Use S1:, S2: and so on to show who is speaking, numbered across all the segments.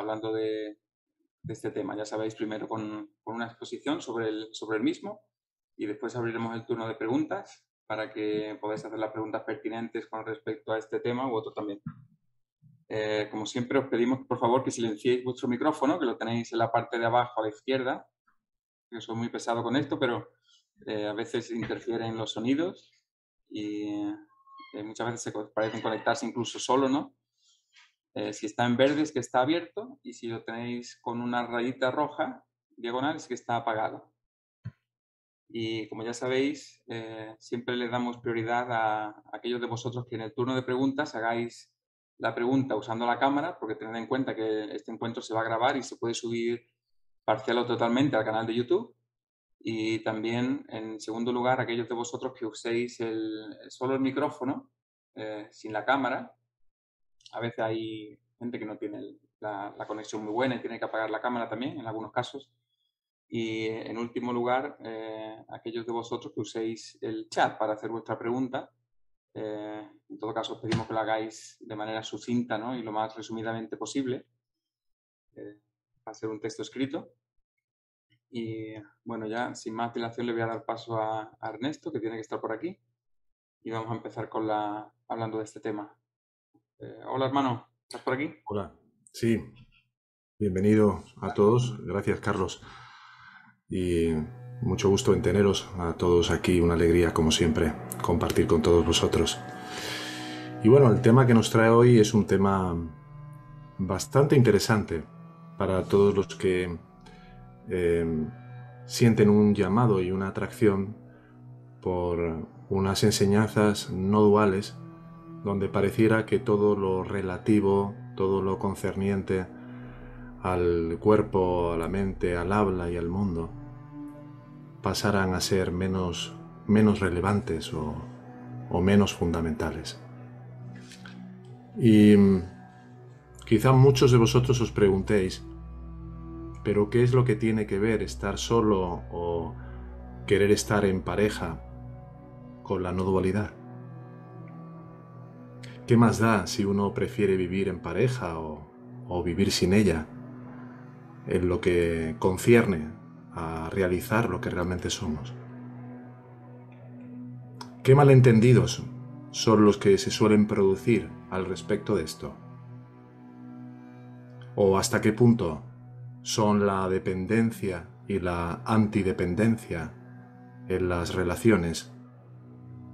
S1: Hablando de, este tema. Ya sabéis, primero con, una exposición sobre el, sobre el mismo y después abriremos el turno de preguntas para que podáis hacer las preguntas pertinentes con respecto a este tema u otro también. Eh, como siempre, os pedimos por favor que silenciéis vuestro micrófono, que lo tenéis en la parte de abajo a la izquierda. Yo soy muy pesado con esto, pero eh, a veces interfieren los sonidos y eh, muchas veces se parecen conectarse incluso solo, ¿no? Eh, si está en verde es que está abierto y si lo tenéis con una rayita roja diagonal es que está apagado. Y como ya sabéis, eh, siempre le damos prioridad a, aquellos de vosotros que en el turno de preguntas hagáis la pregunta usando la cámara, porque tened en cuenta que este encuentro se va a grabar y se puede subir parcial o totalmente al canal de YouTube. Y también, en segundo lugar, aquellos de vosotros que uséis el, solo el micrófono, eh, sin la cámara, a veces hay gente que no tiene la, conexión muy buena y tiene que apagar la cámara también, en algunos casos. Y en último lugar, eh, aquellos de vosotros que uséis el chat para hacer vuestra pregunta. Eh, en todo caso, os pedimos que lo hagáis de manera sucinta ¿no? y lo más resumidamente posible. Eh, va a ser un texto escrito. Y bueno, ya sin más dilación le voy a dar paso a, a Ernesto, que tiene que estar por aquí. Y vamos a empezar con la, hablando de este tema. Eh, hola hermano, ¿estás por aquí?
S2: Hola, sí. Bienvenido a todos. Gracias Carlos. Y mucho gusto en teneros a todos aquí. Una alegría, como siempre, compartir con todos vosotros. Y bueno, el tema que nos trae hoy es un tema bastante interesante para todos los que eh, sienten un llamado y una atracción por unas enseñanzas no duales donde pareciera que todo lo relativo, todo lo concerniente al cuerpo, a la mente, al habla y al mundo, pasaran a ser menos, menos relevantes o, o menos fundamentales. Y quizá muchos de vosotros os preguntéis, pero ¿qué es lo que tiene que ver estar solo o querer estar en pareja con la no dualidad? ¿Qué más da si uno prefiere vivir en pareja o, vivir sin ella? En lo que concierne a realizar lo que realmente somos. ¿Qué malentendidos son los que se suelen producir al respecto de esto? ¿O hasta qué punto son la dependencia y la antidependencia en las relaciones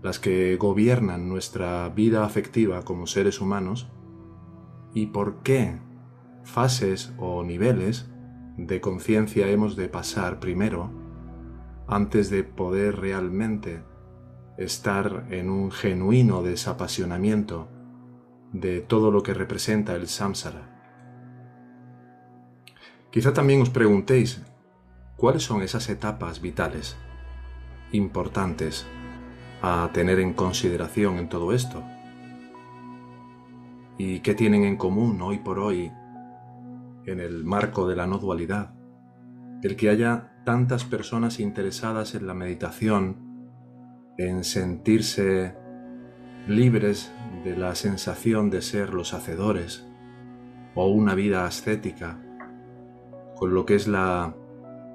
S2: las que gobiernan nuestra vida afectiva como seres humanos y por qué fases o niveles de conciencia hemos de pasar primero antes de poder realmente estar en un genuino desapasionamiento de todo lo que representa el samsara. Quizá también os preguntéis cuáles son esas etapas vitales importantes a tener en consideración en todo esto? ¿Y qué tienen en común hoy por hoy en el marco de la no dualidad? El que haya tantas personas interesadas en la meditación, en sentirse libres de la sensación de ser los hacedores, o una vida ascética, con lo que es la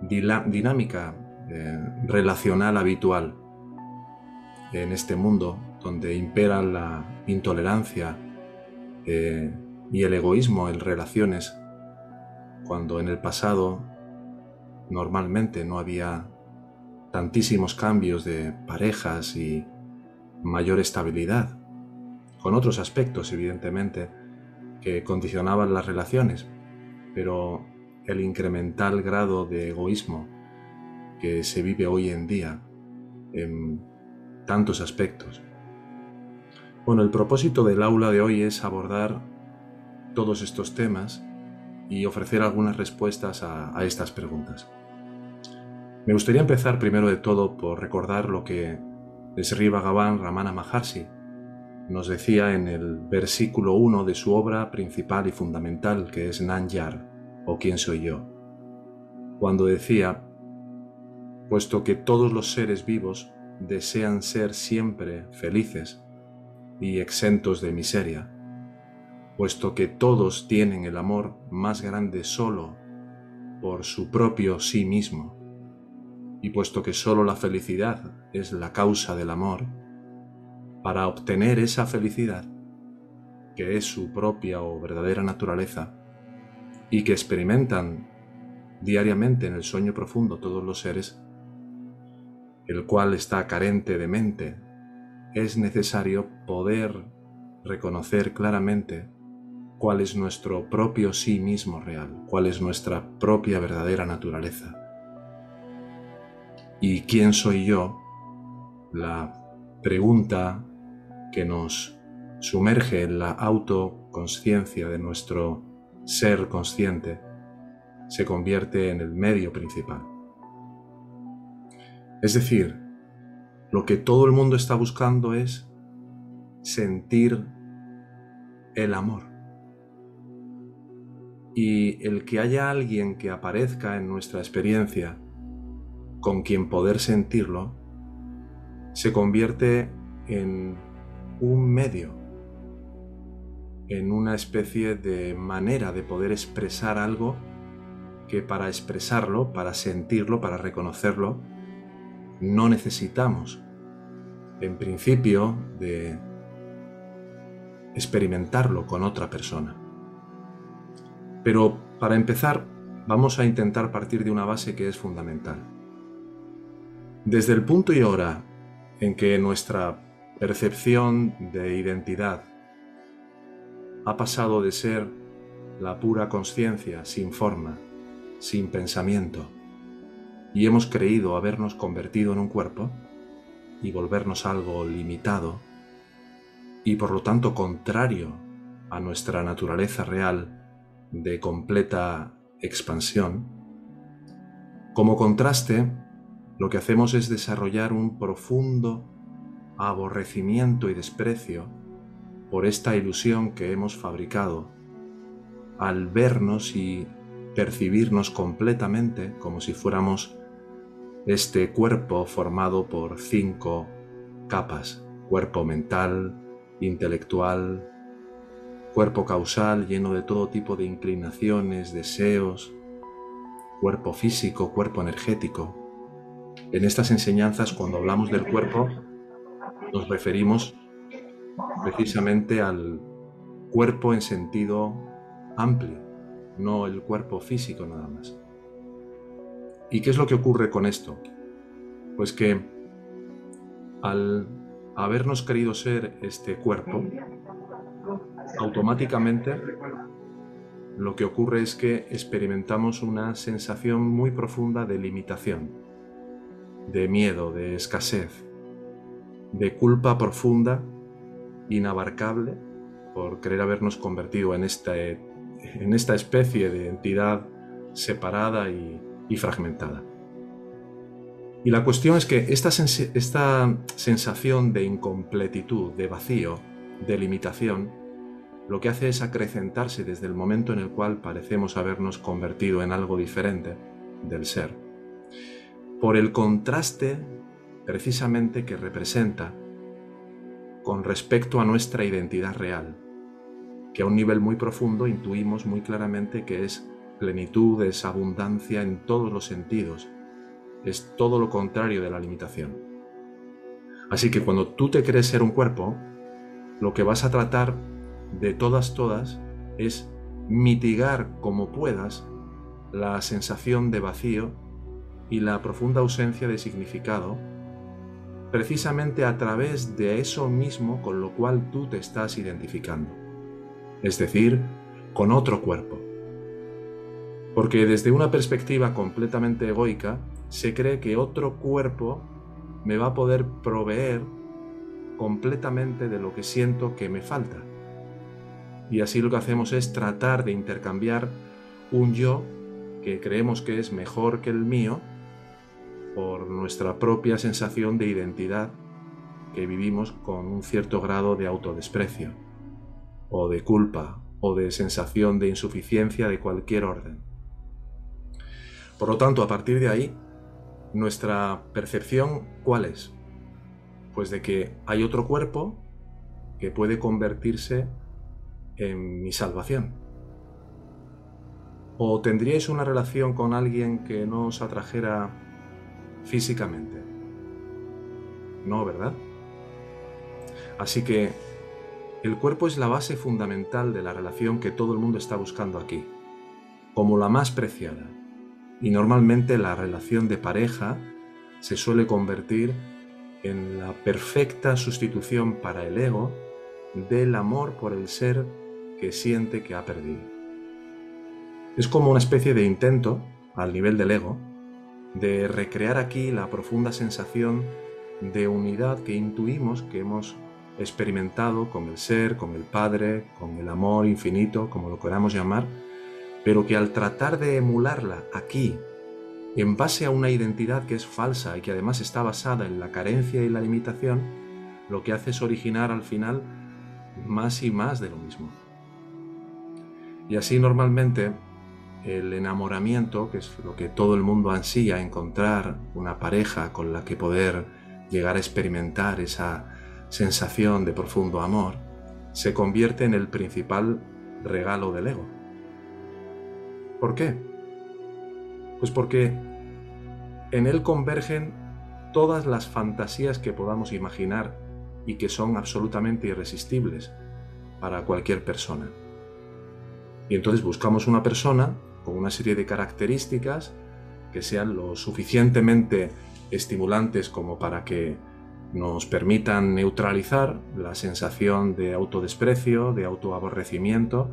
S2: dinámica eh, relacional habitual en este mundo donde impera la intolerancia eh, y el egoísmo en relaciones, cuando en el pasado normalmente no había tantísimos cambios de parejas y mayor estabilidad, con otros aspectos evidentemente que condicionaban las relaciones, pero el incremental grado de egoísmo que se vive hoy en día tantos aspectos, Bueno, el propósito del aula de hoy es abordar todos estos temas y ofrecer algunas respuestas a, estas preguntas. Me gustaría empezar primero de todo por recordar lo que Sri Bhagavan Ramana Maharshi nos decía en el versículo 1 de su obra principal y fundamental que es Nanyar o quién soy yo, cuando decía, puesto que todos los seres vivos desean ser siempre felices, y exentos de miseria, puesto que todos tienen el amor más grande solo por su propio sí mismo, y puesto que solo la felicidad es la causa del amor, para obtener esa felicidad, que es su propia o verdadera naturaleza, y que experimentan diariamente en el sueño profundo todos los seres, el cual está carente de mente es necesario poder reconocer claramente cuál es nuestro propio sí mismo real, cuál es nuestra propia verdadera naturaleza. ¿Y quién soy yo? La pregunta que nos sumerge en la autoconsciencia de nuestro ser consciente se convierte en el medio principal. Es decir, lo que todo el mundo está buscando es sentir el amor. Y el que haya alguien que aparezca en nuestra experiencia con quien poder sentirlo, se convierte en un medio, en una especie de manera de poder expresar algo que para expresarlo, para sentirlo, para reconocerlo, no necesitamos, en principio, de experimentarlo con otra persona. Pero para empezar, vamos a intentar partir de una base que es fundamental. Desde el punto y hora en que nuestra percepción de identidad ha pasado de ser la pura conciencia sin forma, sin pensamiento, y hemos creído habernos convertido en un cuerpo y volvernos algo limitado y por lo tanto contrario a nuestra naturaleza real de completa expansión, como contraste, lo que hacemos es desarrollar un profundo aborrecimiento y desprecio por esta ilusión que hemos fabricado al vernos y percibirnos completamente como si fuéramos este cuerpo formado por cinco capas, cuerpo mental, intelectual, cuerpo causal lleno de todo tipo de inclinaciones, deseos, cuerpo físico, cuerpo energético. En estas enseñanzas, cuando hablamos del cuerpo, nos referimos precisamente al cuerpo en sentido amplio, no el cuerpo físico nada más. ¿Y qué es lo que ocurre con esto? Pues que al habernos querido ser este cuerpo, automáticamente lo que ocurre es que experimentamos una sensación muy profunda de limitación, de miedo, de escasez, de culpa profunda, inabarcable, por querer habernos convertido en esta, en esta especie de entidad separada y, y fragmentada. Y la cuestión es que esta, esta sensación de incompletitud, de vacío, de limitación, lo que hace es acrecentarse desde el momento en el cual parecemos habernos convertido en algo diferente del ser. Por el contraste precisamente que representa con respecto a nuestra identidad real, que a un nivel muy profundo intuimos muy claramente que es plenitud, es abundancia en todos los sentidos. Es todo lo contrario de la limitación. Así que cuando tú te crees ser un cuerpo, lo que vas a tratar de todas, todas, es mitigar como puedas la sensación de vacío y la profunda ausencia de significado, precisamente a través de eso mismo con lo cual tú te estás identificando, es decir, con otro cuerpo. Porque desde una perspectiva completamente egoica, se cree que otro cuerpo me va a poder proveer completamente de lo que siento que me falta. Y así lo que hacemos es tratar de intercambiar un yo que creemos que es mejor que el mío por nuestra propia sensación de identidad que vivimos con un cierto grado de autodesprecio, o de culpa, o de sensación de insuficiencia de cualquier orden. Por lo tanto, a partir de ahí, nuestra percepción, ¿cuál es? Pues de que hay otro cuerpo que puede convertirse en mi salvación. ¿O tendríais una relación con alguien que no os atrajera físicamente? No, ¿verdad? Así que el cuerpo es la base fundamental de la relación que todo el mundo está buscando aquí, como la más preciada. Y normalmente la relación de pareja se suele convertir en la perfecta sustitución para el ego del amor por el ser que siente que ha perdido. Es como una especie de intento, al nivel del ego, de recrear aquí la profunda sensación de unidad que intuimos que hemos experimentado con el ser, con el Padre, con el amor infinito, como lo queramos llamar, pero que al tratar de emularla aquí, en base a una identidad que es falsa y que además está basada en la carencia y la limitación, lo que hace es originar al final más y más de lo mismo. Y así normalmente el enamoramiento, que es lo que todo el mundo ansía, encontrar una pareja con la que poder llegar a experimentar esa sensación de profundo amor, se convierte en el principal regalo del ego. ¿Por qué? Pues porque en él convergen todas las fantasías que podamos imaginar y que son absolutamente irresistibles para cualquier persona. Y entonces buscamos una persona con una serie de características que sean lo suficientemente estimulantes como para que nos permitan neutralizar la sensación de autodesprecio, de autoaborrecimiento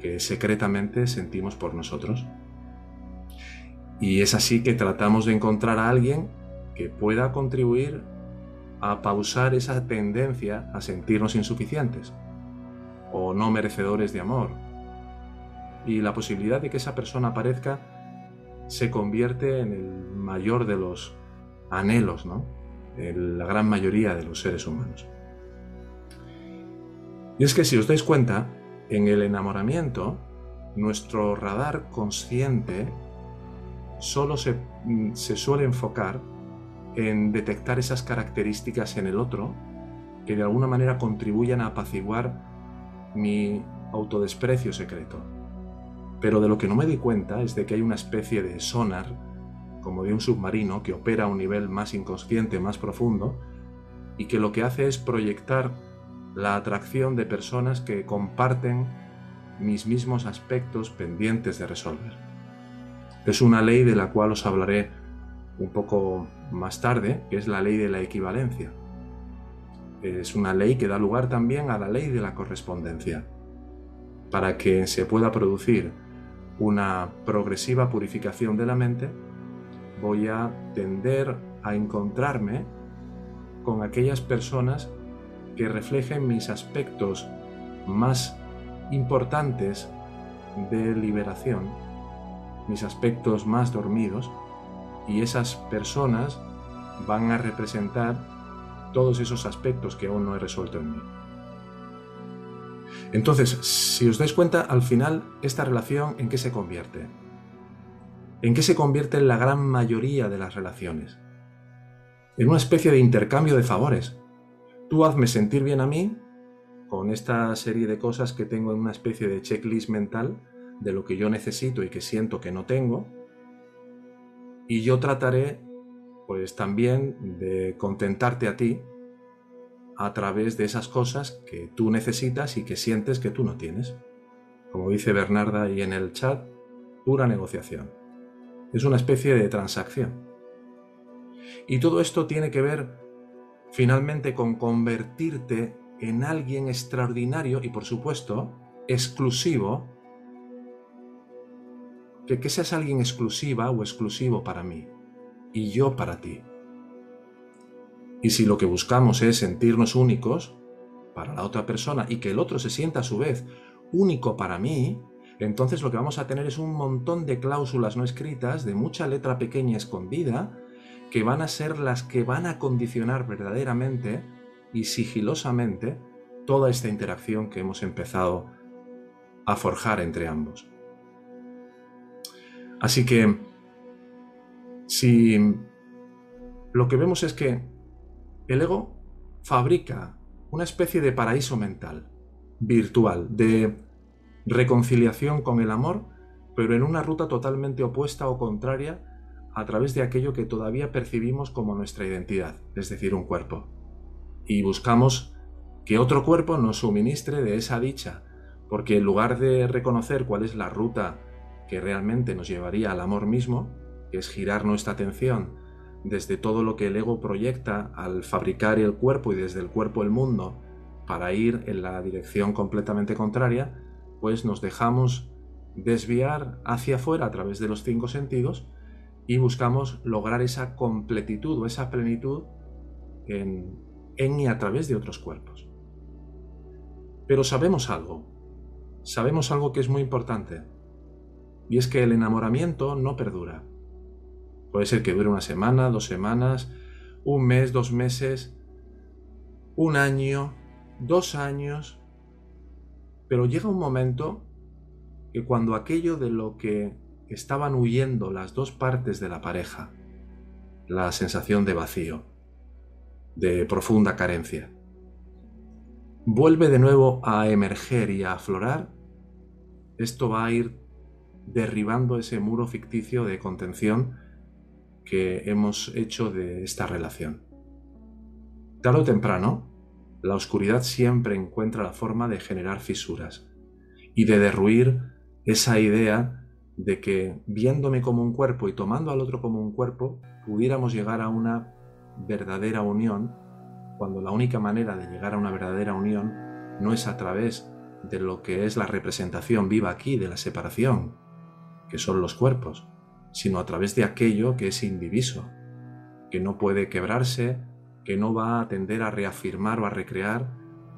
S2: que secretamente sentimos por nosotros. Y es así que tratamos de encontrar a alguien que pueda contribuir a pausar esa tendencia a sentirnos insuficientes o no merecedores de amor. Y la posibilidad de que esa persona aparezca se convierte en el mayor de los anhelos, ¿no? la gran mayoría de los seres humanos. Y es que si os dais cuenta, en el enamoramiento, nuestro radar consciente solo se, mm, se suele enfocar en detectar esas características en el otro que de alguna manera contribuyan a apaciguar mi autodesprecio secreto. Pero de lo que no me di cuenta es de que hay una especie de sonar como de un submarino que opera a un nivel más inconsciente, más profundo, y que lo que hace es proyectar la atracción de personas que comparten mis mismos aspectos pendientes de resolver. Es una ley de la cual os hablaré un poco más tarde, que es la ley de la equivalencia. Es una ley que da lugar también a la ley de la correspondencia, para que se pueda producir una progresiva purificación de la mente voy a tender a encontrarme con aquellas personas que reflejen mis aspectos más importantes de liberación, mis aspectos más dormidos, y esas personas van a representar todos esos aspectos que aún no he resuelto en mí. Entonces, si os dais cuenta, al final, esta relación en qué se convierte? ¿En qué se convierte la gran mayoría de las relaciones? En una especie de intercambio de favores. Tú hazme sentir bien a mí con esta serie de cosas que tengo en una especie de checklist mental de lo que yo necesito y que siento que no tengo. Y yo trataré pues también de contentarte a ti a través de esas cosas que tú necesitas y que sientes que tú no tienes. Como dice Bernarda ahí en el chat, pura negociación. Es una especie de transacción. Y todo esto tiene que ver finalmente con convertirte en alguien extraordinario y por supuesto exclusivo, que, que seas alguien exclusiva o exclusivo para mí y yo para ti. Y si lo que buscamos es sentirnos únicos para la otra persona y que el otro se sienta a su vez único para mí, entonces lo que vamos a tener es un montón de cláusulas no escritas, de mucha letra pequeña escondida, que van a ser las que van a condicionar verdaderamente y sigilosamente toda esta interacción que hemos empezado a forjar entre ambos. Así que, si lo que vemos es que el ego fabrica una especie de paraíso mental, virtual, de reconciliación con el amor, pero en una ruta totalmente opuesta o contraria a través de aquello que todavía percibimos como nuestra identidad, es decir, un cuerpo. Y buscamos que otro cuerpo nos suministre de esa dicha, porque en lugar de reconocer cuál es la ruta que realmente nos llevaría al amor mismo, que es girar nuestra atención desde todo lo que el ego proyecta al fabricar el cuerpo y desde el cuerpo el mundo, para ir en la dirección completamente contraria, pues nos dejamos desviar hacia afuera a través de los cinco sentidos y buscamos lograr esa completitud o esa plenitud en, en y a través de otros cuerpos. Pero sabemos algo, sabemos algo que es muy importante, y es que el enamoramiento no perdura. Puede ser que dure una semana, dos semanas, un mes, dos meses, un año, dos años, pero llega un momento que cuando aquello de lo que estaban huyendo las dos partes de la pareja, la sensación de vacío, de profunda carencia, vuelve de nuevo a emerger y a aflorar, esto va a ir derribando ese muro ficticio de contención que hemos hecho de esta relación. Tarde o temprano, la oscuridad siempre encuentra la forma de generar fisuras y de derruir esa idea de que viéndome como un cuerpo y tomando al otro como un cuerpo, pudiéramos llegar a una verdadera unión, cuando la única manera de llegar a una verdadera unión no es a través de lo que es la representación viva aquí de la separación, que son los cuerpos, sino a través de aquello que es indiviso, que no puede quebrarse, que no va a tender a reafirmar o a recrear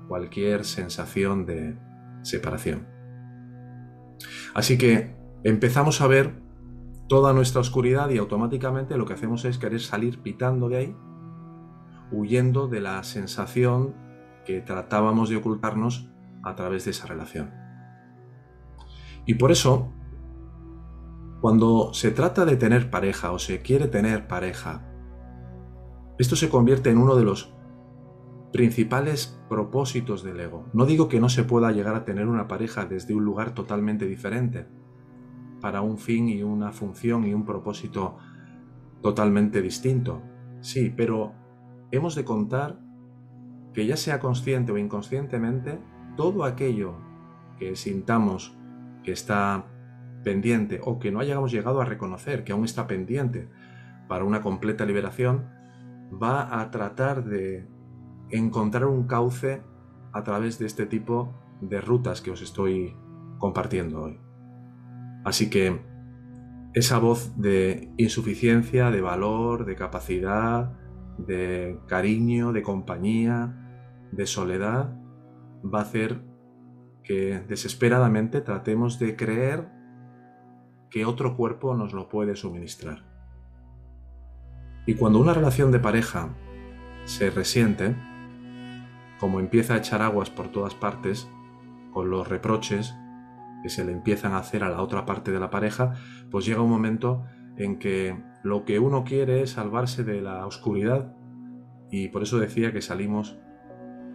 S2: cualquier sensación de separación. Así que empezamos a ver toda nuestra oscuridad y automáticamente lo que hacemos es querer salir pitando de ahí, huyendo de la sensación que tratábamos de ocultarnos a través de esa relación. Y por eso cuando se trata de tener pareja o se quiere tener pareja, esto se convierte en uno de los principales propósitos del ego. No digo que no se pueda llegar a tener una pareja desde un lugar totalmente diferente, para un fin y una función y un propósito totalmente distinto. Sí, pero hemos de contar que ya sea consciente o inconscientemente, todo aquello que sintamos que está pendiente o que no hayamos llegado a reconocer que aún está pendiente para una completa liberación, va a tratar de encontrar un cauce a través de este tipo de rutas que os estoy compartiendo hoy. Así que esa voz de insuficiencia, de valor, de capacidad, de cariño, de compañía, de soledad, va a hacer que desesperadamente tratemos de creer que otro cuerpo nos lo puede suministrar. Y cuando una relación de pareja se resiente, como empieza a echar aguas por todas partes, con los reproches que se le empiezan a hacer a la otra parte de la pareja, pues llega un momento en que lo que uno quiere es salvarse de la oscuridad y por eso decía que salimos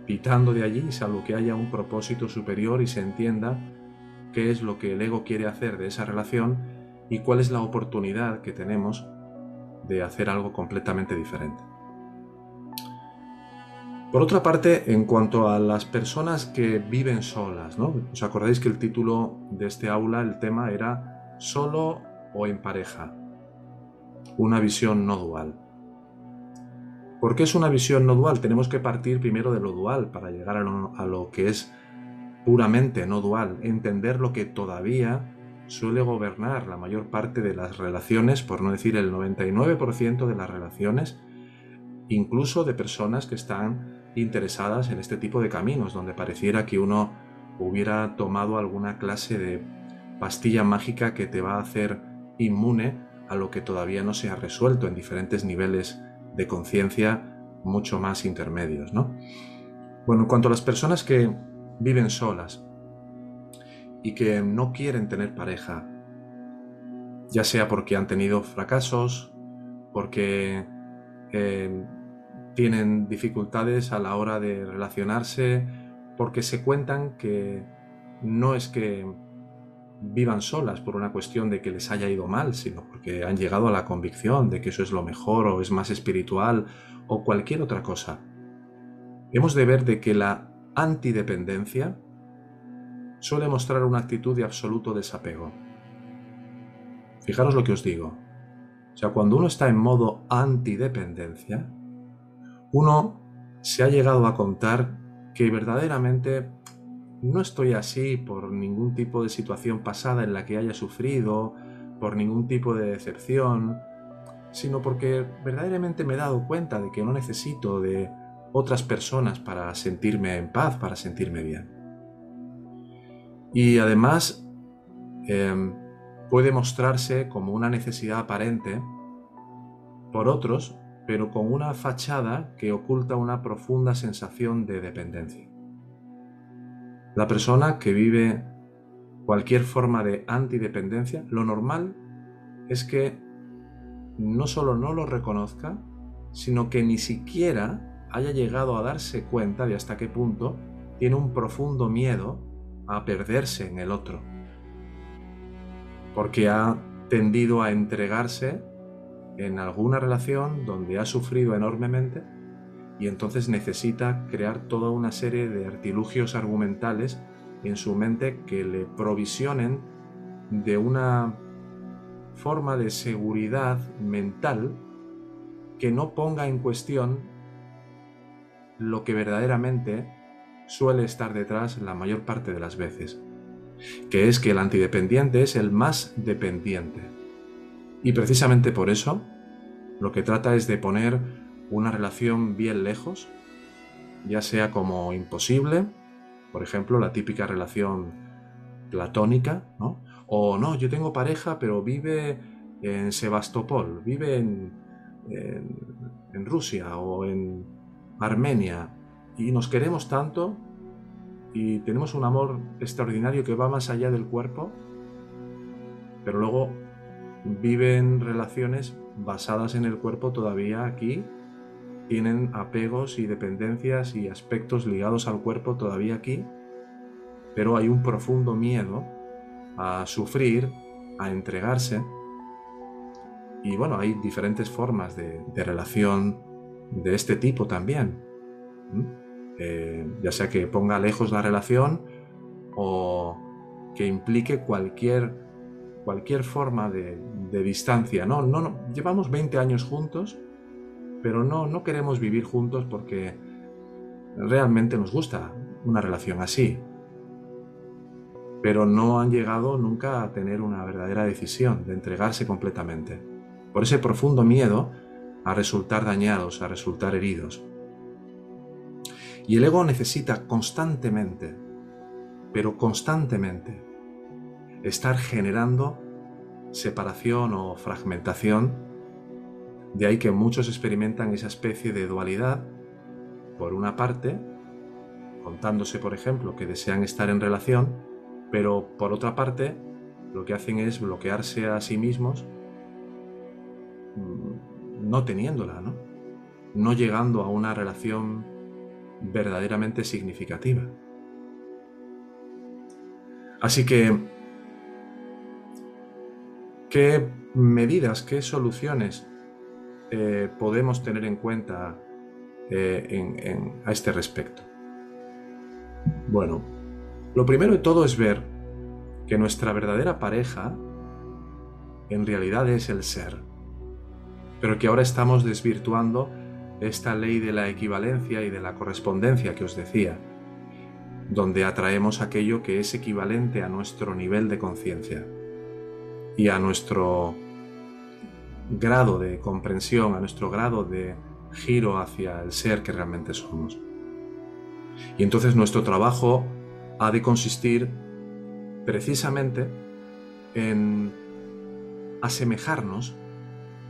S2: pitando de allí, salvo que haya un propósito superior y se entienda qué es lo que el ego quiere hacer de esa relación y cuál es la oportunidad que tenemos de hacer algo completamente diferente. Por otra parte, en cuanto a las personas que viven solas, ¿no? ¿Os acordáis que el título de este aula, el tema era solo o en pareja? Una visión no dual. ¿Por qué es una visión no dual? Tenemos que partir primero de lo dual para llegar a lo, a lo que es puramente no dual, entender lo que todavía suele gobernar la mayor parte de las relaciones, por no decir el 99% de las relaciones, incluso de personas que están interesadas en este tipo de caminos, donde pareciera que uno hubiera tomado alguna clase de pastilla mágica que te va a hacer inmune a lo que todavía no se ha resuelto en diferentes niveles de conciencia mucho más intermedios, ¿no? Bueno, en cuanto a las personas que viven solas y que no quieren tener pareja, ya sea porque han tenido fracasos, porque eh, tienen dificultades a la hora de relacionarse, porque se cuentan que no es que vivan solas por una cuestión de que les haya ido mal, sino porque han llegado a la convicción de que eso es lo mejor o es más espiritual o cualquier otra cosa. Hemos de ver de que la antidependencia suele mostrar una actitud de absoluto desapego. Fijaros lo que os digo. O sea, cuando uno está en modo antidependencia, uno se ha llegado a contar que verdaderamente no estoy así por ningún tipo de situación pasada en la que haya sufrido, por ningún tipo de decepción, sino porque verdaderamente me he dado cuenta de que no necesito de otras personas para sentirme en paz, para sentirme bien. Y además em, puede mostrarse como una necesidad aparente por otros, pero con una fachada que oculta una profunda sensación de dependencia. La persona que vive cualquier forma de antidependencia, lo normal es que no solo no lo reconozca, sino que ni siquiera haya llegado a darse cuenta de hasta qué punto tiene un profundo miedo a perderse en el otro, porque ha tendido a entregarse en alguna relación donde ha sufrido enormemente y entonces necesita crear toda una serie de artilugios argumentales en su mente que le provisionen de una forma de seguridad mental que no ponga en cuestión lo que verdaderamente suele estar detrás la mayor parte de las veces, que es que el antidependiente es el más dependiente. Y precisamente por eso, lo que trata es de poner una relación bien lejos, ya sea como imposible, por ejemplo, la típica relación platónica, ¿no? O no, yo tengo pareja, pero vive en Sebastopol, vive en, en, Rusia o en Armenia y nos queremos tanto y tenemos un amor extraordinario que va más allá del cuerpo, pero luego viven relaciones basadas en el cuerpo todavía aquí tienen apegos y dependencias y aspectos ligados al cuerpo todavía aquí, pero hay un profundo miedo a sufrir, a entregarse. Y bueno, hay diferentes formas de, relación de este tipo también. Eh, ya sea que ponga lejos la relación o que implique cualquier, cualquier forma de, distancia. No, no, llevamos 20 años juntos pero no, no queremos vivir juntos porque realmente nos gusta una relación así. Pero no han llegado nunca a tener una verdadera decisión de entregarse completamente. Por ese profundo miedo a resultar dañados, a resultar heridos. Y el ego necesita constantemente, pero constantemente, estar generando separación o fragmentación de ahí que muchos experimentan esa especie de dualidad, por una parte, contándose, por ejemplo, que desean estar en relación, pero por otra parte, lo que hacen es bloquearse a sí mismos mm, no teniéndola, ¿no? No llegando a una relación verdaderamente significativa. Así que, ¿qué medidas, qué soluciones eh, podemos tener en cuenta eh, a este respecto? Bueno, lo primero de todo es ver que nuestra verdadera pareja en realidad es el ser, pero que ahora estamos desvirtuando esta ley de la equivalencia y de la correspondencia que os decía, donde atraemos aquello que es equivalente a nuestro nivel de conciencia y a nuestro grado de comprensión, a nuestro grado de giro hacia el ser que realmente somos. Y entonces nuestro trabajo ha de consistir precisamente en asemejarnos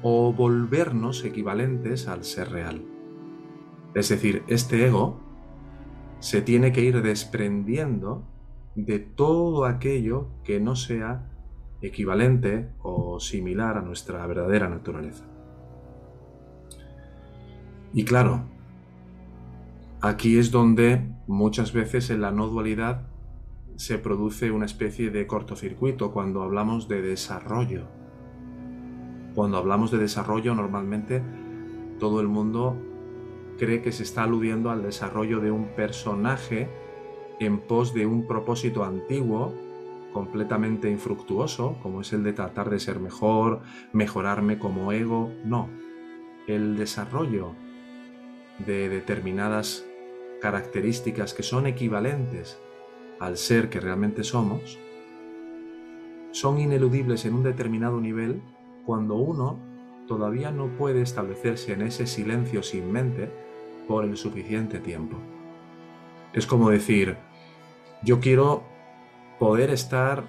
S2: o volvernos equivalentes al ser real. Es decir, este ego se tiene que ir desprendiendo de todo aquello que no sea equivalente o similar a nuestra verdadera naturaleza. Y claro, aquí es donde muchas veces en la no dualidad se produce una especie de cortocircuito cuando hablamos de desarrollo. Cuando hablamos de desarrollo normalmente todo el mundo cree que se está aludiendo al desarrollo de un personaje en pos de un propósito antiguo completamente infructuoso, como es el de tratar de ser mejor, mejorarme como ego. No, el desarrollo de determinadas características que son equivalentes al ser que realmente somos, son ineludibles en un determinado nivel cuando uno todavía no puede establecerse en ese silencio sin mente por el suficiente tiempo. Es como decir, yo quiero poder estar,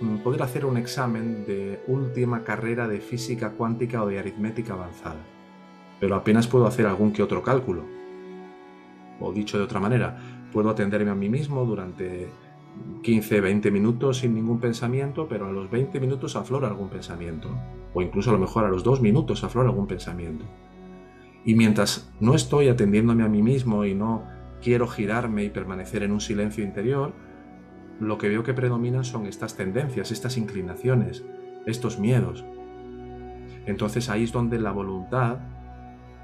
S2: mm, poder hacer un examen de última carrera de física cuántica o de aritmética avanzada, pero apenas puedo hacer algún que otro cálculo. O dicho de otra manera, puedo atenderme a mí mismo durante 15, 20 minutos sin ningún pensamiento, pero a los 20 minutos aflora algún pensamiento. O incluso a lo mejor a los 2 minutos aflora algún pensamiento. Y mientras no estoy atendiéndome a mí mismo y no quiero girarme y permanecer en un silencio interior, lo que veo que predominan son estas tendencias, estas inclinaciones, estos miedos. Entonces ahí es donde la voluntad,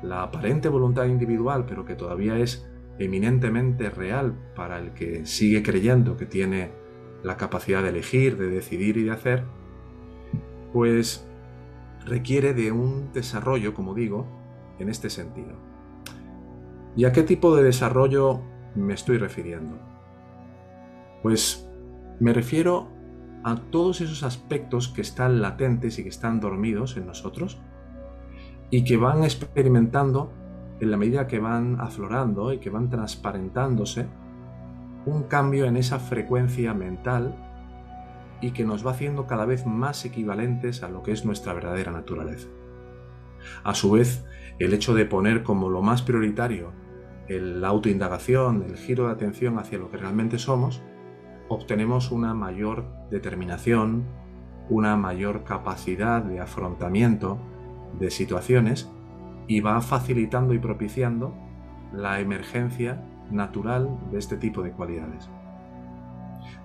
S2: la aparente voluntad individual, pero que todavía es eminentemente real para el que sigue creyendo que tiene la capacidad de elegir, de decidir y de hacer, pues requiere de un desarrollo, como digo, en este sentido. ¿Y a qué tipo de desarrollo me estoy refiriendo? Pues me refiero a todos esos aspectos que están latentes y que están dormidos en nosotros y que van experimentando en la medida que van aflorando y que van transparentándose un cambio en esa frecuencia mental y que nos va haciendo cada vez más equivalentes a lo que es nuestra verdadera naturaleza. A su vez, el hecho de poner como lo más prioritario la autoindagación, el giro de atención hacia lo que realmente somos, obtenemos una mayor determinación, una mayor capacidad de afrontamiento de situaciones y va facilitando y propiciando la emergencia natural de este tipo de cualidades.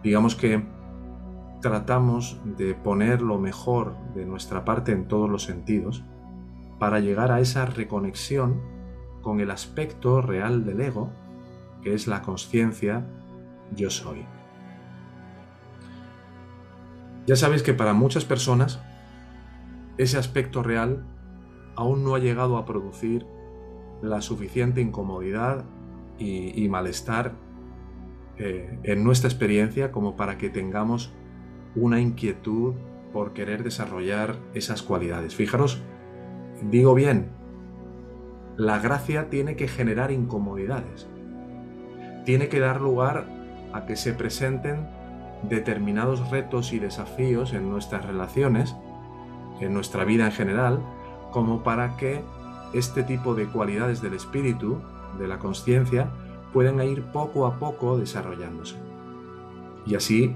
S2: Digamos que tratamos de poner lo mejor de nuestra parte en todos los sentidos para llegar a esa reconexión con el aspecto real del ego, que es la conciencia yo soy. Ya sabéis que para muchas personas ese aspecto real aún no ha llegado a producir la suficiente incomodidad y, malestar eh, en nuestra experiencia como para que tengamos una inquietud por querer desarrollar esas cualidades. Fijaros, digo bien, la gracia tiene que generar incomodidades, tiene que dar lugar a que se presenten determinados retos y desafíos en nuestras relaciones, en nuestra vida en general, como para que este tipo de cualidades del espíritu, de la conciencia, puedan ir poco a poco desarrollándose. Y así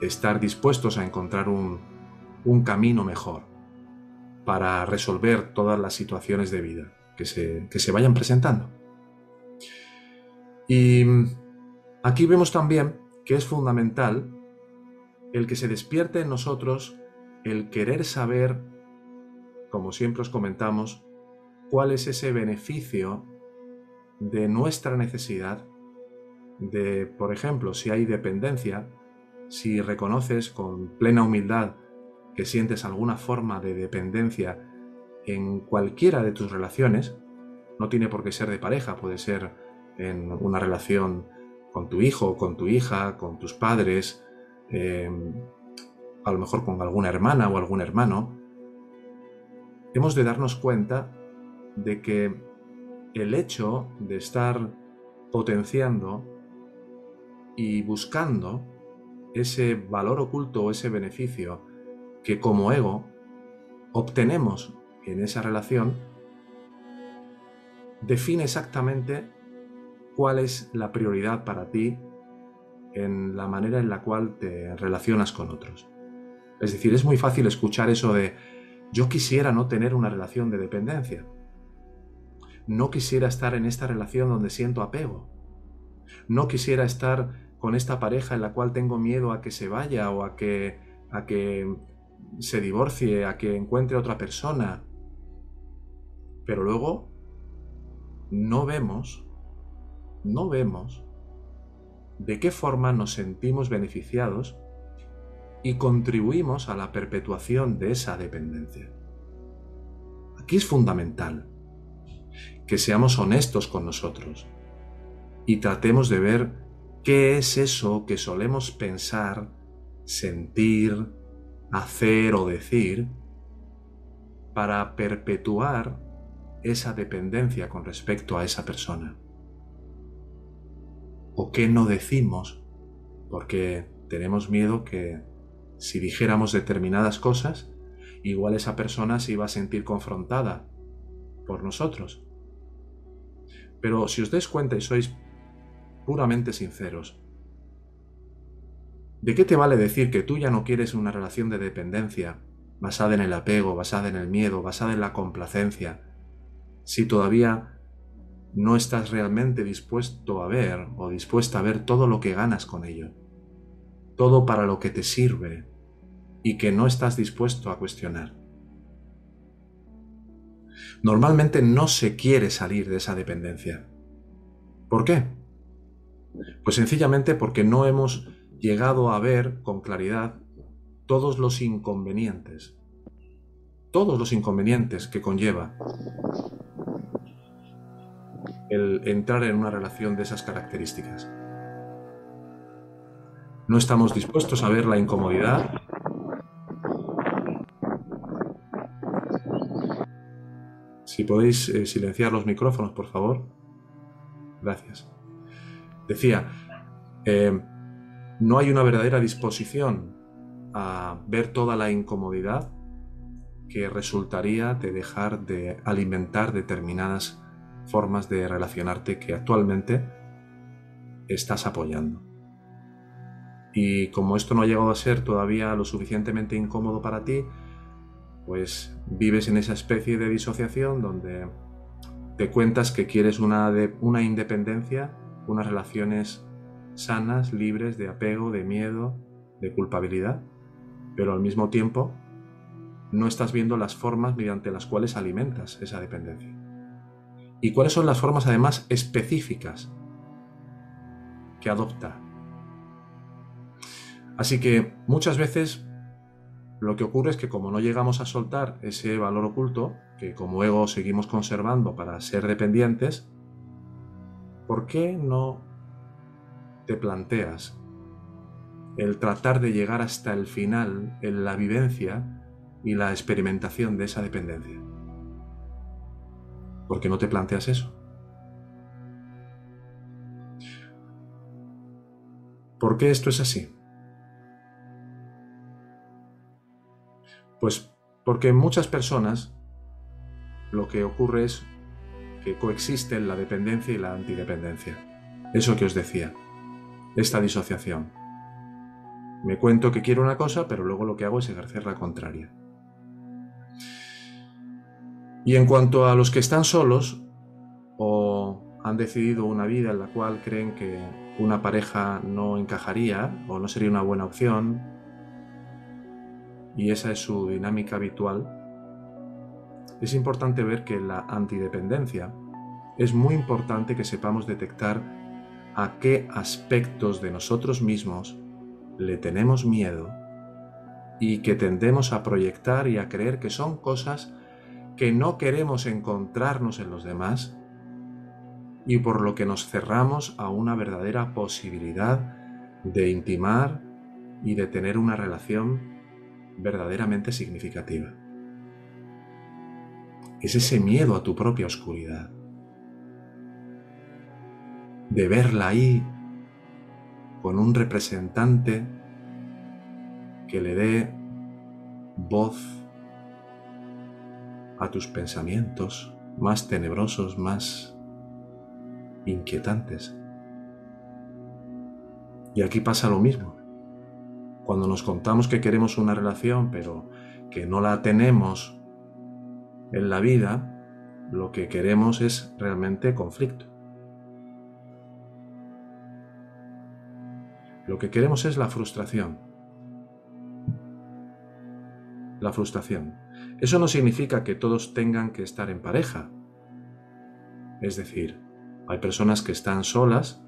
S2: estar dispuestos a encontrar un, camino mejor para resolver todas las situaciones de vida que se, que se vayan presentando. Y aquí vemos también que es fundamental el que se despierte en nosotros el querer saber, como siempre os comentamos, cuál es ese beneficio de nuestra necesidad de, por ejemplo, si hay dependencia, si reconoces con plena humildad que sientes alguna forma de dependencia en cualquiera de tus relaciones, no tiene por qué ser de pareja, puede ser en una relación con tu hijo, con tu hija, con tus padres, eh, a lo mejor con alguna hermana o algún hermano, hemos de darnos cuenta de que el hecho de estar potenciando y buscando ese valor oculto o ese beneficio que como ego obtenemos en esa relación, define exactamente cuál es la prioridad para ti en la manera en la cual te relacionas con otros. Es decir, es muy fácil escuchar eso de yo quisiera no tener una relación de dependencia. No quisiera estar en esta relación donde siento apego. No quisiera estar con esta pareja en la cual tengo miedo a que se vaya o a que a que se divorcie, a que encuentre otra persona. Pero luego no vemos no vemos de qué forma nos sentimos beneficiados y contribuimos a la perpetuación de esa dependencia. Aquí es fundamental que seamos honestos con nosotros y tratemos de ver qué es eso que solemos pensar, sentir, hacer o decir para perpetuar esa dependencia con respecto a esa persona o qué no decimos porque tenemos miedo que si dijéramos determinadas cosas, igual esa persona se iba a sentir confrontada por nosotros. Pero si os dais cuenta y sois puramente sinceros, ¿de qué te vale decir que tú ya no quieres una relación de dependencia basada en el apego, basada en el miedo, basada en la complacencia, si todavía no estás realmente dispuesto a ver o dispuesta a ver todo lo que ganas con ello, todo para lo que te sirve y que no estás dispuesto a cuestionar. Normalmente no se quiere salir de esa dependencia. ¿Por qué? Pues sencillamente porque no hemos llegado a ver con claridad todos los inconvenientes, todos los inconvenientes que conlleva el entrar en una relación de esas características. No estamos dispuestos a ver la incomodidad. Si podéis eh, silenciar los micrófonos, por favor. Gracias. Decía, eh, no hay una verdadera disposición a ver toda la incomodidad que resultaría de dejar de alimentar determinadas formas de relacionarte que actualmente estás apoyando. Y como esto no ha llegado a ser todavía lo suficientemente incómodo para ti, pues vives en esa especie de disociación donde te cuentas que quieres una, una independencia, unas relaciones sanas, libres de apego, de miedo, de culpabilidad, pero al mismo tiempo no estás viendo las formas mediante las cuales alimentas esa dependencia y cuáles son las formas además específicas que adopta. Así que muchas veces lo que ocurre es que como no llegamos a soltar ese valor oculto, que como ego seguimos conservando para ser dependientes, ¿por qué no te planteas el tratar de llegar hasta el final en la vivencia y la experimentación de esa dependencia? ¿Por qué no te planteas eso? ¿Por qué esto es así? Pues porque en muchas personas lo que ocurre es que coexisten la dependencia y la antidependencia. Eso que os decía, esta disociación. Me cuento que quiero una cosa, pero luego lo que hago es ejercer la contraria. Y en cuanto a los que están solos o han decidido una vida en la cual creen que una pareja no encajaría o no sería una buena opción, y esa es su dinámica habitual, es importante ver que la antidependencia es muy importante que sepamos detectar a qué aspectos de nosotros mismos le tenemos miedo y que tendemos a proyectar y a creer que son cosas que no queremos encontrarnos en los demás y por lo que nos cerramos a una verdadera posibilidad de intimar y de tener una relación verdaderamente significativa. es ese miedo a tu propia oscuridad. De verla ahí con un representante que le dé voz a tus pensamientos más tenebrosos, más inquietantes. Y aquí pasa lo mismo. Cuando nos contamos que queremos una relación, pero que no la tenemos en la vida, lo que queremos es realmente conflicto. Lo que queremos es la frustración. La frustración. Eso no significa que todos tengan que estar en pareja. Es decir, hay personas que están solas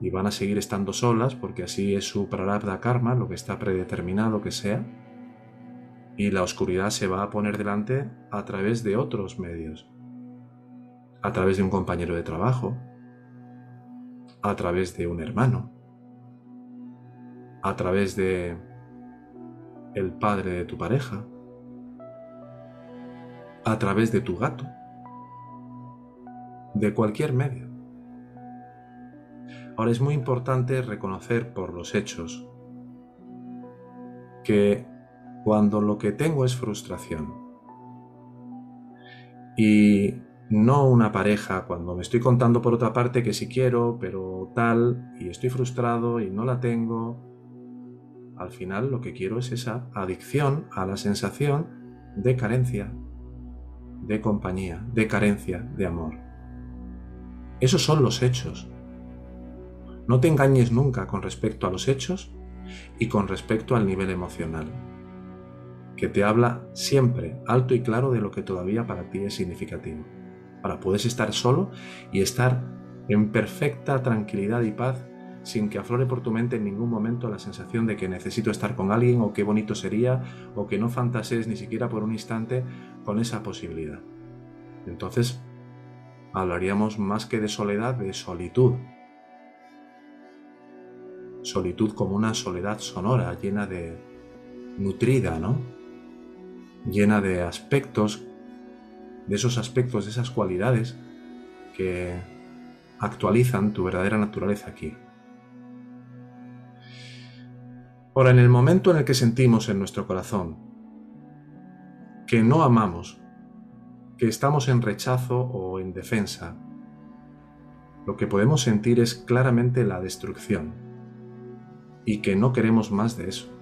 S2: y van a seguir estando solas porque así es su prarabdha karma, lo que está predeterminado que sea, y la oscuridad se va a poner delante a través de otros medios, a través de un compañero de trabajo, a través de un hermano, a través de el padre de tu pareja, a través de tu gato, de cualquier medio. Ahora es muy importante reconocer por los hechos que cuando lo que tengo es frustración y no una pareja, cuando me estoy contando por otra parte que si quiero, pero tal, y estoy frustrado y no la tengo, al final lo que quiero es esa adicción a la sensación de carencia, de compañía, de carencia, de amor. Esos son los hechos. No te engañes nunca con respecto a los hechos y con respecto al nivel emocional, que te habla siempre alto y claro de lo que todavía para ti es significativo. Ahora puedes estar solo y estar en perfecta tranquilidad y paz sin que aflore por tu mente en ningún momento la sensación de que necesito estar con alguien o qué bonito sería o que no fantasees ni siquiera por un instante con esa posibilidad. Entonces, hablaríamos más que de soledad, de solitud. Solitud como una soledad sonora, llena de... nutrida, ¿no? Llena de aspectos, de esos aspectos, de esas cualidades que actualizan tu verdadera naturaleza aquí. Ahora, en el momento en el que sentimos en nuestro corazón que no amamos, que estamos en rechazo o en defensa, lo que podemos sentir es claramente la destrucción y que no queremos más de eso.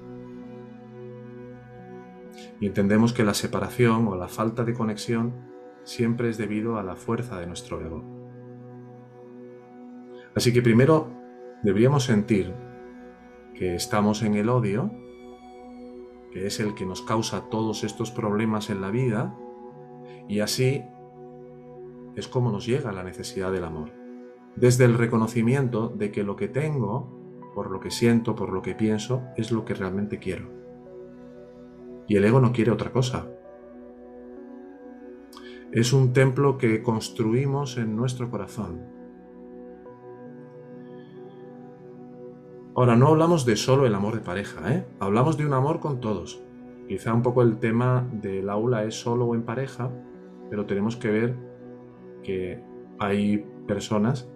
S2: Y entendemos que la separación o la falta de conexión siempre es debido a la fuerza de nuestro ego. Así que primero deberíamos sentir que estamos en el odio, que es el que nos causa todos estos problemas en la vida, y así es como nos llega la necesidad del amor. Desde el reconocimiento de que lo que tengo, por lo que siento, por lo que pienso, es lo que realmente quiero. Y el ego no quiere otra cosa. Es un templo que construimos en nuestro corazón, Ahora, no hablamos de solo el amor de pareja, ¿eh? hablamos de un amor con todos. Quizá un poco el tema del aula es solo o en pareja, pero tenemos que ver que hay personas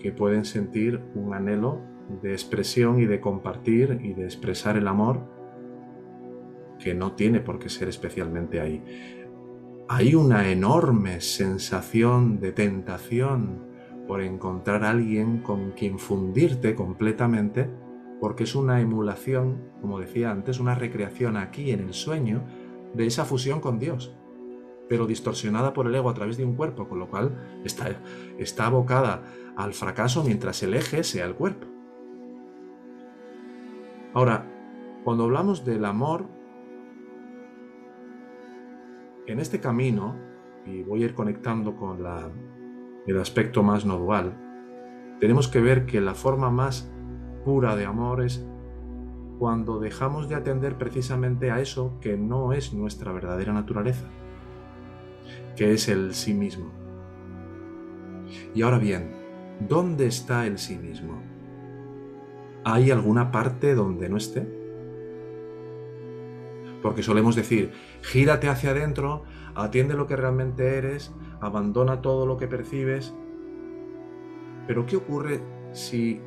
S2: que pueden sentir un anhelo de expresión y de compartir y de expresar el amor que no tiene por qué ser especialmente ahí. Hay una enorme sensación de tentación por encontrar a alguien con quien fundirte completamente, porque es una emulación, como decía antes, una recreación aquí en el sueño de esa fusión con Dios, pero distorsionada por el ego a través de un cuerpo, con lo cual está, está abocada al fracaso mientras el eje sea el cuerpo. Ahora, cuando hablamos del amor, en este camino, y voy a ir conectando con la el aspecto más no dual, tenemos que ver que la forma más pura de amor es cuando dejamos de atender precisamente a eso que no es nuestra verdadera naturaleza, que es el sí mismo. Y ahora bien, ¿dónde está el sí mismo? ¿Hay alguna parte donde no esté? Porque solemos decir, gírate hacia adentro, atiende lo que realmente eres, abandona todo lo que percibes. Pero ¿qué ocurre si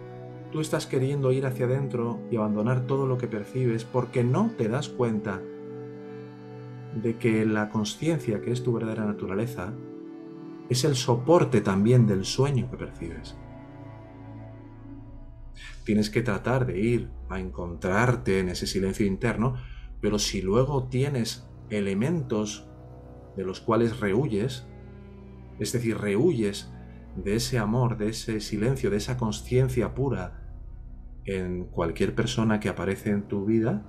S2: tú estás queriendo ir hacia adentro y abandonar todo lo que percibes porque no te das cuenta de que la conciencia, que es tu verdadera naturaleza, es el soporte también del sueño que percibes. Tienes que tratar de ir a encontrarte en ese silencio interno, pero si luego tienes elementos de los cuales rehuyes, es decir, rehuyes de ese amor, de ese silencio, de esa conciencia pura en cualquier persona que aparece en tu vida,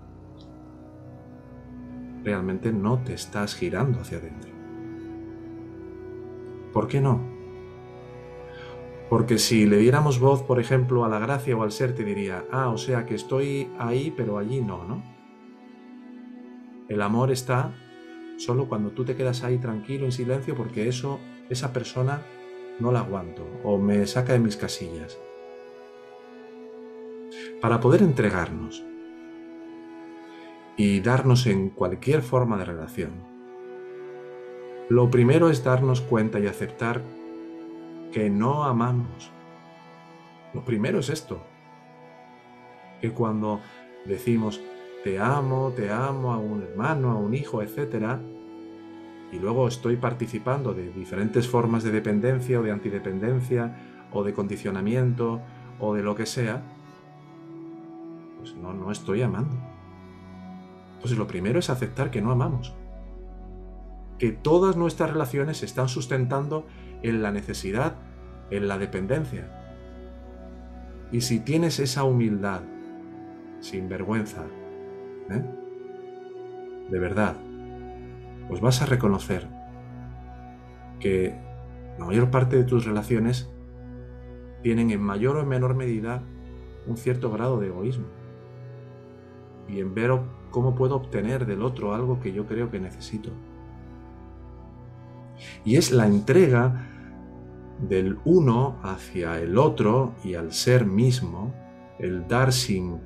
S2: realmente no te estás girando hacia adentro. ¿Por qué no? Porque si le diéramos voz, por ejemplo, a la gracia o al ser, te diría, ah, o sea que estoy ahí, pero allí no, ¿no? El amor está solo cuando tú te quedas ahí tranquilo, en silencio, porque eso, esa persona, no la aguanto o me saca de mis casillas. Para poder entregarnos y darnos en cualquier forma de relación. Lo primero es darnos cuenta y aceptar que no amamos. Lo primero es esto. Que cuando decimos te amo, te amo a un hermano, a un hijo, etc., y luego estoy participando de diferentes formas de dependencia o de antidependencia o de condicionamiento o de lo que sea, pues no, no estoy amando. Pues lo primero es aceptar que no amamos. Que todas nuestras relaciones se están sustentando en la necesidad, en la dependencia. Y si tienes esa humildad, sin vergüenza, ¿eh? de verdad, pues vas a reconocer que la mayor parte de tus relaciones tienen en mayor o en menor medida un cierto grado de egoísmo. Y en ver cómo puedo obtener del otro algo que yo creo que necesito. Y es la entrega del uno hacia el otro y al ser mismo, el dar sin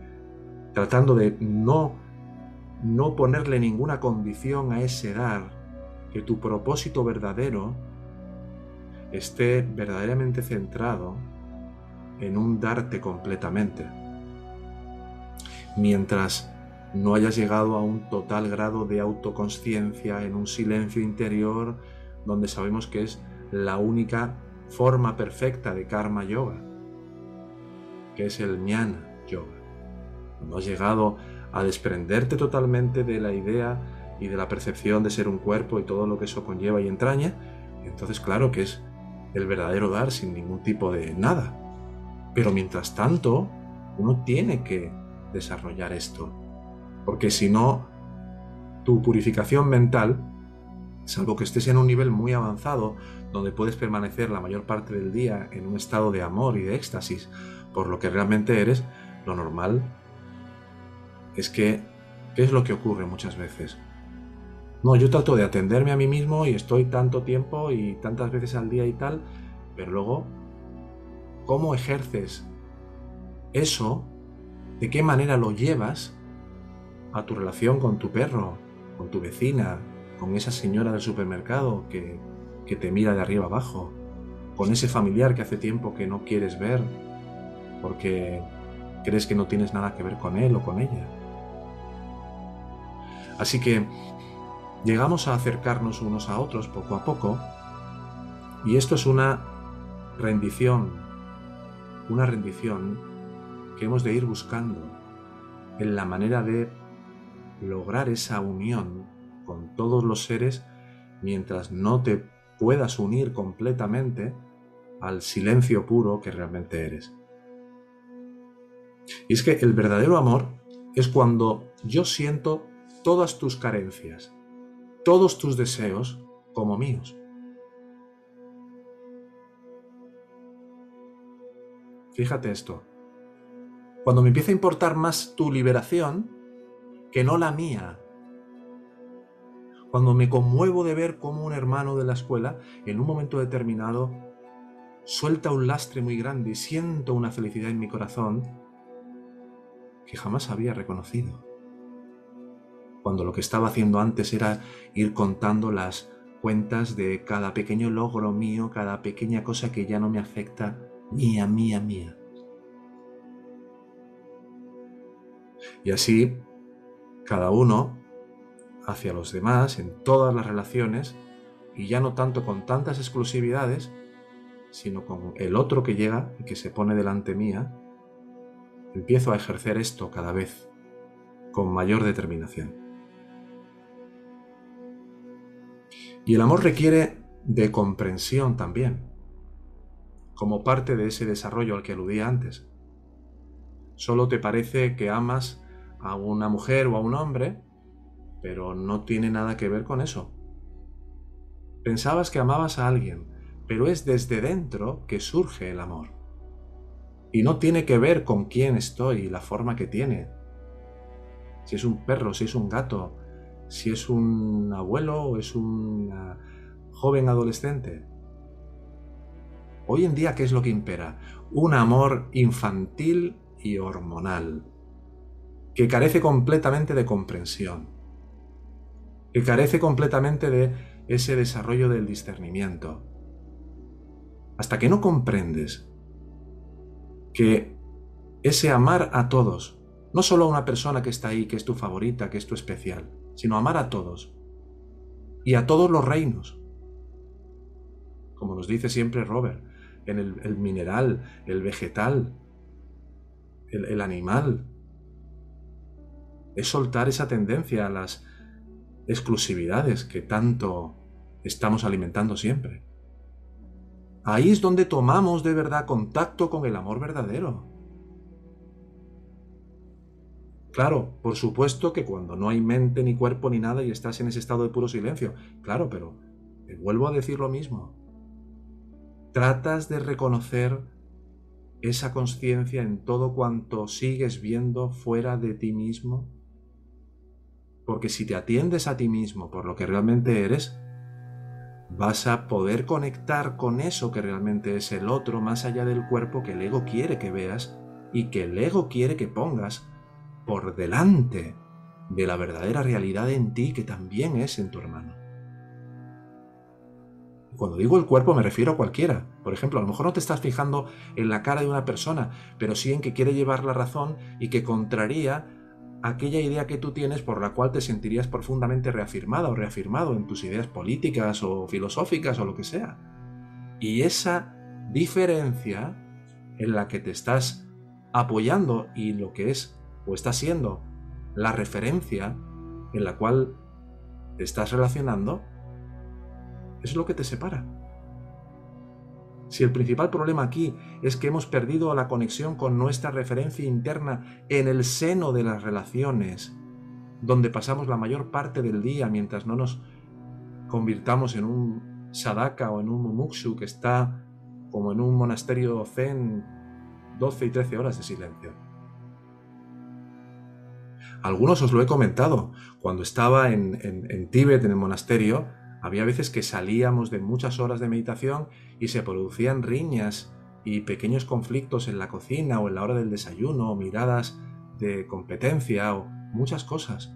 S2: tratando de no no ponerle ninguna condición a ese dar, que tu propósito verdadero esté verdaderamente centrado en un darte completamente. Mientras no hayas llegado a un total grado de autoconsciencia, en un silencio interior, donde sabemos que es la única forma perfecta de karma yoga, que es el jnana yoga. No has llegado a desprenderte totalmente de la idea y de la percepción de ser un cuerpo y todo lo que eso conlleva y entraña, entonces claro que es el verdadero dar sin ningún tipo de nada. Pero mientras tanto, uno tiene que desarrollar esto, porque si no, tu purificación mental, salvo que estés en un nivel muy avanzado, donde puedes permanecer la mayor parte del día en un estado de amor y de éxtasis por lo que realmente eres, lo normal es que, ¿qué es lo que ocurre muchas veces? No, yo trato de atenderme a mí mismo y estoy tanto tiempo y tantas veces al día y tal, pero luego, ¿cómo ejerces eso? ¿De qué manera lo llevas a tu relación con tu perro, con tu vecina, con esa señora del supermercado que, que te mira de arriba abajo, con ese familiar que hace tiempo que no quieres ver porque crees que no tienes nada que ver con él o con ella. Así que llegamos a acercarnos unos a otros poco a poco y esto es una rendición, una rendición que hemos de ir buscando en la manera de lograr esa unión con todos los seres mientras no te puedas unir completamente al silencio puro que realmente eres. Y es que el verdadero amor es cuando yo siento todas tus carencias, todos tus deseos como míos. Fíjate esto. Cuando me empieza a importar más tu liberación que no la mía. Cuando me conmuevo de ver cómo un hermano de la escuela, en un momento determinado, suelta un lastre muy grande y siento una felicidad en mi corazón que jamás había reconocido. Cuando lo que estaba haciendo antes era ir contando las cuentas de cada pequeño logro mío, cada pequeña cosa que ya no me afecta, mía, mía, mía. Y así, cada uno hacia los demás en todas las relaciones, y ya no tanto con tantas exclusividades, sino con el otro que llega y que se pone delante mía, empiezo a ejercer esto cada vez con mayor determinación. Y el amor requiere de comprensión también, como parte de ese desarrollo al que aludía antes. Solo te parece que amas a una mujer o a un hombre, pero no tiene nada que ver con eso. Pensabas que amabas a alguien, pero es desde dentro que surge el amor. Y no tiene que ver con quién estoy y la forma que tiene. Si es un perro, si es un gato, si es un abuelo o es un joven adolescente. Hoy en día, ¿qué es lo que impera? Un amor infantil y hormonal, que carece completamente de comprensión, que carece completamente de ese desarrollo del discernimiento. Hasta que no comprendes que ese amar a todos, no solo a una persona que está ahí, que es tu favorita, que es tu especial, sino amar a todos y a todos los reinos. Como nos dice siempre Robert, en el, mineral, el vegetal, el animal. Es soltar esa tendencia a las exclusividades que tanto estamos alimentando siempre. Ahí es donde tomamos de verdad contacto con el amor verdadero. Claro, por supuesto que cuando no hay mente ni cuerpo ni nada y estás en ese estado de puro silencio. Claro, pero te vuelvo a decir lo mismo. Tratas de reconocer esa conciencia en todo cuanto sigues viendo fuera de ti mismo. Porque si te atiendes a ti mismo por lo que realmente eres, vas a poder conectar con eso que realmente es el otro más allá del cuerpo que el ego quiere que veas y que el ego quiere que pongas por delante de la verdadera realidad en ti que también es en tu hermano. Cuando digo el cuerpo me refiero a cualquiera. Por ejemplo, a lo mejor no te estás fijando en la cara de una persona, pero sí en que quiere llevar la razón y que contraría aquella idea que tú tienes por la cual te sentirías profundamente reafirmada o reafirmado en tus ideas políticas o filosóficas o lo que sea. Y esa diferencia en la que te estás apoyando y lo que es o está siendo la referencia en la cual te estás relacionando, es lo que te separa. Si el principal problema aquí es que hemos perdido la conexión con nuestra referencia interna en el seno de las relaciones, donde pasamos la mayor parte del día mientras no nos convirtamos en un sadaka o en un mumukshu que está como en un monasterio zen 12 y 13 horas de silencio. Algunos os lo he comentado. Cuando estaba en, en Tíbet, en el monasterio, había veces que salíamos de muchas horas de meditación y se producían riñas y pequeños conflictos en la cocina o en la hora del desayuno, o miradas de competencia o muchas cosas.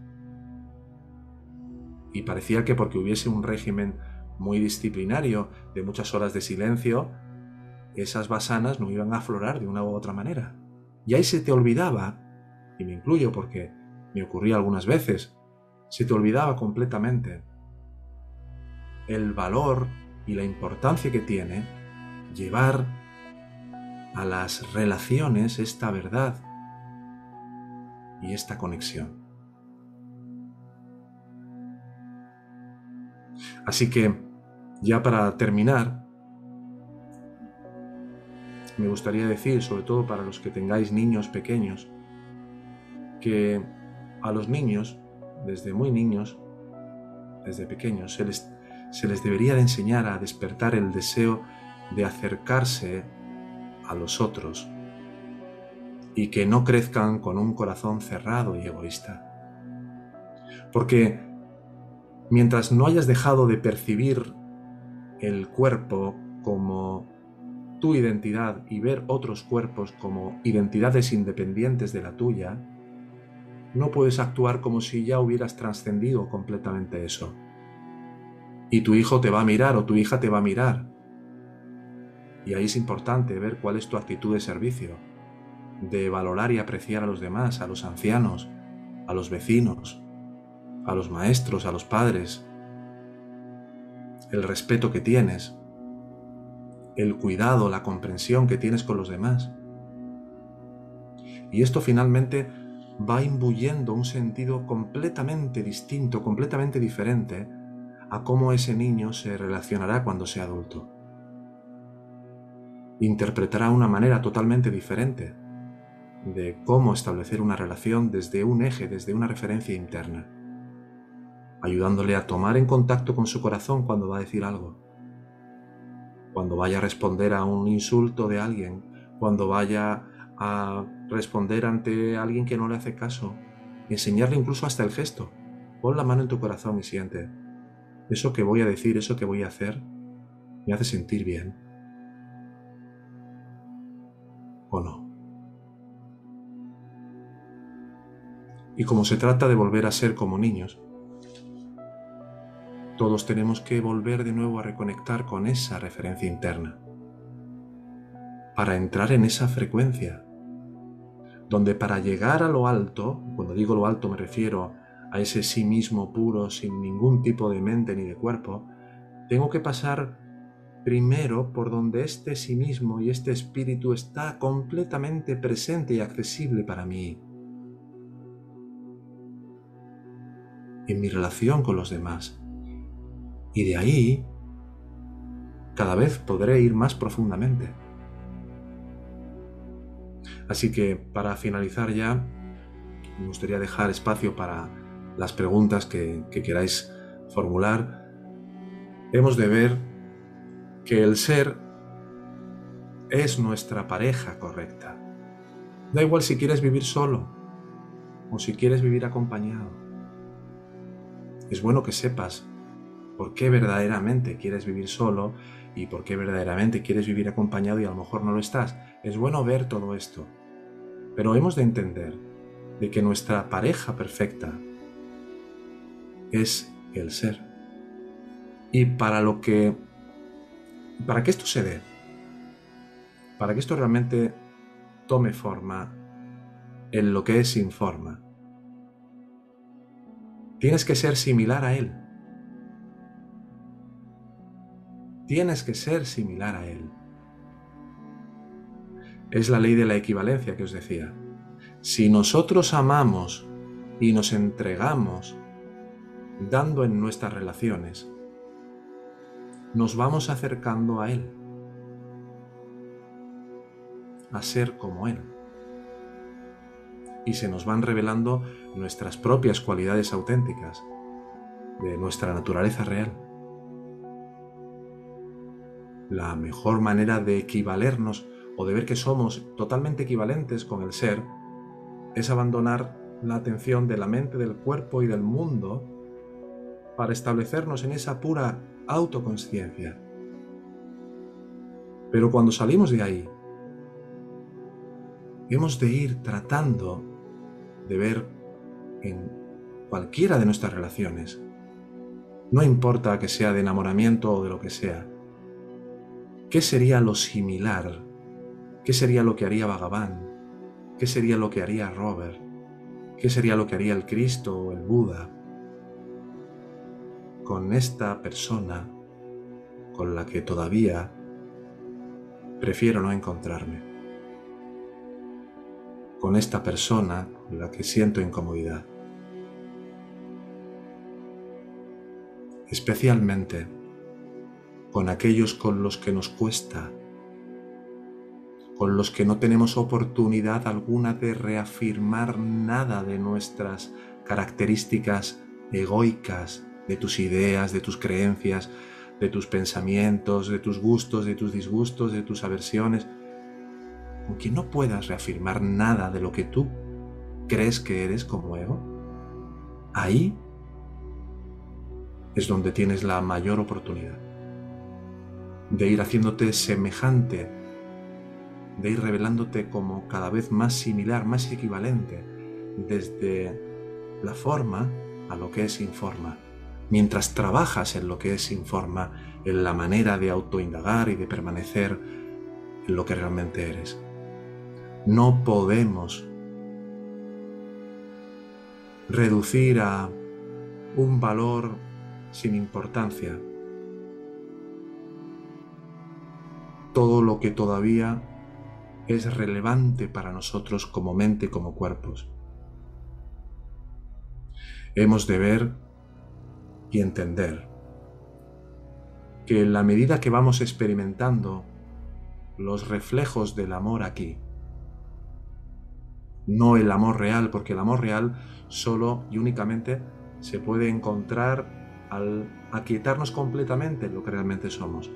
S2: Y parecía que porque hubiese un régimen muy disciplinario de muchas horas de silencio, esas basanas no iban a aflorar de una u otra manera. Y ahí se te olvidaba, y me incluyo porque me ocurría algunas veces, se te olvidaba completamente el valor y la importancia que tiene llevar a las relaciones esta verdad y esta conexión. Así que, ya para terminar, me gustaría decir, sobre todo para los que tengáis niños pequeños, que a los niños, desde muy niños, desde pequeños, se les se les debería de enseñar a despertar el deseo de acercarse a los otros y que no crezcan con un corazón cerrado y egoísta. Porque mientras no hayas dejado de percibir el cuerpo como tu identidad y ver otros cuerpos como identidades independientes de la tuya, no puedes actuar como si ya hubieras trascendido completamente eso. Y tu hijo te va a mirar o tu hija te va a mirar. Y ahí es importante ver cuál es tu actitud de servicio, de valorar y apreciar a los demás, a los ancianos, a los vecinos, a los maestros, a los padres, el respeto que tienes, el cuidado, la comprensión que tienes con los demás. Y esto finalmente va imbuyendo un sentido completamente distinto, completamente diferente a cómo ese niño se relacionará cuando sea adulto. Interpretará una manera totalmente diferente de cómo establecer una relación desde un eje, desde una referencia interna, ayudándole a tomar en contacto con su corazón cuando va a decir algo, cuando vaya a responder a un insulto de alguien, cuando vaya a responder ante alguien que no le hace caso, enseñarle incluso hasta el gesto. Pon la mano en tu corazón y siente, eso que voy a decir, eso que voy a hacer, me hace sentir bien. ¿O no? Y como se trata de volver a ser como niños, todos tenemos que volver de nuevo a reconectar con esa referencia interna para entrar en esa frecuencia, donde para llegar a lo alto, cuando digo lo alto me refiero a ese sí mismo puro, sin ningún tipo de mente ni de cuerpo, tengo que pasar primero por donde este sí mismo y este espíritu está completamente presente y accesible para mí, en mi relación con los demás. Y de ahí, cada vez podré ir más profundamente. Así que para finalizar ya, me gustaría dejar espacio para las preguntas que, queráis formular. Hemos de ver que el ser es nuestra pareja correcta. Da igual si quieres vivir solo o si quieres vivir acompañado. Es bueno que sepas por qué verdaderamente quieres vivir solo y por qué verdaderamente quieres vivir acompañado y a lo mejor no lo estás. Es bueno ver todo esto, pero hemos de entender de que nuestra pareja perfecta es el ser. Y para lo que para que esto se dé, para que esto realmente tome forma en lo que es sin forma, tienes que ser similar a él. Tienes que ser similar a Él. Es la ley de la equivalencia que os decía. Si nosotros amamos y nos entregamos dando en nuestras relaciones, nos vamos acercando a Él, a ser como Él. Y se nos van revelando nuestras propias cualidades auténticas de nuestra naturaleza real la mejor manera de equivalernos o de ver que somos totalmente equivalentes con el ser es abandonar la atención de la mente, del cuerpo y del mundo para establecernos en esa pura autoconsciencia. Pero cuando salimos de ahí, hemos de ir tratando de ver en cualquiera de nuestras relaciones, no importa que sea de enamoramiento o de lo que sea, ¿Qué sería lo similar? ¿Qué sería lo que haría Bhagavan? ¿Qué sería lo que haría Robert? ¿Qué sería lo que haría el Cristo o el Buda? Con esta persona con la que todavía prefiero no encontrarme. Con esta persona con la que siento incomodidad. Especialmente con aquellos con los que nos cuesta, con los que no tenemos oportunidad alguna de reafirmar nada de nuestras características egoicas, de tus ideas, de tus creencias, de tus pensamientos, de tus gustos, de tus disgustos, de tus aversiones, aunque no puedas reafirmar nada de lo que tú crees que eres como ego, ahí es donde tienes la mayor oportunidad de ir haciéndote semejante, de ir revelándote como cada vez más similar, más equivalente, desde la forma a lo que es informa. Mientras trabajas en lo que es informa, en la manera de autoindagar y de permanecer en lo que realmente eres. No podemos reducir a un valor sin importancia todo lo que todavía es relevante para nosotros como mente, como cuerpos. Hemos de ver y entender que en la medida que vamos experimentando los reflejos del amor aquí, no el amor real, porque el amor real solo y únicamente se puede encontrar al aquietarnos completamente en lo que realmente somos.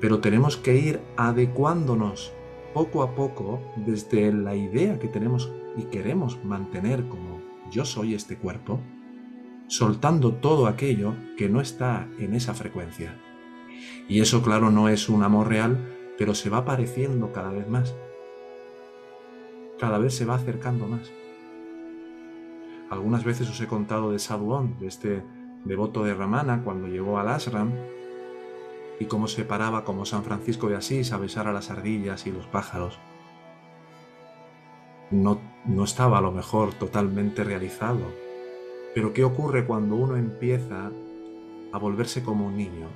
S2: Pero tenemos que ir adecuándonos poco a poco desde la idea que tenemos y queremos mantener como yo soy este cuerpo, soltando todo aquello que no está en esa frecuencia. Y eso, claro, no es un amor real, pero se va pareciendo cada vez más. Cada vez se va acercando más. Algunas veces os he contado de Sadhuon, de este devoto de Ramana, cuando llegó al ashram, y cómo se paraba como San Francisco de Asís a besar a las ardillas y los pájaros. No, no estaba a lo mejor totalmente realizado, pero ¿qué ocurre cuando uno empieza a volverse como un niño?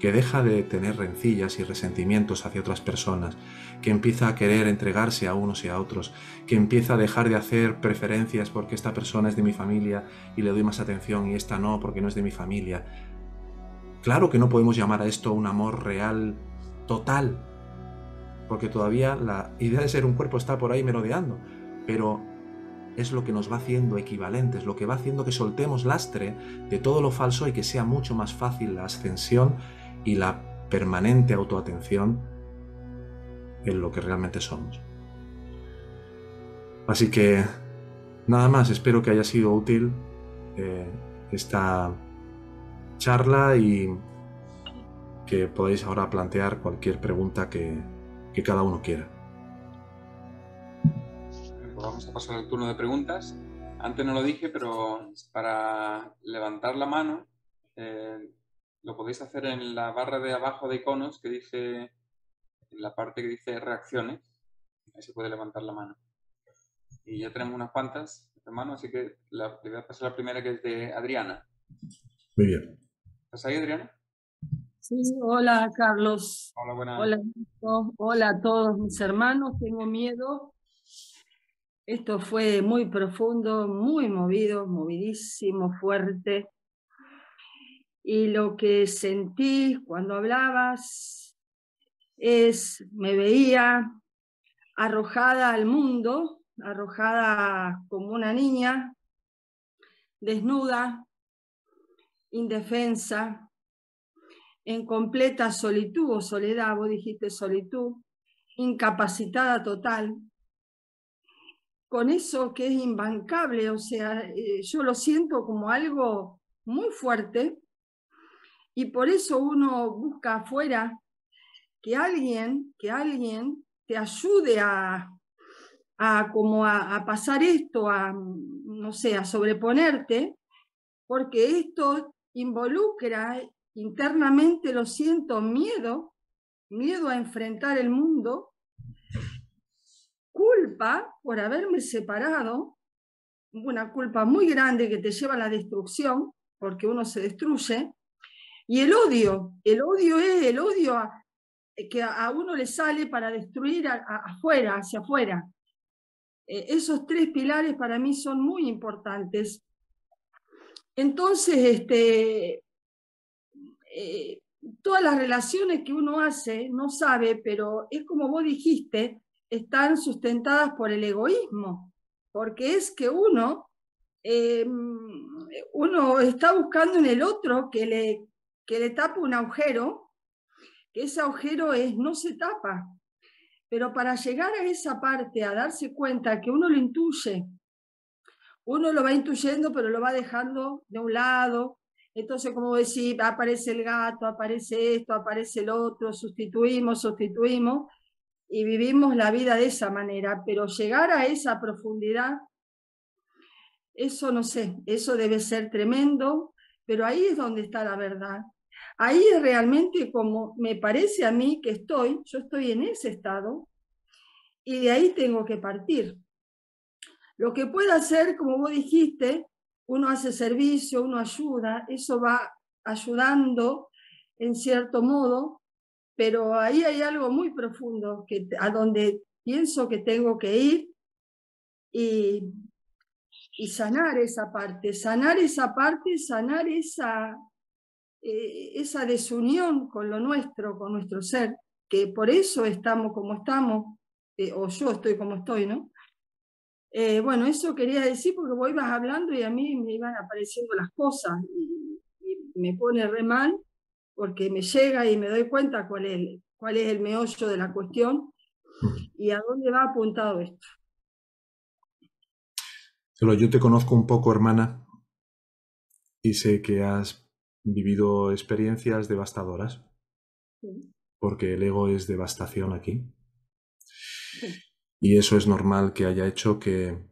S2: que deja de tener rencillas y resentimientos hacia otras personas, que empieza a querer entregarse a unos y a otros, que empieza a dejar de hacer preferencias porque esta persona es de mi familia y le doy más atención y esta no porque no es de mi familia. Claro que no podemos llamar a esto un amor real total, porque todavía la idea de ser un cuerpo está por ahí merodeando, pero es lo que nos va haciendo equivalentes, lo que va haciendo que soltemos lastre de todo lo falso y que sea mucho más fácil la ascensión y la permanente autoatención en lo que realmente somos. Así que nada más, espero que haya sido útil eh, esta charla y que podáis ahora plantear cualquier pregunta que, que cada uno quiera.
S1: Pues vamos a pasar al turno de preguntas. Antes no lo dije, pero para levantar la mano eh, lo podéis hacer en la barra de abajo de iconos que dice, en la parte que dice reacciones, ahí se puede levantar la mano. Y ya tenemos unas cuantas hermano, así que la, le voy a pasar la primera que es de Adriana.
S2: Muy bien.
S1: ¿Estás ahí, Adriana?
S3: Sí, hola Carlos.
S1: Hola, buenas.
S3: Hola, hola a todos mis hermanos. Tengo miedo. Esto fue muy profundo, muy movido, movidísimo, fuerte y lo que sentí cuando hablabas es, me veía arrojada al mundo, arrojada como una niña, desnuda, indefensa, en completa solitud o soledad, vos dijiste solitud, incapacitada total, con eso que es imbancable, o sea, eh, yo lo siento como algo muy fuerte, y por eso uno busca afuera que alguien, que alguien te ayude a, a como a, pasar esto, a, no sé, a sobreponerte, porque esto involucra internamente, lo siento, miedo, miedo a enfrentar el mundo, culpa por haberme separado, una culpa muy grande que te lleva a la destrucción, porque uno se destruye, y el odio, el odio es el odio que a uno le sale para destruir afuera, hacia afuera. Eh, esos tres pilares para mí son muy importantes. Entonces, este, eh, todas las relaciones que uno hace, no sabe, pero es como vos dijiste, están sustentadas por el egoísmo, porque es que uno, uno está buscando en el otro que le, que le tapa un agujero, que ese agujero es, no se tapa. Pero para llegar a esa parte, a darse cuenta que uno lo intuye, uno lo va intuyendo, pero lo va dejando de un lado. Entonces, como decir, aparece el gato, aparece esto, aparece el otro, sustituimos, sustituimos, y vivimos la vida de esa manera. Pero llegar a esa profundidad eso no sé, eso debe ser tremendo, pero ahí es donde está la verdad. Ahí es realmente como me parece a mí que estoy, yo estoy en ese estado y de ahí tengo que partir. Lo que puede hacer, como vos dijiste, uno hace servicio, uno ayuda, eso va ayudando en cierto modo, pero ahí hay algo muy profundo que, a donde pienso que tengo que ir y, y sanar esa parte, sanar esa parte, sanar esa, eh, esa desunión con lo nuestro, con nuestro ser, que por eso estamos como estamos, eh, o yo estoy como estoy, ¿no? Eh, bueno, eso quería decir porque vos ibas hablando y a mí me iban apareciendo las cosas y, y me pone re mal porque me llega y me doy cuenta cuál es, cuál es el meollo de la cuestión y a dónde va apuntado esto.
S2: Solo yo te conozco un poco, hermana, y sé que has vivido experiencias devastadoras,
S3: Sí,
S2: porque el ego es devastación aquí.
S3: sí,
S2: Y eso es normal que haya hecho que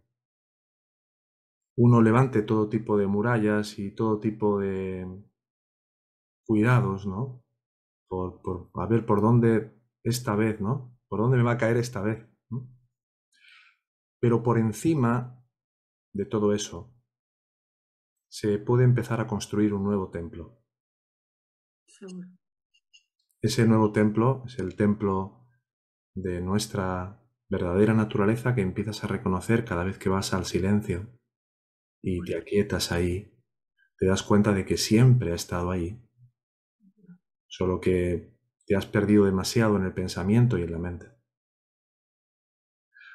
S2: uno levante todo tipo de murallas y todo tipo de cuidados, ¿no? Por, por a ver por dónde esta vez, ¿no? ¿Por dónde me va a caer esta vez? ¿no? Pero por encima de todo eso, se puede empezar a construir un nuevo templo.
S3: seguro.
S2: Ese nuevo templo es el templo de nuestra verdadera naturaleza que empiezas a reconocer cada vez que vas al silencio y te aquietas ahí, te das cuenta de que siempre ha estado ahí, solo que te has perdido demasiado en el pensamiento y en la mente.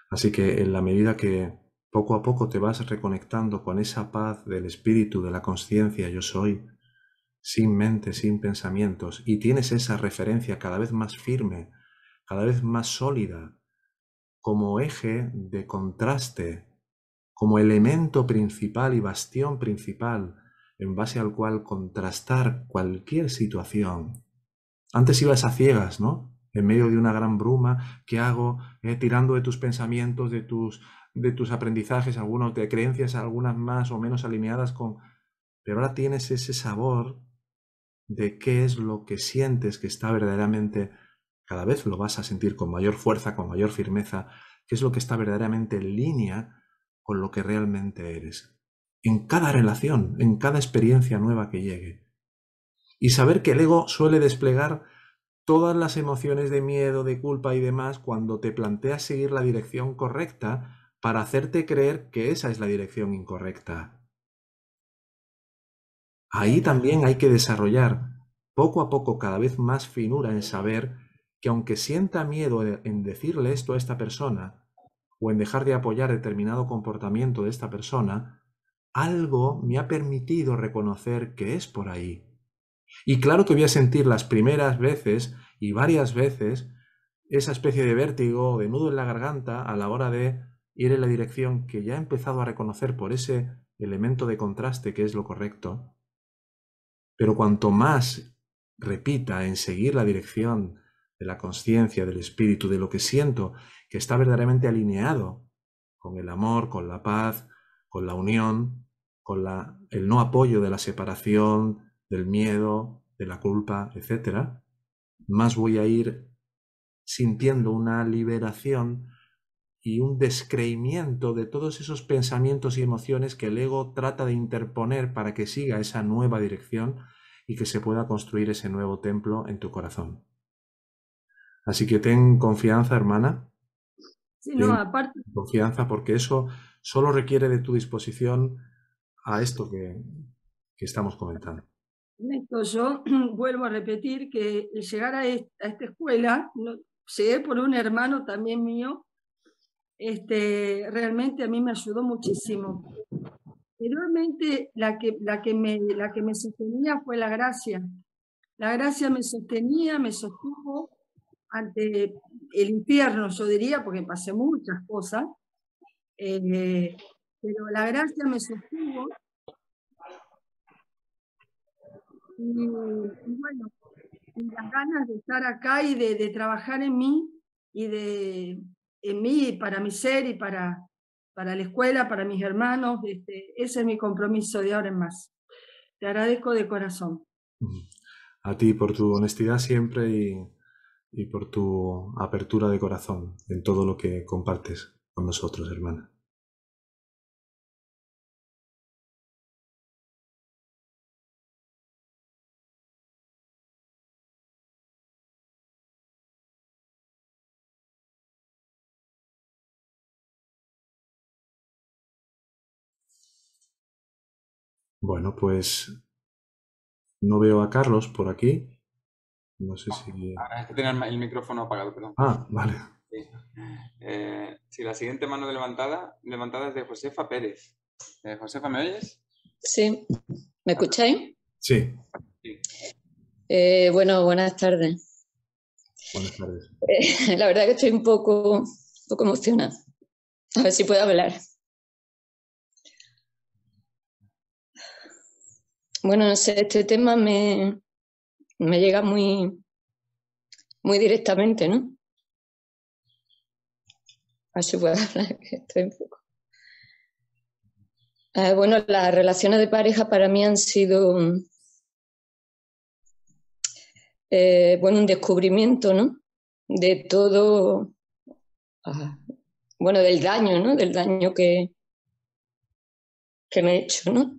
S2: Así que en la medida que poco a poco te vas reconectando con esa paz del espíritu, de la conciencia, yo soy, sin mente, sin pensamientos, y tienes esa referencia cada vez más firme, cada vez más sólida, como eje de contraste, como elemento principal y bastión principal en base al cual contrastar cualquier situación. Antes ibas a ciegas, ¿no? En medio de una gran bruma, ¿qué hago? Eh, tirando de tus pensamientos, de tus, de tus aprendizajes, algunos de creencias, algunas más o menos alineadas con... Pero ahora tienes ese sabor de qué es lo que sientes que está verdaderamente, cada vez lo vas a sentir con mayor fuerza, con mayor firmeza, qué es lo que está verdaderamente en línea con lo que realmente eres. En cada relación, en cada experiencia nueva que llegue. Y saber que el ego suele desplegar todas las emociones de miedo, de culpa y demás cuando te planteas seguir la dirección correcta para hacerte creer que esa es la dirección incorrecta. Ahí también hay que desarrollar poco a poco cada vez más finura en saber que aunque sienta miedo en decirle esto a esta persona o en dejar de apoyar determinado comportamiento de esta persona, algo me ha permitido reconocer que es por ahí. Y claro que voy a sentir las primeras veces y varias veces esa especie de vértigo de nudo en la garganta a la hora de ir en la dirección que ya he empezado a reconocer por ese elemento de contraste que es lo correcto. Pero cuanto más repita en seguir la dirección de la conciencia, del espíritu, de lo que siento, que está verdaderamente alineado con el amor, con la paz, con la unión, con la, el no apoyo de la separación, del miedo, de la culpa, etc., más voy a ir sintiendo una liberación y un descreimiento de todos esos pensamientos y emociones que el ego trata de interponer para que siga esa nueva dirección y que se pueda construir ese nuevo templo en tu corazón. Así que ten confianza, hermana.
S3: Sí, no, aparte,
S2: confianza porque eso solo requiere de tu disposición a esto que, que estamos comentando.
S3: Ernesto, yo vuelvo a repetir que llegar a, est- a esta escuela, no- llegué por un hermano también mío, este, realmente a mí me ayudó muchísimo. Anteriormente, la que, la, que me, la que me sostenía fue la gracia. La gracia me sostenía, me sostuvo ante el infierno, yo diría, porque pasé muchas cosas, eh, pero la gracia me sostuvo y, y bueno, y las ganas de estar acá y de, de trabajar en mí y de en mí para mi ser y para, para la escuela, para mis hermanos. Este, ese es mi compromiso de ahora en más. Te agradezco de corazón.
S2: A ti por tu honestidad siempre y, y por tu apertura de corazón en todo lo que compartes con nosotros, hermana. Bueno, pues no veo a Carlos por aquí. No sé si.
S1: Ahora es que tenía el micrófono apagado, perdón.
S2: Ah, vale.
S1: Sí. Eh, la siguiente mano levantada, levantada es de Josefa Pérez. Eh, Josefa, ¿me oyes?
S4: Sí. ¿Me escucháis?
S2: Sí.
S4: Eh, bueno, buenas tardes.
S2: Buenas tardes.
S4: Eh, la verdad que estoy un poco, un poco emocionada. A ver si puedo hablar. Bueno, no sé, este tema me, me llega muy, muy directamente, ¿no? A ver si puedo hablar, estoy un. Eh, bueno, las relaciones de pareja para mí han sido eh, bueno, un descubrimiento, ¿no? De todo, ah, bueno, del daño, ¿no? Del daño que, que me he hecho, ¿no?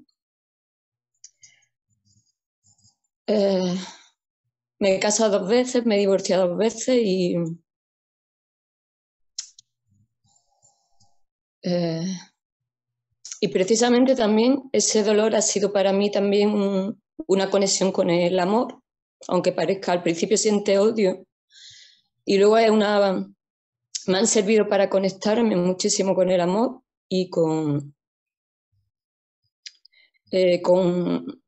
S4: Eh, me he casado dos veces, me he divorciado dos veces y eh, y precisamente también ese dolor ha sido para mí también una conexión con el amor, aunque parezca al principio siente odio. Y luego es una me han servido para conectarme muchísimo con el amor y con eh, con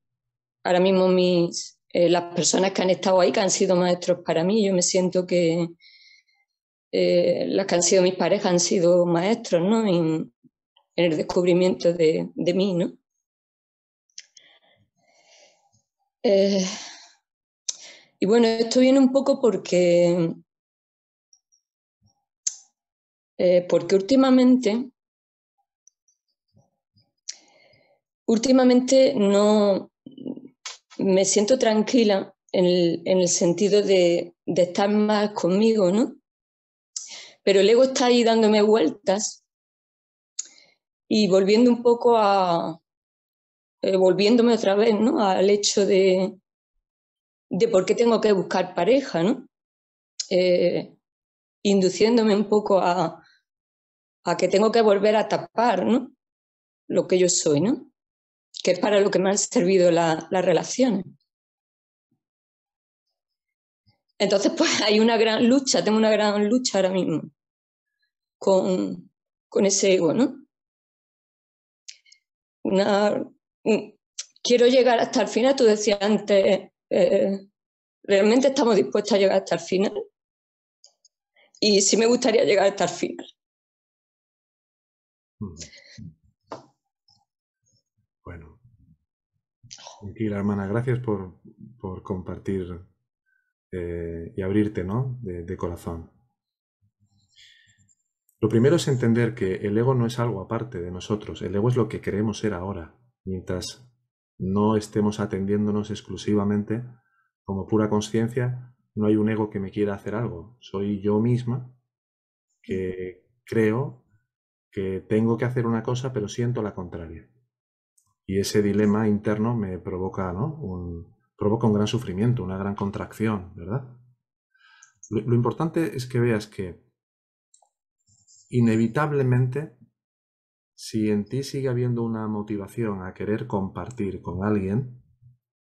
S4: ahora mismo mis, eh, las personas que han estado ahí, que han sido maestros para mí, yo me siento que eh, las que han sido mis parejas han sido maestros, ¿no? En, el descubrimiento de, de mí, ¿no? Eh, y bueno, esto viene un poco porque, porque últimamente, últimamente no, me siento tranquila en el, sentido de, estar más conmigo, ¿no? Pero el ego está ahí dándome vueltas y volviendo un poco a, eh, volviéndome otra vez, ¿no? Al hecho de, de por qué tengo que buscar pareja, ¿no? Eh, induciéndome un poco a, a que tengo que volver a tapar, ¿no? Lo que yo soy, ¿no? Que es para lo que me han servido las relaciones. Entonces, pues hay una gran lucha, tengo una gran lucha ahora mismo con, con ese ego, ¿no? quiero llegar hasta el final, tú decías antes, eh, ¿realmente estamos dispuestos a llegar hasta el final? Y sí me gustaría llegar hasta el final.
S2: Mm. Bueno. Tranquila, hermana, gracias por, compartir eh, y abrirte, ¿no? De, corazón. Lo primero es entender que el ego no es algo aparte de nosotros, el ego es lo que queremos ser ahora, mientras no estemos atendiéndonos exclusivamente como pura conciencia, no hay un ego que me quiera hacer algo, soy yo misma que creo que tengo que hacer una cosa pero siento la contraria. Y ese dilema interno me provoca, ¿no? Un, provoca un gran sufrimiento, una gran contracción, ¿verdad? Lo, importante es que veas que inevitablemente, si en ti sigue habiendo una motivación a querer compartir con alguien,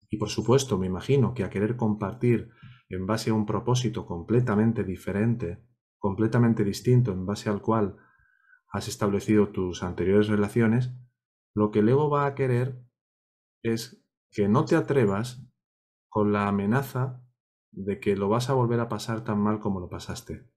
S2: y por supuesto me imagino que a querer compartir en base a un propósito completamente diferente, completamente distinto, en base al cual has establecido tus anteriores relaciones, lo que el ego va a querer es que no te atrevas con la amenaza de que lo vas a volver a pasar tan mal como lo pasaste.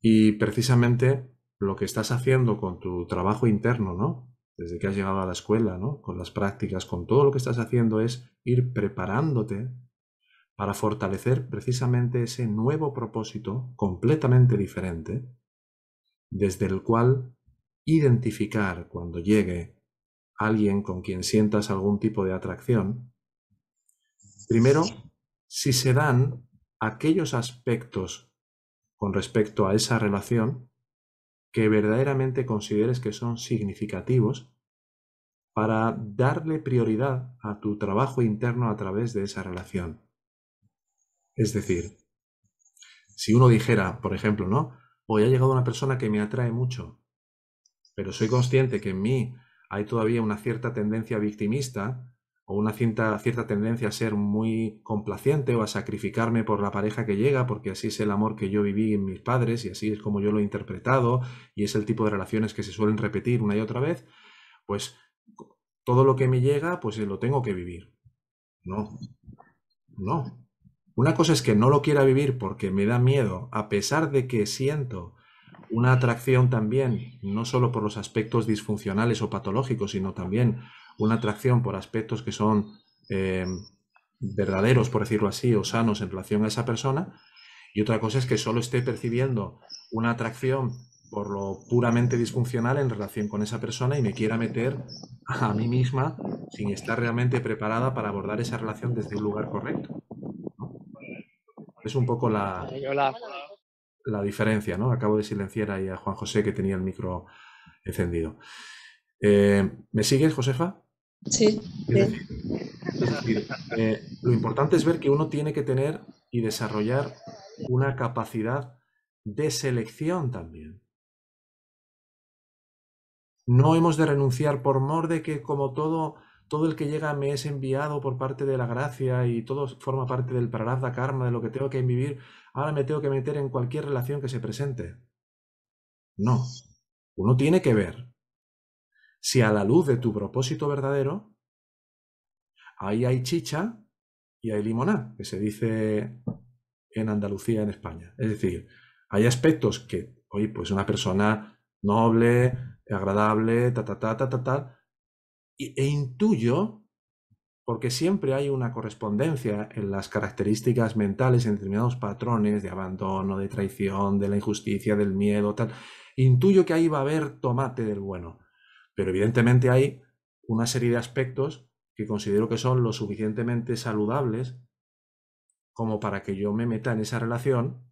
S2: Y precisamente lo que estás haciendo con tu trabajo interno, ¿no? Desde que has llegado a la escuela, ¿no? Con las prácticas, con todo lo que estás haciendo es ir preparándote para fortalecer precisamente ese nuevo propósito completamente diferente desde el cual identificar cuando llegue alguien con quien sientas algún tipo de atracción, primero, si se dan aquellos aspectos con respecto a esa relación que verdaderamente consideres que son significativos para darle prioridad a tu trabajo interno a través de esa relación. Es decir, si uno dijera, por ejemplo, ¿no? Hoy ha llegado una persona que me atrae mucho, pero soy consciente que en mí hay todavía una cierta tendencia victimista o una cierta, cierta tendencia a ser muy complaciente o a sacrificarme por la pareja que llega, porque así es el amor que yo viví en mis padres y así es como yo lo he interpretado y es el tipo de relaciones que se suelen repetir una y otra vez, pues todo lo que me llega, pues lo tengo que vivir. No, no. Una cosa es que no lo quiera vivir porque me da miedo, a pesar de que siento una atracción también, no solo por los aspectos disfuncionales o patológicos, sino también una atracción por aspectos que son eh, verdaderos, por decirlo así, o sanos en relación a esa persona. Y otra cosa es que solo esté percibiendo una atracción por lo puramente disfuncional en relación con esa persona y me quiera meter a mí misma sin estar realmente preparada para abordar esa relación desde un lugar correcto. Es un poco la, la diferencia, ¿no? Acabo de silenciar ahí a Juan José que tenía el micro encendido. Eh, ¿Me sigues, Josefa?
S4: Sí.
S2: Eh, lo importante es ver que uno tiene que tener y desarrollar una capacidad de selección también. No hemos de renunciar por mor de que como todo, todo el que llega me es enviado por parte de la gracia y todo forma parte del prarabdha karma, de lo que tengo que vivir, ahora me tengo que meter en cualquier relación que se presente. No. Uno tiene que ver si a la luz de tu propósito verdadero, ahí hay chicha y hay limoná, que se dice en Andalucía, en España. Es decir, hay aspectos que, oye, pues una persona noble, agradable, ta, ta, ta, ta, ta, ta, e intuyo, porque siempre hay una correspondencia en las características mentales, en determinados patrones de abandono, de traición, de la injusticia, del miedo, tal, intuyo que ahí va a haber tomate del bueno. Pero evidentemente hay una serie de aspectos que considero que son lo suficientemente saludables como para que yo me meta en esa relación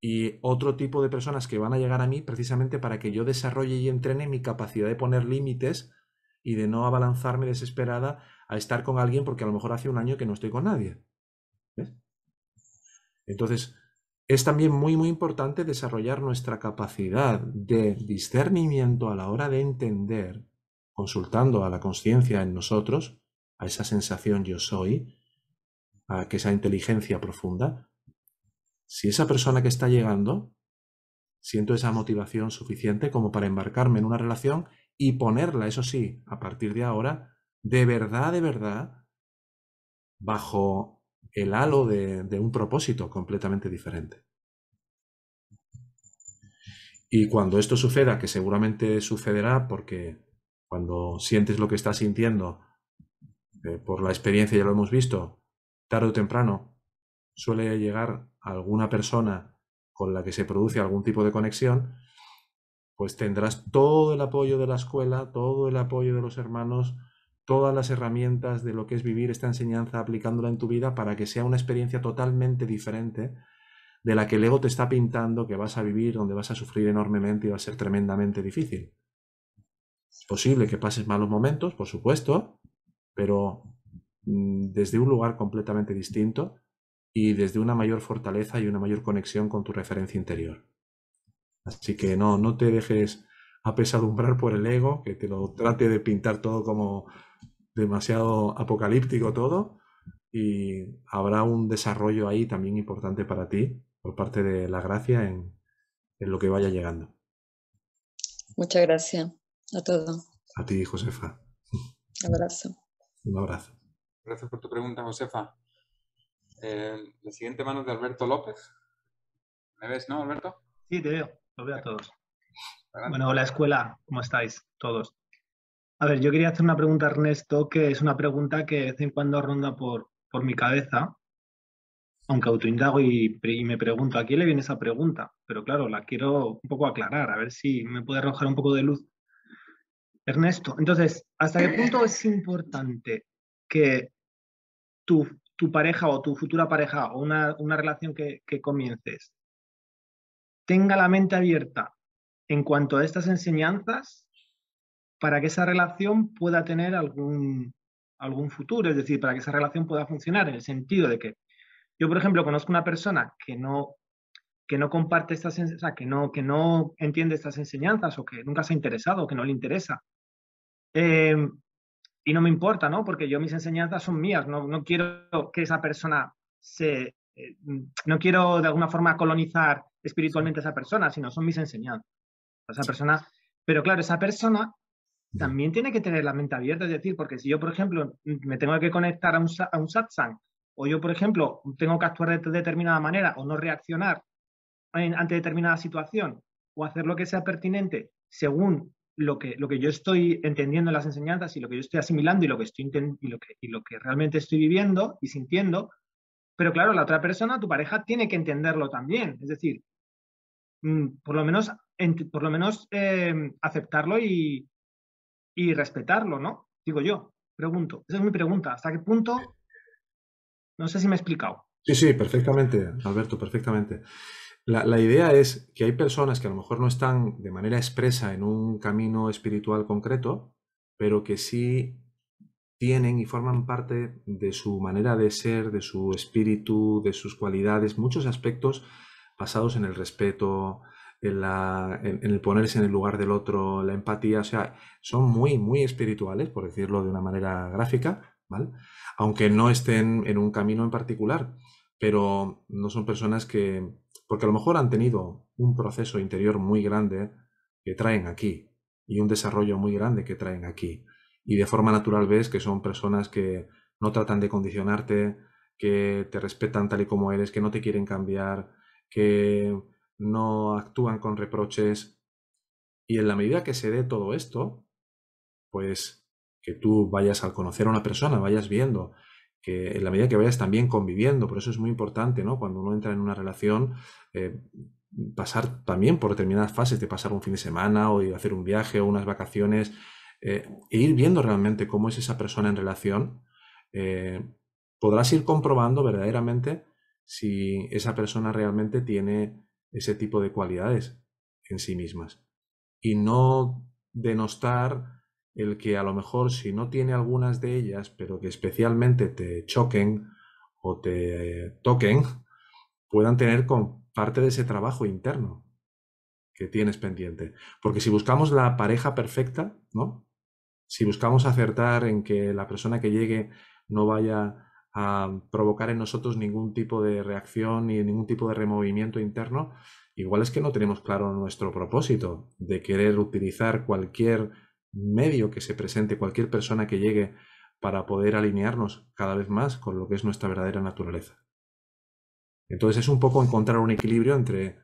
S2: y otro tipo de personas que van a llegar a mí precisamente para que yo desarrolle y entrene mi capacidad de poner límites y de no abalanzarme desesperada a estar con alguien porque a lo mejor hace un año que no estoy con nadie. Entonces, es también muy, muy importante desarrollar nuestra capacidad de discernimiento a la hora de entender, consultando a la conciencia en nosotros, a esa sensación yo soy, a que esa inteligencia profunda, si esa persona que está llegando, siento esa motivación suficiente como para embarcarme en una relación y ponerla, eso sí, a partir de ahora, de verdad, de verdad, bajo el halo de, un propósito completamente diferente. Y cuando esto suceda, que seguramente sucederá porque cuando sientes lo que estás sintiendo, eh, por la experiencia ya lo hemos visto, tarde o temprano suele llegar alguna persona con la que se produce algún tipo de conexión, pues tendrás todo el apoyo de la escuela, todo el apoyo de los hermanos, todas las herramientas de lo que es vivir esta enseñanza aplicándola en tu vida para que sea una experiencia totalmente diferente de la que el ego te está pintando que vas a vivir, donde vas a sufrir enormemente y va a ser tremendamente difícil. Es posible que pases malos momentos, por supuesto, pero mm, desde un lugar completamente distinto y desde una mayor fortaleza y una mayor conexión con tu referencia interior. Así que no, no te dejes apesadumbrar por el ego, que te lo trate de pintar todo como demasiado apocalíptico todo y habrá un desarrollo ahí también importante para ti por parte de la gracia en, en lo que vaya llegando.
S4: Muchas gracias a todos.
S2: A ti, Josefa.
S4: Un abrazo.
S2: Un abrazo.
S1: Gracias por tu pregunta, Josefa. Eh, la siguiente mano de Alberto López. ¿Me ves, no, Alberto?
S5: Sí, te veo. Lo veo a todos. Bueno, hola escuela, ¿cómo estáis todos? A ver, yo quería hacer una pregunta a Ernesto, que es una pregunta que de vez en cuando ronda por, por mi cabeza. aunque autoindago y, y, me pregunto, ¿a quién le viene esa pregunta? Pero claro, la quiero un poco aclarar, a ver si me puede arrojar un poco de luz. Ernesto, entonces, ¿hasta qué punto es importante que tu, tu pareja o tu futura pareja o una, una relación que, que comiences tenga la mente abierta en cuanto a estas enseñanzas para que esa relación pueda tener algún, algún futuro, es decir, para que esa relación pueda funcionar en el sentido de que yo, por ejemplo, conozco una persona que no, que no comparte estas, o sea, que no, que no entiende estas enseñanzas o que nunca se ha interesado o que no le interesa. Em, y no me importa, ¿no? Porque yo mis enseñanzas son mías, no, no quiero que esa persona se... Eh, no quiero de alguna forma colonizar espiritualmente a esa persona, sino son mis enseñanzas. Esa persona, pero claro, esa persona también tiene que tener la mente abierta, es decir, porque si yo, por ejemplo, me tengo que conectar a un, a un satsang, o yo, por ejemplo, tengo que actuar de determinada manera o no reaccionar ante determinada situación, o hacer lo que sea pertinente según lo que, lo que yo estoy entendiendo en las enseñanzas y lo que yo estoy asimilando y lo que, estoy y lo que, y lo que realmente estoy viviendo y sintiendo, pero claro, la otra persona, tu pareja, tiene que entenderlo también. Es decir, mm, por lo menos, por lo menos eh, aceptarlo y, y respetarlo, ¿no? Digo yo, pregunto. Esa es mi pregunta. ¿Hasta qué punto? No sé si me he explicado.
S2: Sí, sí, perfectamente, Alberto, perfectamente. La, la, idea es que hay personas que a lo mejor no están de manera expresa en un camino espiritual concreto, pero que sí tienen y forman parte de su manera de ser, de su espíritu, de sus cualidades, muchos aspectos basados en el respeto, en, el ponerse en el lugar del otro, la empatía, o sea, son muy, muy espirituales, por decirlo de una manera gráfica, ¿vale? Aunque no estén en un camino en particular, pero no son personas que, porque a lo mejor han tenido un proceso interior muy grande que traen aquí y un desarrollo muy grande que traen aquí. Y de forma natural ves que son personas que no tratan de condicionarte, que te respetan tal y como eres, que no te quieren cambiar, que no actúan con reproches. Y en la medida que se dé todo esto, pues que tú vayas al conocer a una persona, vayas viendo, que en la medida que vayas también conviviendo, por eso es muy importante, ¿no? Cuando uno entra en una relación, eh, pasar también por determinadas fases de pasar un fin de semana o de hacer un viaje o unas vacaciones, eh, e ir viendo realmente cómo es esa persona en relación, eh, podrás ir comprobando verdaderamente si esa persona realmente tiene ese tipo de cualidades en sí mismas. Y no denostar el que a lo mejor si no tiene algunas de ellas, pero que especialmente te choquen o te toquen, puedan tener con parte de ese trabajo interno que tienes pendiente. Porque si buscamos la pareja perfecta, ¿no? Si buscamos acertar en que la persona que llegue no vaya a provocar en nosotros ningún tipo de reacción ni ningún tipo de removimiento interno, igual es que no tenemos claro nuestro propósito de querer utilizar cualquier medio que se presente, cualquier persona que llegue para poder alinearnos cada vez más con lo que es nuestra verdadera naturaleza. Entonces es un poco encontrar un equilibrio entre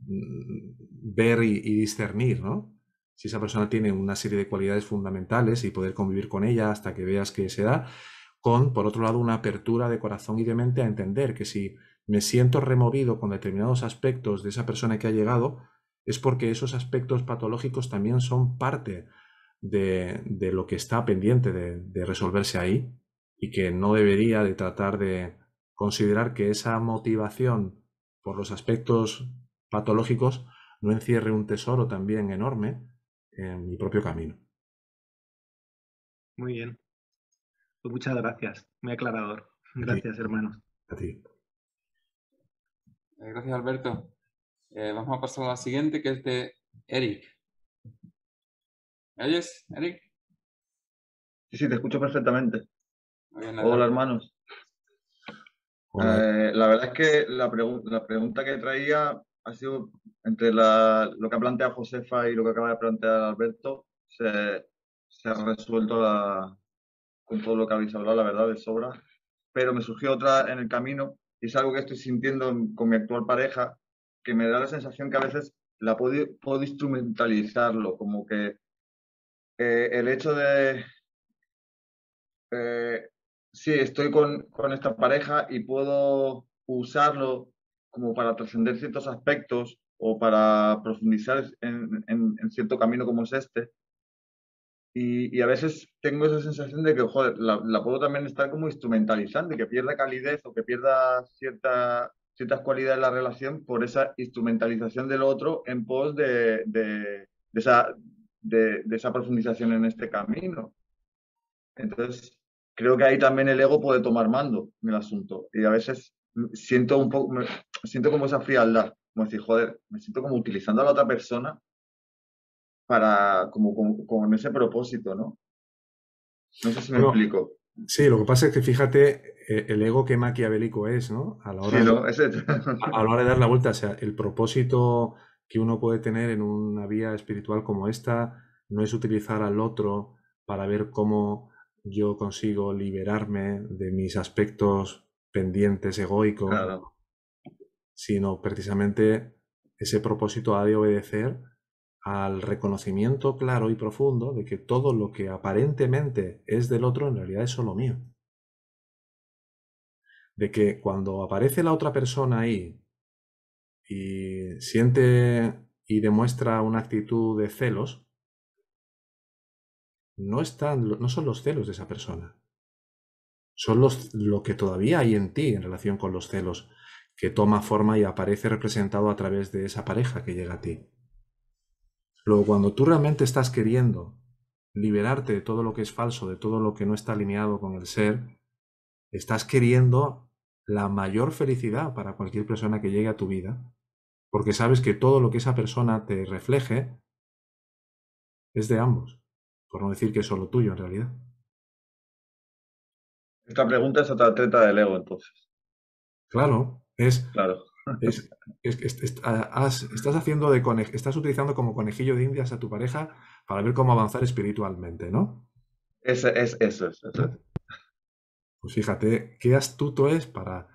S2: mm, ver y, y discernir, ¿no? Si esa persona tiene una serie de cualidades fundamentales y poder convivir con ella hasta que veas que se da, con, por otro lado, una apertura de corazón y de mente a entender que si me siento removido con determinados aspectos de esa persona que ha llegado, es porque esos aspectos patológicos también son parte de, lo que está pendiente de, de, resolverse ahí y que no debería de tratar de considerar que esa motivación por los aspectos patológicos no encierre un tesoro también enorme en mi propio camino.
S5: Muy bien. Pues muchas gracias, muy aclarador. Gracias, hermanos.
S2: A ti.
S1: Eh, gracias, Alberto. Eh, vamos a pasar a la siguiente, que es de Eric. ¿Me oyes, Eric?
S6: Sí, sí, te escucho perfectamente. Hola, hermanos. Eh, la verdad es que la, la, pregunta que traía ha sido entre lo que ha planteado Josefa y lo que acaba de plantear Alberto, se, se ha resuelto la, con todo lo que habéis hablado, la verdad, de sobra. Pero me surgió otra en el camino y es algo que estoy sintiendo con mi actual pareja, que me da la sensación que a veces la puedo, puedo instrumentalizarlo, como que eh, el hecho de... Eh, sí, estoy con, con, esta pareja y puedo usarlo como para trascender ciertos aspectos o para profundizar en, cierto camino como es este. Y, a veces tengo esa sensación de que, joder, la, puedo también estar como instrumentalizando y que pierda calidez o que pierda cierta, ciertas cualidades de la relación por esa instrumentalización del otro en pos de, de, esa, de, esa profundización en este camino. Entonces, creo que ahí también el ego puede tomar mando en el asunto. Y a veces siento un poco, siento como esa frialdad, como decir, joder, me siento como utilizando a la otra persona para, como, con, ese propósito, ¿no? No sé si me explico.
S2: Sí, lo que pasa es que fíjate eh, el ego que maquiavélico es, ¿no? A la hora, de, a la hora de dar la vuelta, o sea, el propósito que uno puede tener en una vía espiritual como esta no es utilizar al otro para ver cómo yo consigo liberarme de mis aspectos pendientes egoicos, sino precisamente ese propósito ha de obedecer al reconocimiento claro y profundo de que todo lo que aparentemente es del otro en realidad es solo mío. De que cuando aparece la otra persona ahí y siente y demuestra una actitud de celos, no, están, no son los celos de esa persona. Son los, lo que todavía hay en ti en relación con los celos, que toma forma y aparece representado a través de esa pareja que llega a ti. Luego, cuando tú realmente estás queriendo liberarte de todo lo que es falso, de todo lo que no está alineado con el ser, estás queriendo la mayor felicidad para cualquier persona que llegue a tu vida, porque sabes que todo lo que esa persona te refleje es de ambos por no decir que es solo tuyo en realidad.
S6: Esta pregunta es otra treta del ego, entonces.
S2: Claro, es.
S6: Claro.
S2: Es, estás haciendo de estás utilizando como conejillo de indias a tu pareja para ver cómo avanzar espiritualmente, ¿no?
S6: Es, es, eso es, eso
S2: Pues fíjate, qué astuto es para,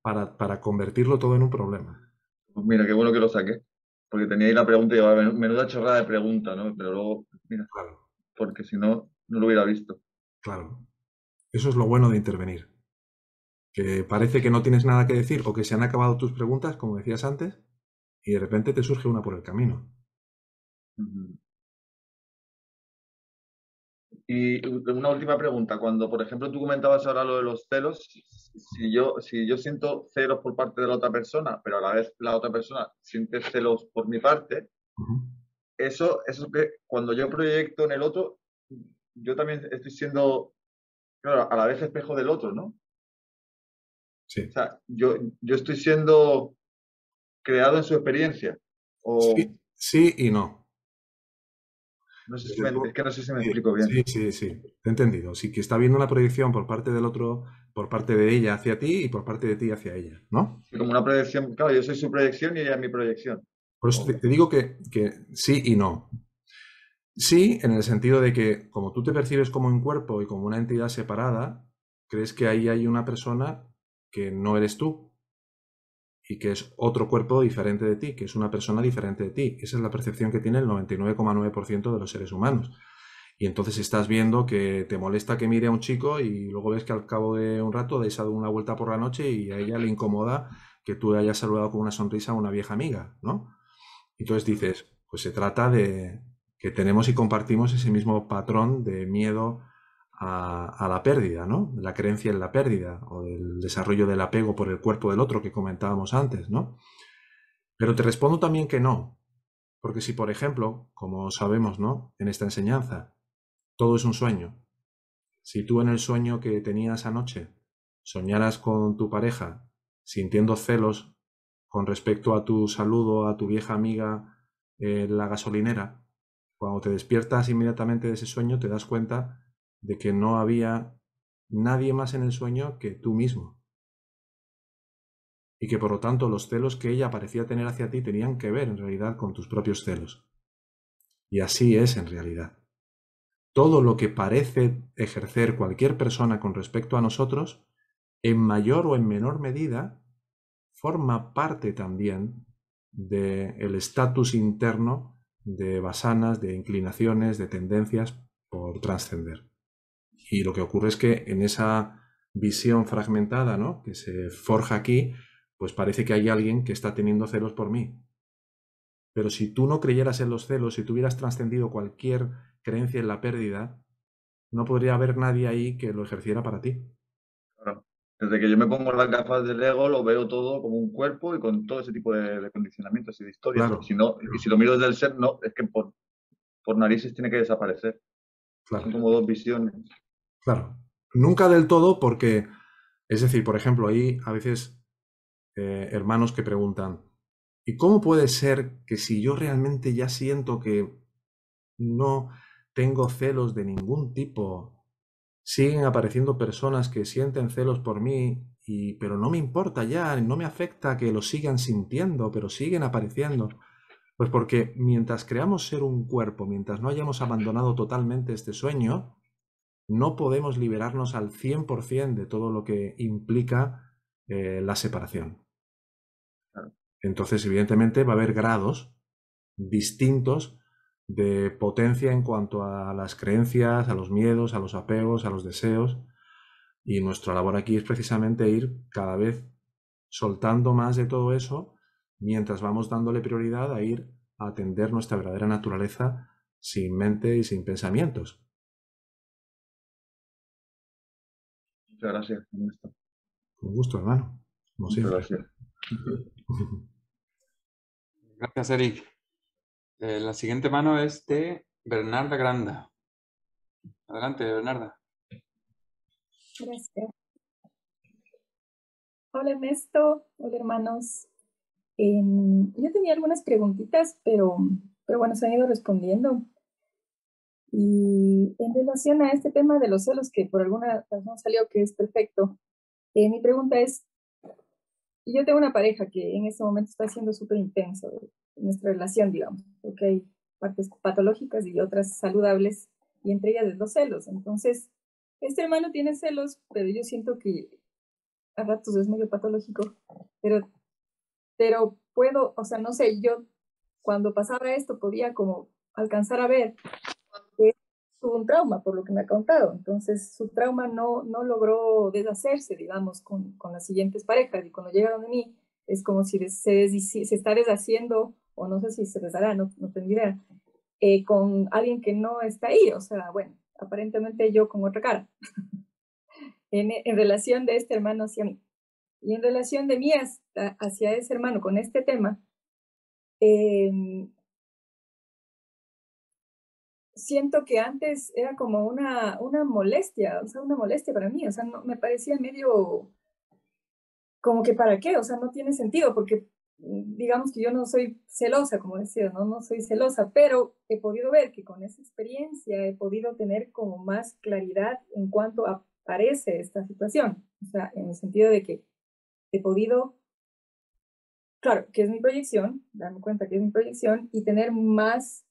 S2: para, para convertirlo todo en un problema.
S6: Pues mira, qué bueno que lo saqué. Porque tenía ahí la pregunta y llevaba menuda chorrada de pregunta, ¿no? Pero luego, mira. Claro porque si no, no lo hubiera visto.
S2: Claro. Eso es lo bueno de intervenir. Que parece que no tienes nada que decir o que se han acabado tus preguntas, como decías antes, y de repente te surge una por el camino.
S6: Y una última pregunta. Cuando, por ejemplo, tú comentabas ahora lo de los celos, si yo, si yo siento celos por parte de la otra persona, pero a la vez la otra persona siente celos por mi parte, eso, eso que cuando yo proyecto en el otro, yo también estoy siendo, claro, a la vez espejo del otro, ¿no?
S2: Sí.
S6: O sea, yo, yo estoy siendo creado en su experiencia. O...
S2: Sí, y no.
S6: No sé si me, es que no sé si me explico bien.
S2: Sí, sí, sí, te he entendido. Sí, que está viendo una proyección por parte del otro, por parte de ella hacia ti y por parte de ti hacia ella, ¿no?
S6: Como una proyección, claro, yo soy su proyección y ella es mi proyección.
S2: Por eso te, digo que, que, sí y no. Sí, en el sentido de que como tú te percibes como un cuerpo y como una entidad separada, crees que ahí hay una persona que no eres tú y que es otro cuerpo diferente de ti, que es una persona diferente de ti. Esa es la percepción que tiene el 99,9% de los seres humanos. Y entonces estás viendo que te molesta que mire a un chico y luego ves que al cabo de un rato dais una vuelta por la noche y a ella le incomoda que tú hayas saludado con una sonrisa a una vieja amiga, ¿no? Entonces dices, pues se trata de que tenemos y compartimos ese mismo patrón de miedo a, la pérdida, ¿no? La creencia en la pérdida o del desarrollo del apego por el cuerpo del otro que comentábamos antes, ¿no? Pero te respondo también que no, porque si, por ejemplo, como sabemos, ¿no? En esta enseñanza, todo es un sueño. Si tú en el sueño que tenías anoche soñaras con tu pareja sintiendo celos con respecto a tu saludo a tu vieja amiga en la gasolinera, cuando te despiertas inmediatamente de ese sueño te das cuenta de que no había nadie más en el sueño que tú mismo. Y que por lo tanto los celos que ella parecía tener hacia ti tenían que ver en realidad con tus propios celos. Y así es en realidad. Todo lo que parece ejercer cualquier persona con respecto a nosotros, en mayor o en menor medida, forma parte también del estatus interno de basanas, de inclinaciones, de tendencias por trascender. Y lo que ocurre es que en esa visión fragmentada, ¿no? Que se forja aquí, pues parece que hay alguien que está teniendo celos por mí. Pero si tú no creyeras en los celos, si tuvieras trascendido cualquier creencia en la pérdida, no podría haber nadie ahí que lo ejerciera para ti.
S6: Claro. Desde que yo me pongo las gafas del ego, lo veo todo como un cuerpo y con todo ese tipo de, condicionamientos y de historias. Si no, y si lo miro desde el ser, no, es que por, por narices tiene que desaparecer. Son como dos visiones.
S2: Claro. Nunca del todo porque, es decir, por ejemplo, hay a veces eh, hermanos que preguntan, ¿y cómo puede ser que si yo realmente ya siento que no tengo celos de ningún tipo siguen apareciendo personas que sienten celos por mí, y, pero no me importa ya, no me afecta que lo sigan sintiendo, pero siguen apareciendo. Pues porque mientras creamos ser un cuerpo, mientras no hayamos abandonado totalmente este sueño, no podemos liberarnos al 100% de todo lo que implica eh, la separación. Entonces, evidentemente, va a haber grados distintos de potencia en cuanto a las creencias, a los miedos, a los apegos, a los deseos. Y nuestra labor aquí es precisamente ir cada vez soltando más de todo eso mientras vamos dándole prioridad a ir a atender nuestra verdadera naturaleza sin mente y sin pensamientos.
S6: Muchas gracias,
S2: Con gusto, hermano.
S6: Muchas gracias.
S1: Gracias, Eric. Eh, la siguiente mano es de Bernarda Granda. Adelante, Bernarda.
S7: Gracias. Hola Ernesto, hola hermanos. Em, yo tenía algunas preguntitas, pero, pero bueno, se han ido respondiendo. Y en relación a este tema de los celos, que por alguna razón salió que es perfecto, eh, mi pregunta es, yo tengo una pareja que en este momento está siendo súper intenso, nuestra relación, digamos, porque hay partes patológicas y otras saludables, y entre ellas los celos. Entonces, este hermano tiene celos, pero yo siento que a ratos es medio patológico, pero, pero puedo, o sea, no sé, yo cuando pasaba esto podía como alcanzar a ver tuvo un trauma, por lo que me ha contado. Entonces, su trauma no, no logró deshacerse, digamos, con, con las siguientes parejas, y cuando llegaron a mí, es como si se, se está deshaciendo o no sé si se les dará, no, no tengo idea, eh, con alguien que no está ahí, o sea, bueno, aparentemente yo con otra cara, en, en, relación de este hermano hacia mí. Y en relación de mí hacia ese hermano con este tema, eh, siento que antes era como una, una molestia, o sea, una molestia para mí, o sea, no, me parecía medio como que para qué, o sea, no tiene sentido, porque digamos que yo no soy celosa, como decía, ¿no? no soy celosa, pero he podido ver que con esa experiencia he podido tener como más claridad en cuanto aparece esta situación, o sea, en el sentido de que he podido, claro, que es mi proyección, darme cuenta que es mi proyección y tener más,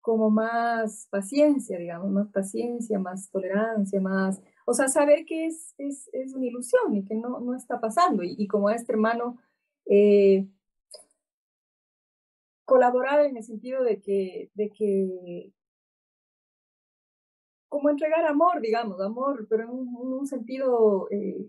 S7: como más paciencia, digamos, más paciencia, más tolerancia, más, o sea, saber que es, es, es una ilusión y que no, no está pasando. Y, y como a este hermano, eh, colaborar en el sentido de que, de que como entregar amor, digamos, amor, pero en un, sentido, eh,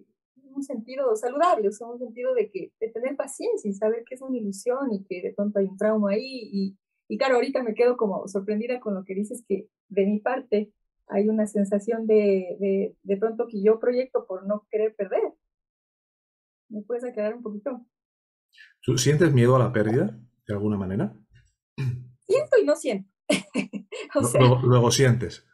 S7: un sentido saludable, o sea, un sentido de que de tener paciencia y saber que es una ilusión y que de pronto hay un trauma ahí. Y, y claro, ahorita me quedo como sorprendida con lo que dices que de mi parte hay una sensación de, de, de pronto que yo proyecto por no querer perder. ¿Me puedes aclarar un poquito?
S2: ¿Tú sientes miedo a la pérdida? de alguna manera?
S7: Siento y no siento.
S2: luego, sientes.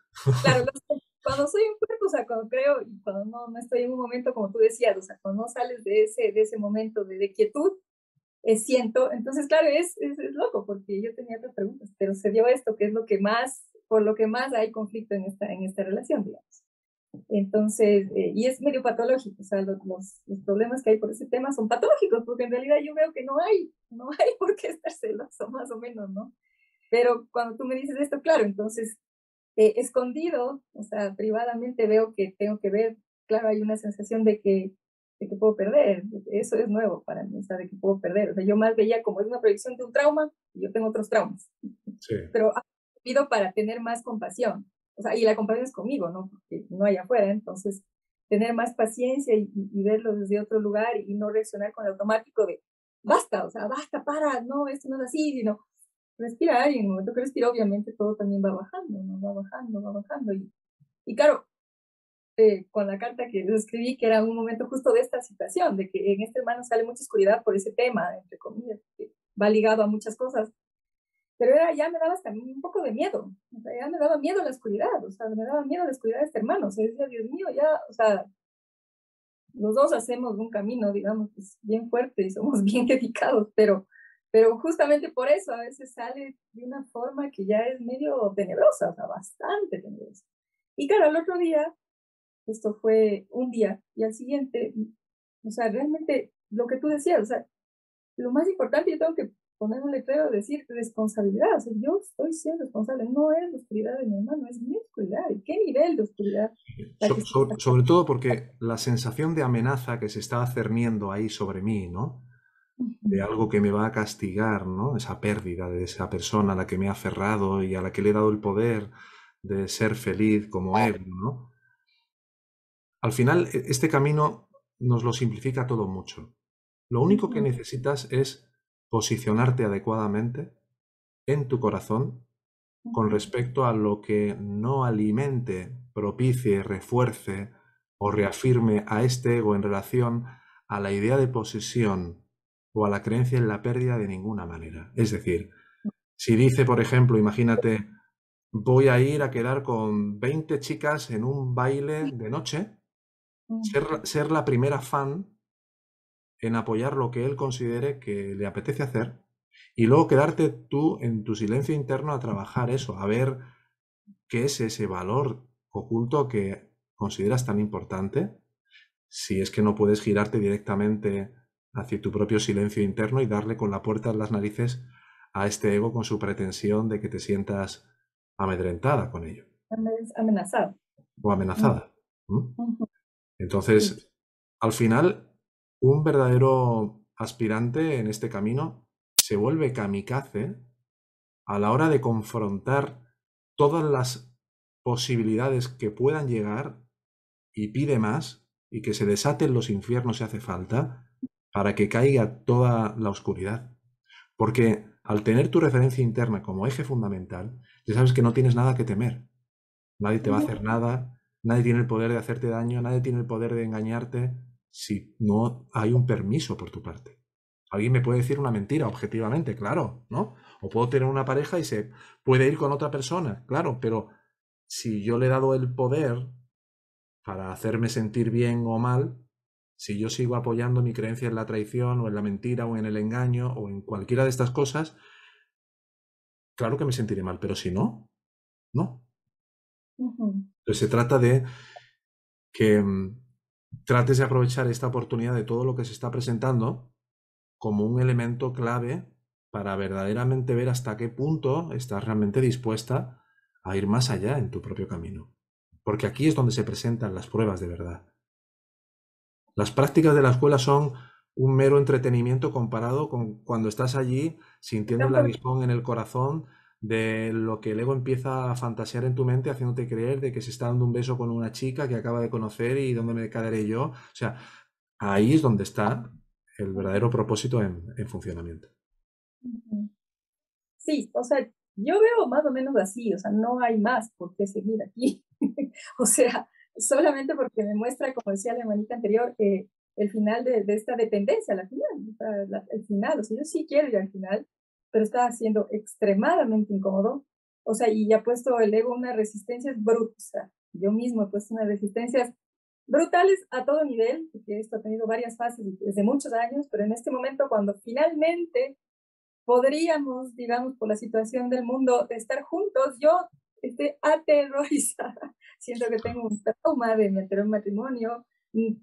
S7: claro, cuando soy un cuerpo, o sea, cuando creo y cuando no, no, estoy en un momento como tú decías, o sea, cuando no sales de ese, de ese momento de, de quietud, eh, siento, entonces, claro, es, es, es, loco porque yo tenía otras preguntas, pero se dio esto, que es lo que más, por lo que más hay conflicto en esta, en esta relación, digamos. Entonces, eh, y es medio patológico, o sea, los, los, problemas que hay por ese tema son patológicos, porque en realidad yo veo que no hay, no hay por qué estar celoso, más o menos, ¿no? Pero cuando tú me dices esto, claro, entonces, eh, escondido, o sea, privadamente veo que tengo que ver, claro, hay una sensación de que, de que puedo perder, eso es nuevo para mí, o sea, de que puedo perder, o sea, yo más veía como es una proyección de un trauma, y yo tengo otros traumas, sí. pero servido para tener más compasión, o sea, y la compasión es conmigo, ¿no? Porque no hay afuera, entonces tener más paciencia y, verlo desde otro lugar y no reaccionar con el automático de basta, o sea, basta, para, no, esto no es así, sino respirar y en el momento que respira obviamente todo también va bajando, ¿no? va bajando, va bajando y, y claro, eh, con la carta que les escribí, que era un momento justo de esta situación, de que en este hermano sale mucha oscuridad por ese tema, entre comillas, que va ligado a muchas cosas, pero era, ya me daba hasta un poco de miedo, o sea, ya me daba miedo la oscuridad, o sea, me daba miedo la oscuridad de este hermano, o sea, decía, Dios mío, ya, o sea, los dos hacemos un camino, digamos, pues, bien fuerte y somos bien dedicados, pero, pero justamente por eso a veces sale de una forma que ya es medio tenebrosa, o sea, bastante tenebrosa. Y claro, el otro día esto fue un día y al siguiente, o sea, realmente lo que tú decías, o sea, lo más importante yo tengo que poner un letrero de decir responsabilidad, o sea, yo estoy siendo responsable, no es la oscuridad de mi hermano, es mi oscuridad, ¿y qué nivel de oscuridad?
S2: sobre todo porque la sensación de amenaza que se está cerniendo ahí sobre mí, ¿no? De algo que me va a castigar, ¿no? Esa pérdida de esa persona a la que me ha aferrado y a la que le he dado el poder de ser feliz como él, ¿no? Al final, e, este camino nos lo simplifica todo mucho. Lo único que necesitas es posicionarte adecuadamente en tu corazón con respecto a lo que no alimente, propicie, refuerce o reafirme a este ego en relación a la idea de posesión o a la creencia en la pérdida de ninguna manera. Es decir, si dice, por ejemplo, imagínate, voy a ir a quedar con 20 chicas en un baile de noche, Mm. ser, la primera fan en apoyar lo que él considere que le apetece hacer y luego quedarte tú en tu silencio interno a trabajar eso, a ver qué es ese valor oculto que consideras tan importante, si es que no puedes girarte directamente hacia tu propio silencio interno y darle con la puerta en las narices a este ego con su pretensión de que te sientas amedrentada con ello.
S7: Amenazada.
S2: O amenazada. Entonces, al final, un verdadero aspirante en este camino se vuelve kamikaze a la hora de confrontar todas las posibilidades que puedan llegar y pide más y que se desaten los infiernos si hace falta para que caiga toda la oscuridad. Porque al tener tu referencia interna como eje fundamental, ya sabes que no tienes nada que temer. Nadie te va a hacer nada, Nadie tiene el poder de hacerte daño, nadie tiene el poder de engañarte si no hay un permiso por tu parte. Alguien me puede decir una mentira, objetivamente, claro, ¿no? O puedo tener una pareja y se puede ir con otra persona, claro, pero si yo le he dado el poder para hacerme sentir bien o mal, si yo sigo apoyando mi creencia en la traición o en la mentira o en el engaño o en cualquiera de estas cosas, claro que me sentiré mal, pero si no, no. Entonces se trata de que mm, trates de aprovechar esta oportunidad de todo lo que se está presentando como un elemento clave para verdaderamente ver hasta qué punto estás realmente dispuesta a ir más allá en tu propio camino. Porque aquí es donde se presentan las pruebas de verdad. Las prácticas de la escuela son un mero entretenimiento comparado con cuando estás allí sintiendo la aguijón en el corazón de lo que el ego empieza a fantasear en tu mente, haciéndote creer de que se está dando un beso con una chica que acaba de conocer y dónde me quedaré yo. O sea, ahí es donde está el verdadero propósito en, funcionamiento.
S7: Sí, o sea, yo veo más o menos así, o sea, no hay más por qué seguir aquí. o sea, solamente porque me muestra, como decía la hermanita anterior, que el final de, esta dependencia, la final, el final, o sea, yo sí quiero ir al final, pero estaba siendo extremadamente incómodo. O sea, y ha puesto el ego una resistencia brutal. O sea, yo mismo he puesto unas resistencias brutales a todo nivel, porque esto ha tenido varias fases desde muchos años, pero en este momento cuando finalmente podríamos, digamos, por la situación del mundo, estar juntos, yo estoy aterrorizada. Siento que tengo un trauma de meter un matrimonio.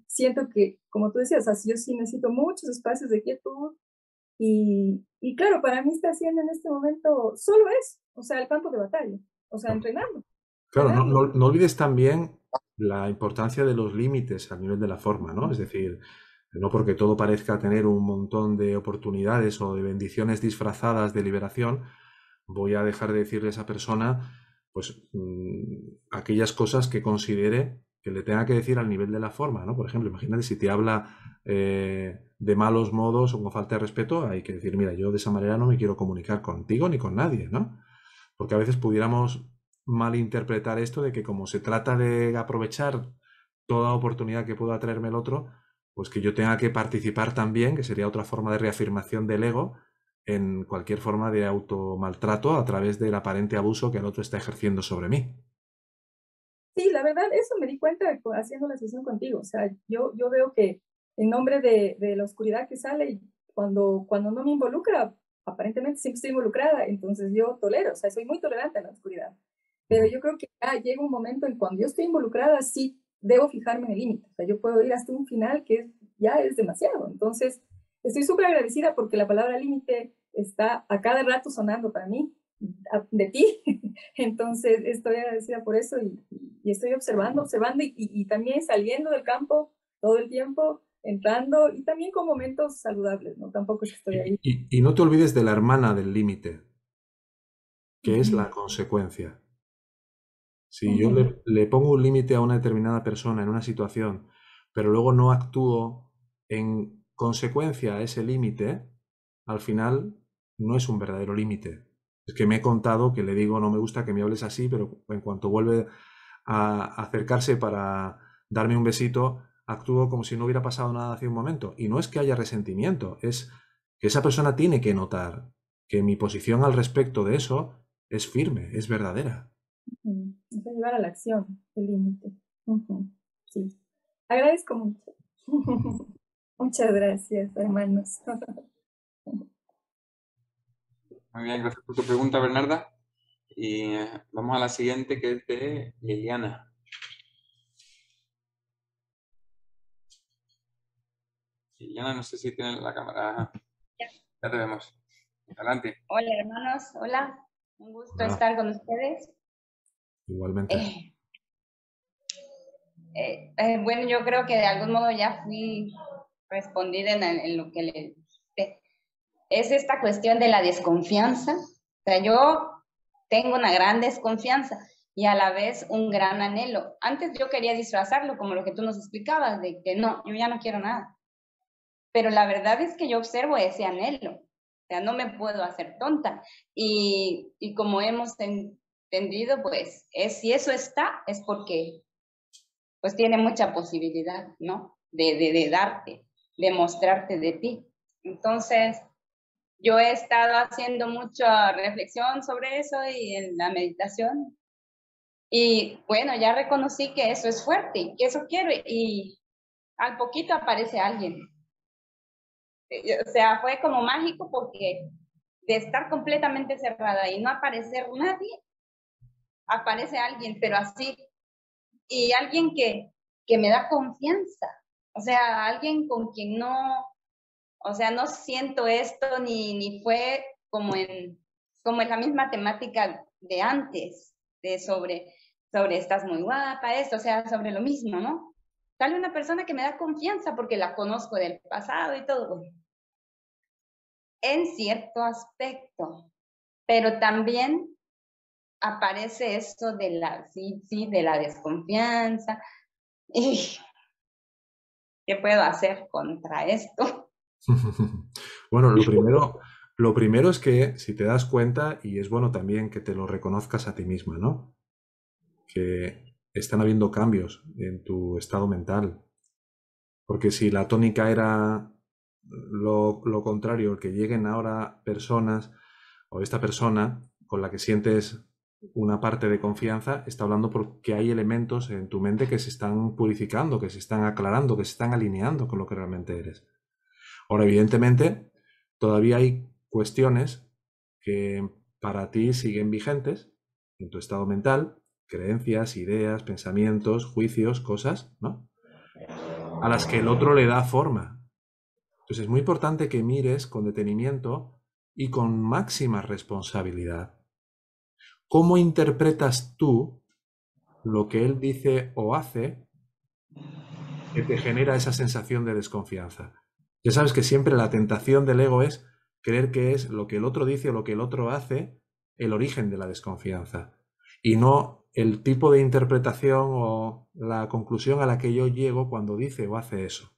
S7: Siento que, como tú decías, yo sí necesito muchos espacios de quietud, y, y claro, para mí está haciendo en este momento solo eso, o sea, el campo de batalla, o sea, entrenando.
S2: Claro, no, no, no, olvides también la importancia de los límites a nivel de la forma, ¿no? Es decir, no porque todo parezca tener un montón de oportunidades o de bendiciones disfrazadas de liberación, voy a dejar de decirle a esa persona pues mm, aquellas cosas que considere que le tenga que decir al nivel de la forma, ¿no? Por ejemplo, imagínate si te habla eh, de malos modos o con falta de respeto, hay que decir, mira, yo de esa manera no me quiero comunicar contigo ni con nadie, ¿no? Porque a veces pudiéramos malinterpretar esto de que como se trata de aprovechar toda oportunidad que pueda traerme el otro, pues que yo tenga que participar también, que sería otra forma de reafirmación del ego, en cualquier forma de automaltrato a través del aparente abuso que el otro está ejerciendo sobre mí.
S7: Sí, la verdad, eso me di cuenta haciendo la sesión contigo. O sea, yo, yo veo que en nombre de, de la oscuridad que sale, cuando, cuando no me involucra, aparentemente siempre estoy involucrada, entonces yo tolero, o sea, soy muy tolerante a la oscuridad. Pero yo creo que ya llega un momento en cuando yo estoy involucrada, sí debo fijarme en el límite. O sea, yo puedo ir hasta un final que ya es demasiado. Entonces, estoy súper agradecida porque la palabra límite está a cada rato sonando para mí, de ti. Entonces, estoy agradecida por eso y, estoy observando, observando y, también saliendo del campo todo el tiempo, entrando y también con momentos saludables, ¿no? Tampoco estoy ahí.
S2: Y, no te olvides de la hermana del límite, que es la consecuencia. Si yo le, pongo un límite a una determinada persona en una situación, pero luego no actúo en consecuencia a ese límite, al final no es un verdadero límite. Es que me he contado que le digo no me gusta que me hables así, pero en cuanto vuelve a acercarse para darme un besito, actúo como si no hubiera pasado nada hace un momento. Y no es que haya resentimiento, es que esa persona tiene que notar que mi posición al respecto de eso es firme, es verdadera.
S7: Es llevar a la acción, el límite. Sí. Agradezco mucho. Muchas gracias, hermanos.
S1: Muy bien, gracias por tu pregunta, Bernarda. Y eh, vamos a la siguiente, que es de Liliana. Liliana, no sé si tiene la cámara. Ya. ya te vemos. Adelante.
S8: Hola, hermanos. Hola. Un gusto estar con ustedes.
S2: Igualmente.
S8: Eh, eh, bueno, yo creo que de algún modo ya fui respondida en, lo que le Es esta cuestión de la desconfianza. O sea, yo tengo una gran desconfianza y a la vez un gran anhelo. Antes yo quería disfrazarlo como lo que tú nos explicabas, de que no, yo ya no quiero nada. Pero la verdad es que yo observo ese anhelo. O sea, no me puedo hacer tonta. Y, y como hemos entendido, pues es, si eso está, es porque pues tiene mucha posibilidad, ¿no? De, de, de darte, de mostrarte de ti. Entonces, yo he estado haciendo mucha reflexión sobre eso y en la meditación. Y bueno, ya reconocí que eso es fuerte que eso quiero y al poquito aparece alguien. O sea, fue como mágico porque de estar completamente cerrada y no aparecer nadie, aparece alguien, pero así, y alguien que, que me da confianza, o sea, alguien con quien no, o sea, no siento esto ni, ni fue como en, como en la misma temática de antes, de sobre, sobre estás muy guapa, esto, o sea, sobre lo mismo, ¿no? Sale una persona que me da confianza porque la conozco del pasado y todo. En cierto aspecto, pero también aparece esto de la, sí, sí, de la desconfianza. ¿Qué puedo hacer contra esto?
S2: bueno, lo primero, lo primero es que si te das cuenta, y es bueno también que te lo reconozcas a ti misma, ¿no? Que están habiendo cambios en tu estado mental. Porque si la tónica era lo, lo contrario, que lleguen ahora personas o esta persona con la que sientes una parte de confianza está hablando porque hay elementos en tu mente que se están purificando, que se están aclarando, que se están alineando con lo que realmente eres. Ahora, evidentemente, todavía hay cuestiones que para ti siguen vigentes en tu estado mental, creencias, ideas, pensamientos, juicios, cosas, ¿no? A las que el otro le da forma. Entonces es muy importante que mires con detenimiento y con máxima responsabilidad ¿Cómo interpretas tú lo que él dice o hace que te genera esa sensación de desconfianza? Ya sabes que siempre la tentación del ego es creer que es lo que el otro dice o lo que el otro hace el origen de la desconfianza y no el tipo de interpretación o la conclusión a la que yo llego cuando dice o hace eso.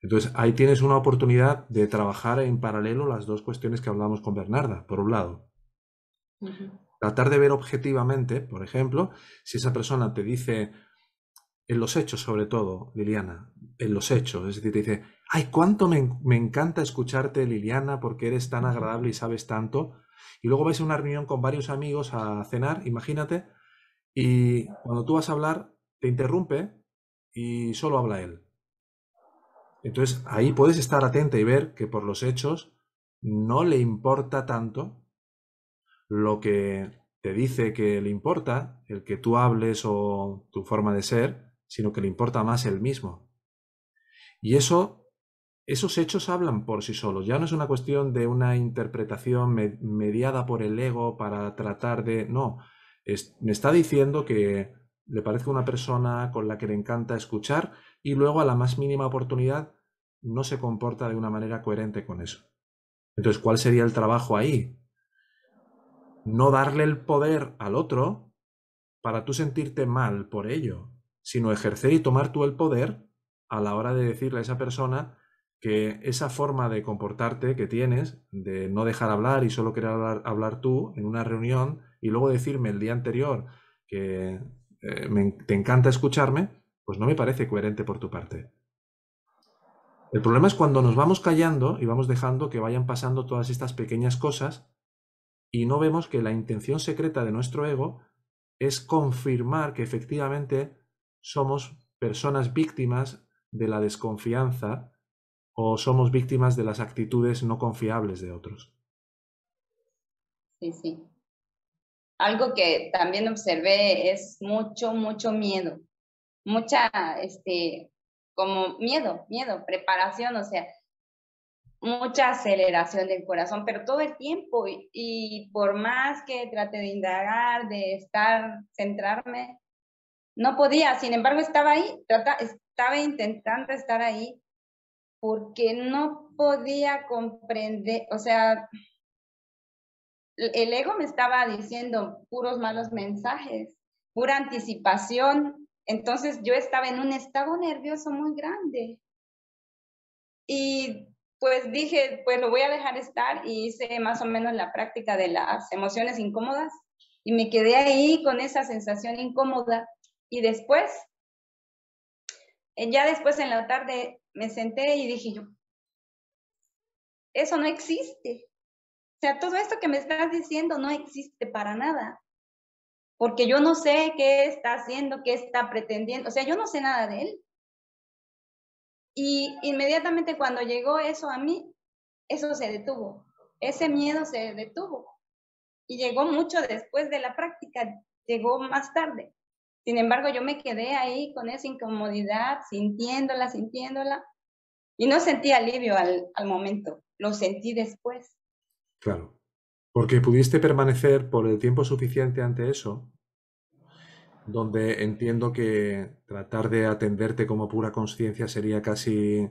S2: Entonces, ahí tienes una oportunidad de trabajar en paralelo las dos cuestiones que hablamos con Bernarda. Por un lado, tratar de ver objetivamente, por ejemplo, si esa persona te dice, en los hechos sobre todo, Liliana, en los hechos, es decir, te dice, ay, cuánto me, me encanta escucharte, Liliana, porque eres tan agradable y sabes tanto. Y luego vais a una reunión con varios amigos a cenar, imagínate, y cuando tú vas a hablar, te interrumpe y solo habla él. Entonces ahí puedes estar atenta y ver que por los hechos no le importa tanto lo que te dice que le importa, el que tú hables o tu forma de ser, sino que le importa más el mismo. Y eso, esos hechos hablan por sí solos. Ya no es una cuestión de una interpretación mediada por el ego para tratar de... No, me está diciendo que le parece una persona con la que le encanta escuchar y luego a la más mínima oportunidad no se comporta de una manera coherente con eso. Entonces, ¿cuál sería el trabajo ahí? No darle el poder al otro para tú sentirte mal por ello, sino ejercer y tomar tú el poder a la hora de decirle a esa persona que esa forma de comportarte que tienes, de no dejar hablar y solo querer hablar, tú en una reunión y luego decirme el día anterior que eh, te encanta escucharme, pues no me parece coherente por tu parte. El problema es cuando nos vamos callando y vamos dejando que vayan pasando todas estas pequeñas cosas y no vemos que la intención secreta de nuestro ego es confirmar que efectivamente somos personas víctimas de la desconfianza o somos víctimas de las actitudes no confiables de otros.
S8: Sí, sí. Algo que también observé es mucho, mucho miedo, mucha este, como miedo, miedo, preparación, o sea, mucha aceleración del corazón, pero todo el tiempo y, por más que trate de indagar, de estar, centrarme, no podía, sin embargo estaba ahí, estaba intentando estar ahí porque no podía comprender, o sea, el ego me estaba diciendo puros malos mensajes, pura anticipación, entonces yo estaba en un estado nervioso muy grande. Y pues dije, pues lo voy a dejar estar y hice más o menos la práctica de las emociones incómodas y me quedé ahí con esa sensación incómoda y después, ya después en la tarde me senté y dije yo, eso no existe. O sea, todo esto que me estás diciendo no existe para nada porque yo no sé qué está haciendo, qué está pretendiendo, o sea, yo no sé nada de él. Y inmediatamente cuando llegó eso a mí, eso se detuvo, ese miedo se detuvo. Y llegó mucho después de la práctica, llegó más tarde. Sin embargo, yo me quedé ahí con esa incomodidad, sintiéndola, sintiéndola, y no sentí alivio al, al momento, lo sentí después.
S2: Claro. Porque pudiste permanecer por el tiempo suficiente ante eso, donde entiendo que tratar de atenderte como pura conciencia sería casi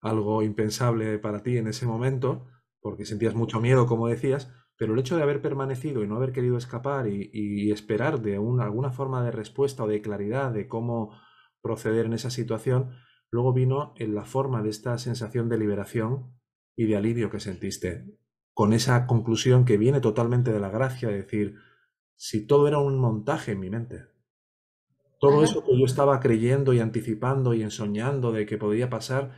S2: algo impensable para ti en ese momento, porque sentías mucho miedo, como decías, pero el hecho de haber permanecido y no haber querido escapar y, esperar de alguna forma de respuesta o de claridad de cómo proceder en esa situación, luego vino en la forma de esta sensación de liberación y de alivio que sentiste. Con esa conclusión que viene totalmente de la gracia, de decir, si todo era un montaje en mi mente, todo eso que yo estaba creyendo y anticipando y ensoñando de que podía pasar,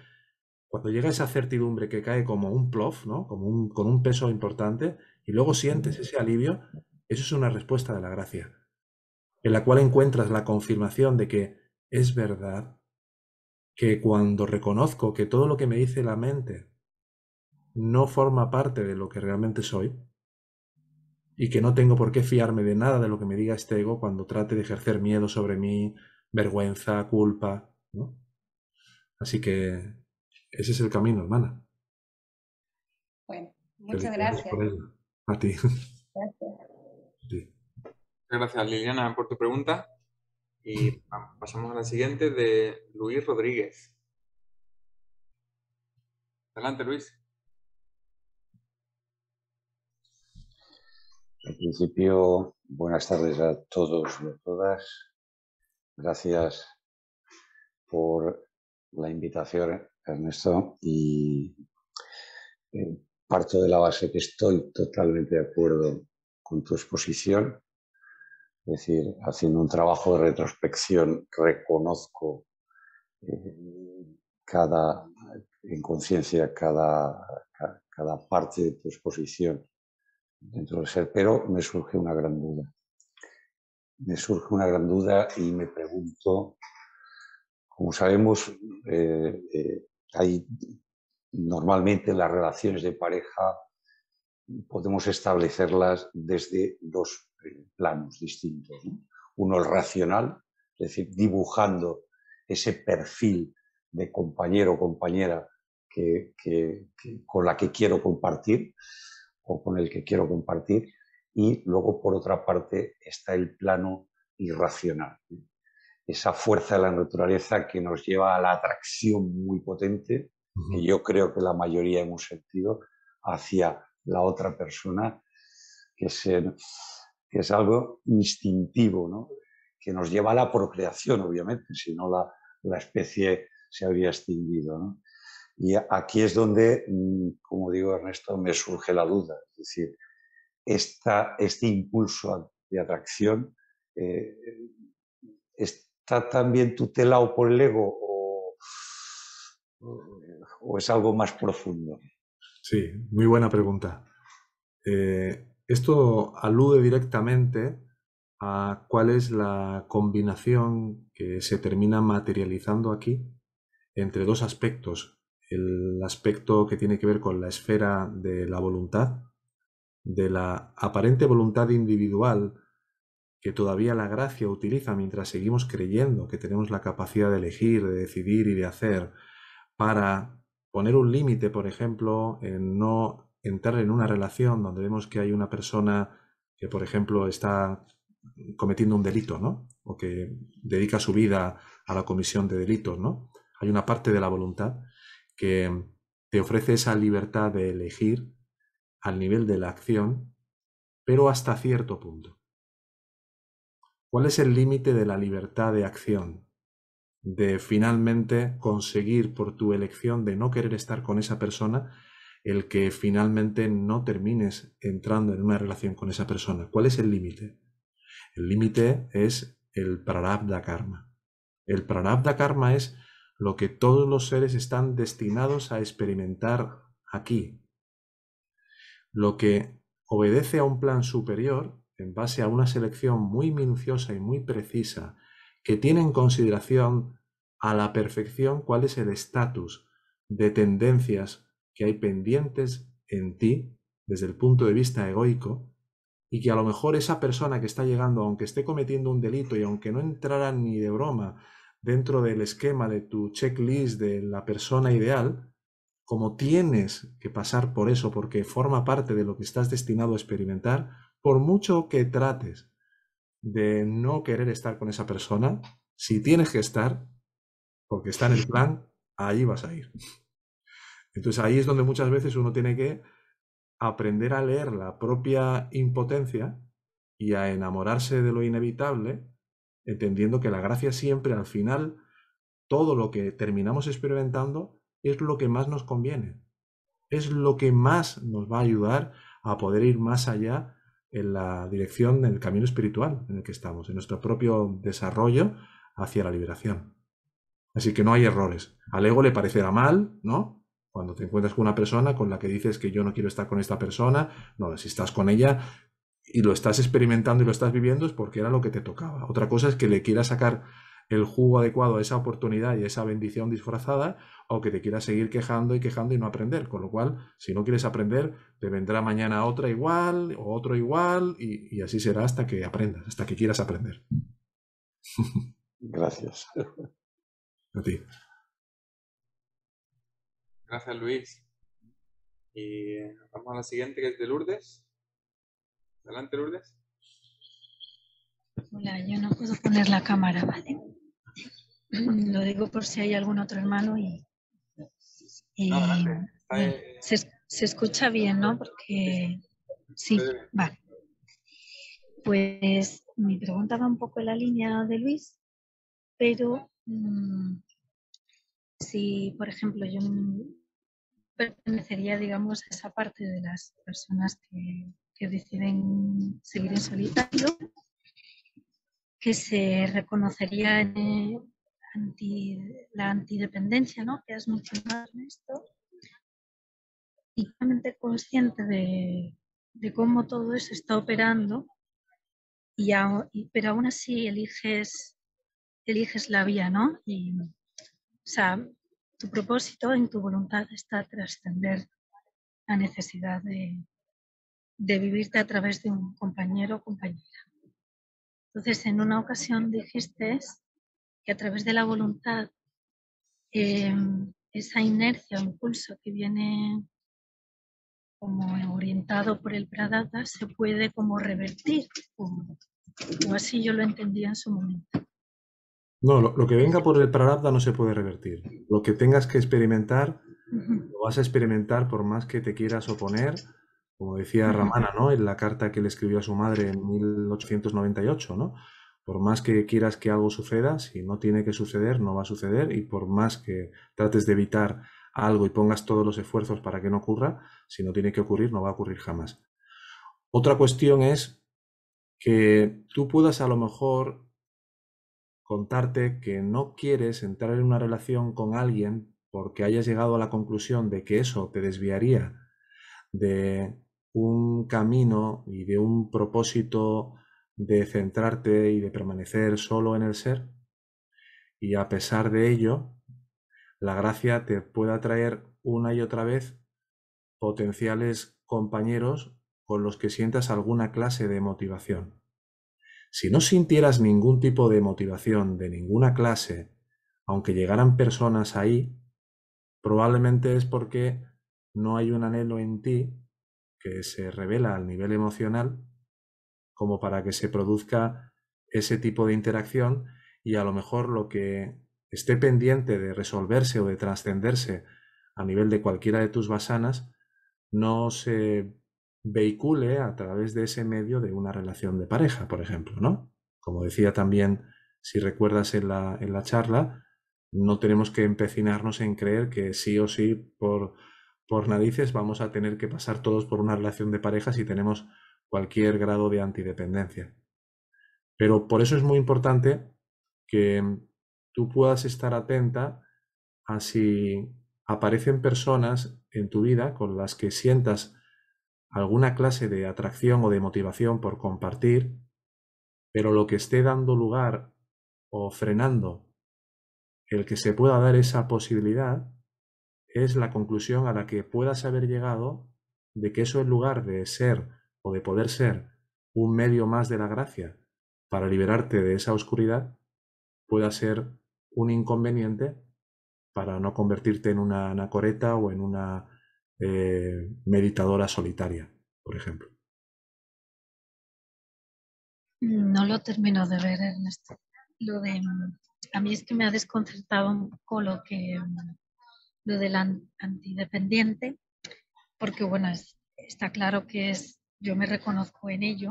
S2: cuando llega esa certidumbre que cae como un plof, ¿no? como un, con un peso importante, y luego sientes ese alivio, eso es una respuesta de la gracia, en la cual encuentras la confirmación de que es verdad que cuando reconozco que todo lo que me dice la mente no forma parte de lo que realmente soy y que no tengo por qué fiarme de nada de lo que me diga este ego cuando trate de ejercer miedo sobre mí, vergüenza, culpa. ¿no? Así que ese es el camino, hermana.
S8: Bueno, muchas gracias.
S2: A ti.
S1: Gracias. Gracias, Liliana, por tu pregunta. Y pasamos a la siguiente de Luis Rodríguez. Adelante, Luis.
S9: Al principio buenas tardes a todos y a todas. Gracias por la invitación, Ernesto. Y eh, parto de la base que estoy totalmente de acuerdo con tu exposición. Es decir, haciendo un trabajo de retrospección, reconozco eh, cada, en conciencia cada, cada parte de tu exposición dentro del ser, pero me surge una gran duda. Me surge una gran duda y me pregunto, como sabemos, eh, eh, hay normalmente las relaciones de pareja podemos establecerlas desde dos eh, planos distintos. Uno el racional, es decir, dibujando ese perfil de compañero o compañera que, con la que quiero compartir o con el que quiero compartir. Y luego, por otra parte, está el plano irracional. Esa fuerza de la naturaleza que nos lleva a la atracción muy potente, que yo creo que la mayoría hemos sentido, hacia la otra persona, que es, que es algo instintivo, ¿no? que nos lleva a la procreación, obviamente, si no la, la especie se habría extinguido. ¿no? Y aquí es donde, mm, como digo Ernesto, me surge la duda. Es decir, esta, este impulso de atracción eh, está también tutelado por el ego o, o, es algo más profundo.
S2: Sí, muy buena pregunta. Eh, esto alude directamente a cuál es la combinación que se termina materializando aquí entre dos aspectos el aspecto que tiene que ver con la esfera de la voluntad, de la aparente voluntad individual que todavía la gracia utiliza mientras seguimos creyendo que tenemos la capacidad de elegir, de decidir y de hacer, para poner un límite, por ejemplo, en no entrar en una relación donde vemos que hay una persona que, por ejemplo, está cometiendo un delito, ¿no? O que dedica su vida a la comisión de delitos, ¿no? Hay una parte de la voluntad que te ofrece esa libertad de elegir al nivel de la acción, pero hasta cierto punto. ¿Cuál es el límite de la libertad de acción? De finalmente conseguir por tu elección de no querer estar con esa persona, el que finalmente no termines entrando en una relación con esa persona. ¿Cuál es el límite? El límite es el prarabdha karma. El prarabdha karma es lo que todos los seres están destinados a experimentar aquí. Lo que obedece a un plan superior en base a una selección muy minuciosa y muy precisa que tiene en consideración a la perfección cuál es el estatus de tendencias que hay pendientes en ti desde el punto de vista egoico y que a lo mejor esa persona que está llegando, aunque esté cometiendo un delito y aunque no entrara ni de broma dentro del esquema de tu checklist de la persona ideal, como tienes que pasar por eso porque forma parte de lo que estás destinado a experimentar, por mucho que trates de no querer estar con esa persona, si tienes que estar, porque está en el plan, ahí vas a ir. Entonces ahí es donde muchas veces uno tiene que aprender a leer la propia impotencia y a enamorarse de lo inevitable entendiendo que la gracia siempre al final, todo lo que terminamos experimentando es lo que más nos conviene, es lo que más nos va a ayudar a poder ir más allá en la dirección del camino espiritual en el que estamos, en nuestro propio desarrollo hacia la liberación. Así que no hay errores. Al ego le parecerá mal, ¿no? Cuando te encuentras con una persona con la que dices que yo no quiero estar con esta persona, no, si estás con ella, y lo estás experimentando y lo estás viviendo es porque era lo que te tocaba. Otra cosa es que le quieras sacar el jugo adecuado a esa oportunidad y a esa bendición disfrazada o que te quieras seguir quejando y quejando y no aprender. Con lo cual, si no quieres aprender, te vendrá mañana otra igual o otro igual y, y así será hasta que aprendas, hasta que quieras aprender.
S9: Gracias.
S2: A ti.
S1: Gracias, Luis. Y vamos a la siguiente, que es de Lourdes. Adelante, Lourdes.
S10: Hola, yo no puedo poner la cámara, ¿vale? Lo digo por si hay algún otro hermano y, se, escucha bien, ¿no? Porque sí, vale. Pues mi pregunta va un poco en la línea de Luis, pero mm, si, por ejemplo, yo pertenecería, digamos, a esa parte de las personas que, deciden seguir en solitario, que se reconocería en la antidependencia, ¿no? que es mucho más esto, y realmente consciente de, de cómo todo eso está operando, y, pero aún así eliges, eliges la vía, ¿no? Y, o sea, tu propósito en tu voluntad está trascender la necesidad de, de vivirte a través de un compañero o compañera. Entonces, en una ocasión dijiste que a través de la voluntad, em, esa inercia o impulso que viene como orientado por el Pradata se puede como revertir, o, así yo lo entendía en su momento.
S2: No, lo, que venga por el Pradata no se puede revertir. Lo que tengas que experimentar, lo vas a experimentar por más que te quieras oponer, como decía Ramana, ¿no? En la carta que le escribió a su madre en 1898, ¿no? Por más que quieras que algo suceda, si no tiene que suceder, no va a suceder, y por más que trates de evitar algo y pongas todos los esfuerzos para que no ocurra, si no tiene que ocurrir, no va a ocurrir jamás. Otra cuestión es que tú puedas a lo mejor contarte que no quieres entrar en una relación con alguien porque hayas llegado a la conclusión de que eso te desviaría de un camino y de un propósito de centrarte y de permanecer solo en el ser. Y a pesar de ello, la gracia te pueda traer una y otra vez potenciales compañeros con los que sientas alguna clase de motivación. Si no sintieras ningún tipo de motivación de ninguna clase, aunque llegaran personas ahí, probablemente es porque no hay un anhelo en ti que se revela al nivel emocional como para que se produzca ese tipo de interacción y a lo mejor lo que esté pendiente de resolverse o de trascenderse a nivel de cualquiera de tus basanas, no se vehicule a través de ese medio de una relación de pareja, por ejemplo, ¿no? Como decía también, si recuerdas en la, en la charla, no tenemos que empecinarnos en creer que sí o sí por, por narices vamos a tener que pasar todos por una relación de pareja si tenemos cualquier grado de antidependencia. Pero por eso es muy importante que tú puedas estar atenta a si aparecen personas en tu vida con las que sientas alguna clase de atracción o de motivación por compartir, pero lo que esté dando lugar o frenando el que se pueda dar esa posibilidad es la conclusión a la que puedas haber llegado de que eso en lugar de ser o de poder ser un medio más de la gracia para liberarte de esa oscuridad, pueda ser un inconveniente para no convertirte en una anacoreta o en una eh, meditadora solitaria, por ejemplo.
S10: No lo termino de ver, Ernesto. Lo de, a mí es que me ha desconcertado un poco lo que lo del antidependiente, porque bueno, está claro que es, yo me reconozco en ello,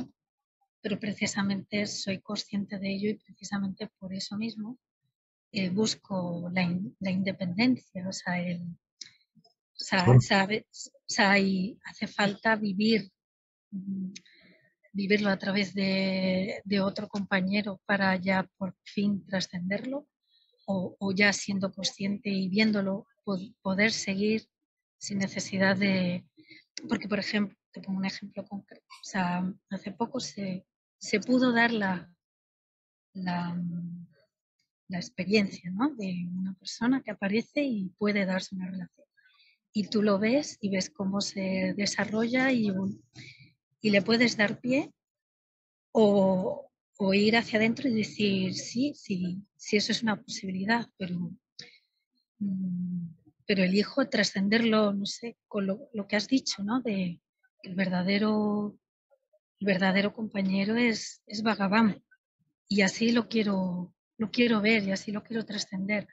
S10: pero precisamente soy consciente de ello y precisamente por eso mismo eh, busco la, la, independencia, o sea, el, o sea, ¿sabes? O sea, y hace falta vivir, mm, vivirlo a través de, de, otro compañero para ya por fin trascenderlo, o, o, ya siendo consciente y viéndolo, poder seguir sin necesidad de... Porque, por ejemplo, te pongo un ejemplo concreto. O sea, hace poco se, se pudo dar la, la, experiencia ¿no? de una persona que aparece y puede darse una relación. Y tú lo ves y ves cómo se desarrolla y, y le puedes dar pie o, o, ir hacia adentro y decir, sí, sí, sí, eso es una posibilidad, pero, mm, pero elijo trascenderlo, no sé, con lo, lo, que has dicho, ¿no? De el verdadero, el verdadero compañero es, es Bhagavan. Y así lo quiero, lo quiero ver y así lo quiero trascender.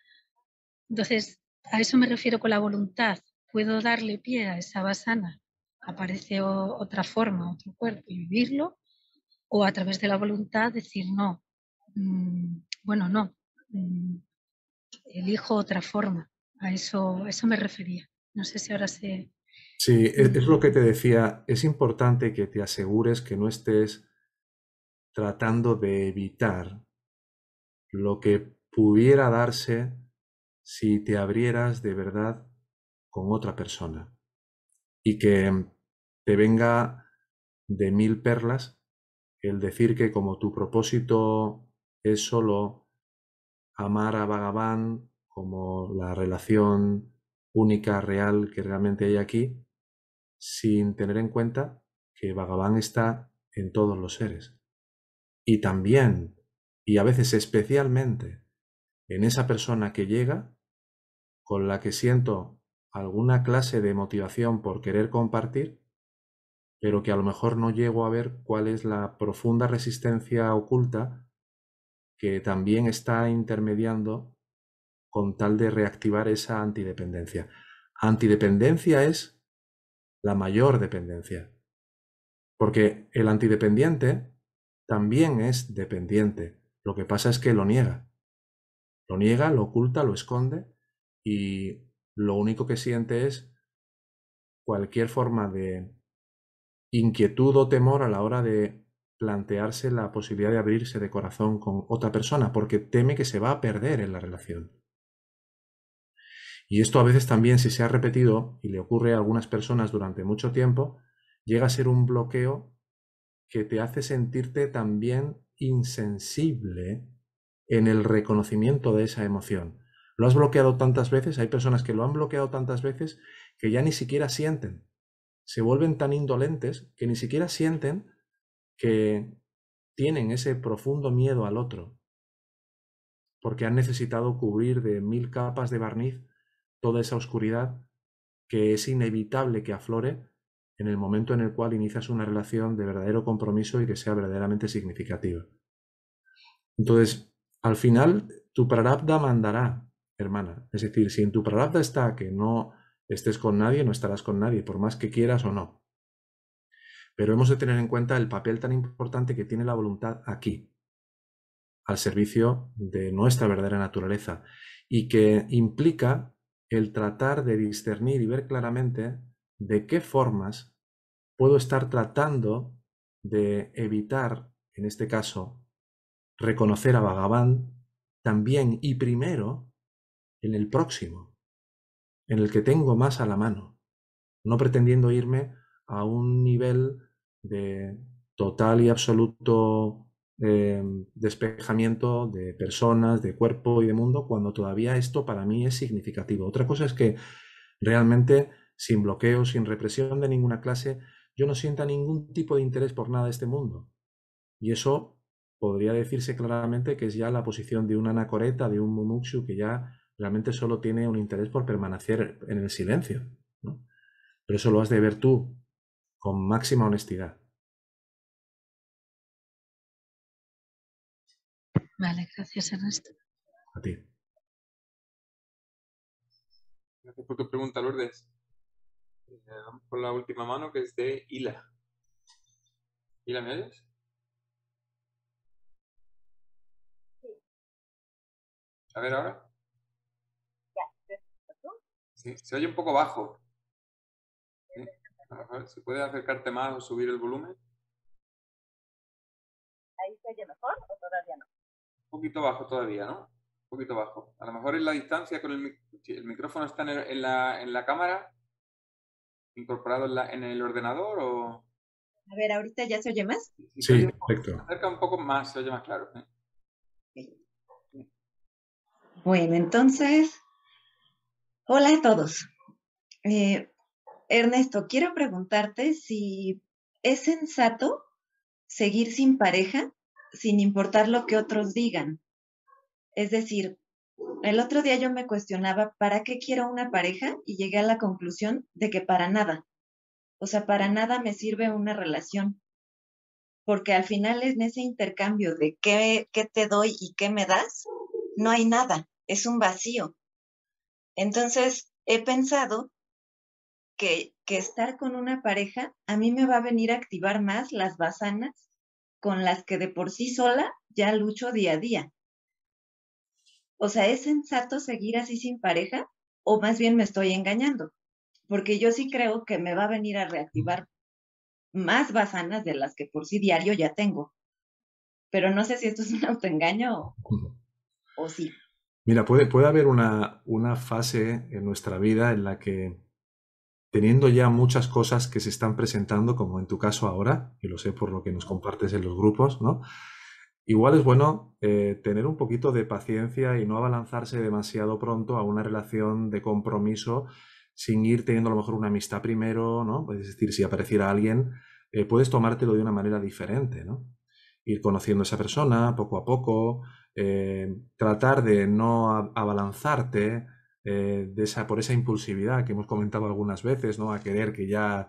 S10: Entonces, a eso me refiero con la voluntad. Puedo darle pie a esa basana, aparece otra forma, otro cuerpo y vivirlo, o a través de la voluntad decir no, mm, bueno, no, mm, elijo otra forma. A eso, eso me refería. No sé si ahora se...
S2: Sí, es, es lo que te decía. Es importante que te asegures que no estés tratando de evitar lo que pudiera darse si te abrieras de verdad con otra persona y que te venga de mil perlas el decir que como tu propósito es solo amar a Bhagavan como la relación única, real que realmente hay aquí, sin tener en cuenta que Bhagavan está en todos los seres. Y también, y a veces especialmente, en esa persona que llega, con la que siento alguna clase de motivación por querer compartir, pero que a lo mejor no llego a ver cuál es la profunda resistencia oculta que también está intermediando con tal de reactivar esa antidependencia. Antidependencia es la mayor dependencia, porque el antidependiente también es dependiente. Lo que pasa es que lo niega. Lo niega, lo oculta, lo esconde y lo único que siente es cualquier forma de inquietud o temor a la hora de plantearse la posibilidad de abrirse de corazón con otra persona porque teme que se va a perder en la relación. Y esto a veces también, si se ha repetido y le ocurre a algunas personas durante mucho tiempo, llega a ser un bloqueo que te hace sentirte también insensible en el reconocimiento de esa emoción. Lo has bloqueado tantas veces, hay personas que lo han bloqueado tantas veces que ya ni siquiera sienten. Se vuelven tan indolentes que ni siquiera sienten que tienen ese profundo miedo al otro, porque han necesitado cubrir de mil capas de barniz toda esa oscuridad que es inevitable que aflore en el momento en el cual inicias una relación de verdadero compromiso y que sea verdaderamente significativa. Entonces, al final, tu prarabdha mandará hermana. Es decir, si en tu prarabdha está que no estés con nadie, no estarás con nadie, por más que quieras o no. Pero hemos de tener en cuenta el papel tan importante que tiene la voluntad aquí, al servicio de nuestra verdadera naturaleza, y que implica el tratar de discernir y ver claramente de qué formas puedo estar tratando de evitar, en este caso, reconocer a Bhagavan también y primero en el próximo, en el que tengo más a la mano, no pretendiendo irme a un nivel de total y absoluto eh, despejamiento de personas, de cuerpo y de mundo, cuando todavía esto para mí es significativo. Otra cosa es que realmente, sin bloqueo, sin represión de ninguna clase, yo no sienta ningún tipo de interés por nada de este mundo. Y eso podría decirse claramente que es ya la posición de una anacoreta, de un mumukshu, que ya realmente solo tiene un interés por permanecer en el silencio. Pero eso lo has de ver tú con máxima honestidad.
S10: Vale, gracias Ernesto.
S2: A ti.
S1: Gracias por tu pregunta, Lourdes. Eh, vamos con la última mano que es de Hila. ¿Hila me oyes? A ver ahora. Sí, se oye un poco bajo. A mejor, ¿se puede acercarte más o subir el volumen?
S11: ¿Ahí se oye mejor o todavía no?
S1: Un poquito bajo todavía, ¿no? Un poquito bajo. A lo mejor en la distancia con el, si el micrófono está en, el- en la, en la cámara, incorporado en, la- en el ordenador o...
S11: A ver, ahorita ya se oye más.
S2: Sí,
S1: poco-
S2: perfecto.
S1: Acerca un poco más, se oye más claro. ¿eh?
S11: Bueno, entonces, hola a todos. Eh, Ernesto, quiero preguntarte si es sensato seguir sin pareja sin importar lo que otros digan. Es decir, el otro día yo me cuestionaba, ¿para qué quiero una pareja? Y llegué a la conclusión de que para nada. O sea, para nada me sirve una relación. Porque al final en ese intercambio de qué, qué te doy y qué me das, no hay nada, es un vacío. Entonces, he pensado que, que estar con una pareja a mí me va a venir a activar más las basanas con las que de por sí sola ya lucho día a día. O sea, ¿es sensato seguir así sin pareja o más bien me estoy engañando? Porque yo sí creo que me va a venir a reactivar más basanas de las que por sí diario ya tengo. Pero no sé si esto es un autoengaño o, o sí.
S2: Mira, puede, puede haber una, una fase en nuestra vida en la que teniendo ya muchas cosas que se están presentando, como en tu caso ahora, y lo sé por lo que nos compartes en los grupos, ¿no? Igual es bueno eh, tener un poquito de paciencia y no abalanzarse demasiado pronto a una relación de compromiso sin ir teniendo a lo mejor una amistad primero, ¿no? Es decir, si apareciera alguien, eh, puedes tomártelo de una manera diferente, ¿no? Ir conociendo a esa persona poco a poco, eh, tratar de no abalanzarte de esa, por esa impulsividad que hemos comentado algunas veces, ¿no? A querer que ya,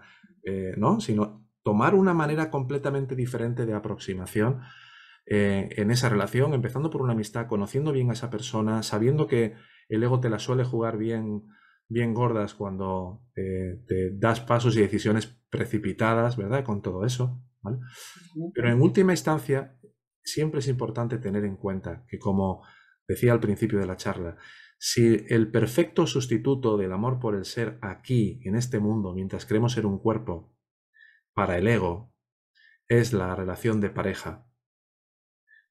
S2: ¿no? Sino tomar una manera completamente diferente de aproximación eh, en esa relación, empezando por una amistad, conociendo bien a esa persona, sabiendo que el ego te la suele jugar bien, bien gordas cuando eh, te das pasos y decisiones precipitadas, ¿verdad? Con todo eso, Pero en última instancia, siempre es importante tener en cuenta que, como decía al principio de la charla, si el perfecto sustituto del amor por el ser aquí, en este mundo, mientras creemos ser un cuerpo, para el ego, es la relación de pareja,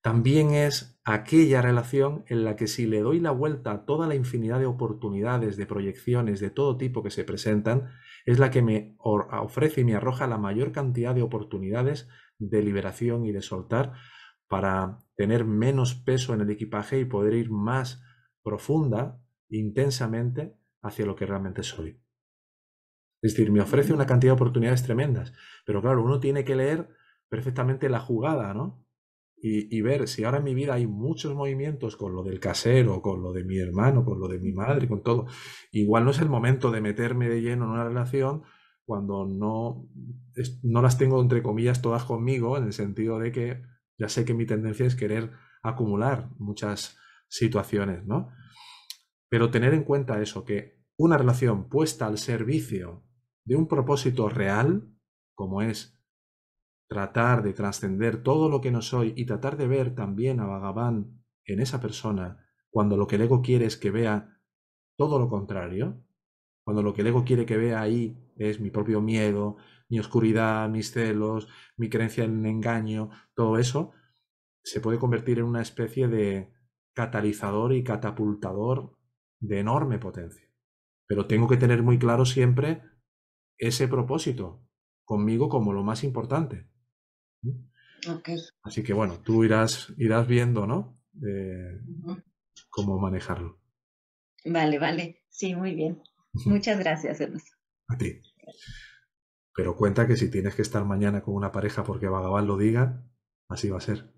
S2: también es aquella relación en la que si le doy la vuelta a toda la infinidad de oportunidades, de proyecciones de todo tipo que se presentan, es la que me ofrece y me arroja la mayor cantidad de oportunidades de liberación y de soltar para tener menos peso en el equipaje y poder ir más profunda, intensamente, hacia lo que realmente soy. Es decir, me ofrece una cantidad de oportunidades tremendas, pero claro, uno tiene que leer perfectamente la jugada, ¿no? y, ver si ahora en mi vida hay muchos movimientos con lo del casero, con lo de mi hermano, con lo de mi madre, con todo. Igual no es el momento de meterme de lleno en una relación cuando no, no las tengo entre comillas todas conmigo, en el sentido de que ya sé que mi tendencia es querer acumular muchas situaciones, ¿no? Pero tener en cuenta eso, que una relación puesta al servicio de un propósito real, como es tratar de trascender todo lo que no soy y tratar de ver también a Bhagavan en esa persona, cuando lo que el ego quiere es que vea todo lo contrario, cuando lo que el ego quiere que vea ahí es mi propio miedo, mi oscuridad, mis celos, mi creencia en engaño, todo eso, se puede convertir en una especie de catalizador y catapultador de enorme potencia. Pero tengo que tener muy claro siempre ese propósito conmigo como lo más importante. Así que bueno, tú irás, irás viendo, ¿no? Cómo manejarlo.
S11: Vale, vale. Sí, muy bien. Muchas gracias, Ernesto.
S2: A ti. Pero cuenta que si tienes que estar mañana con una pareja porque Vagabal lo diga, así va a ser.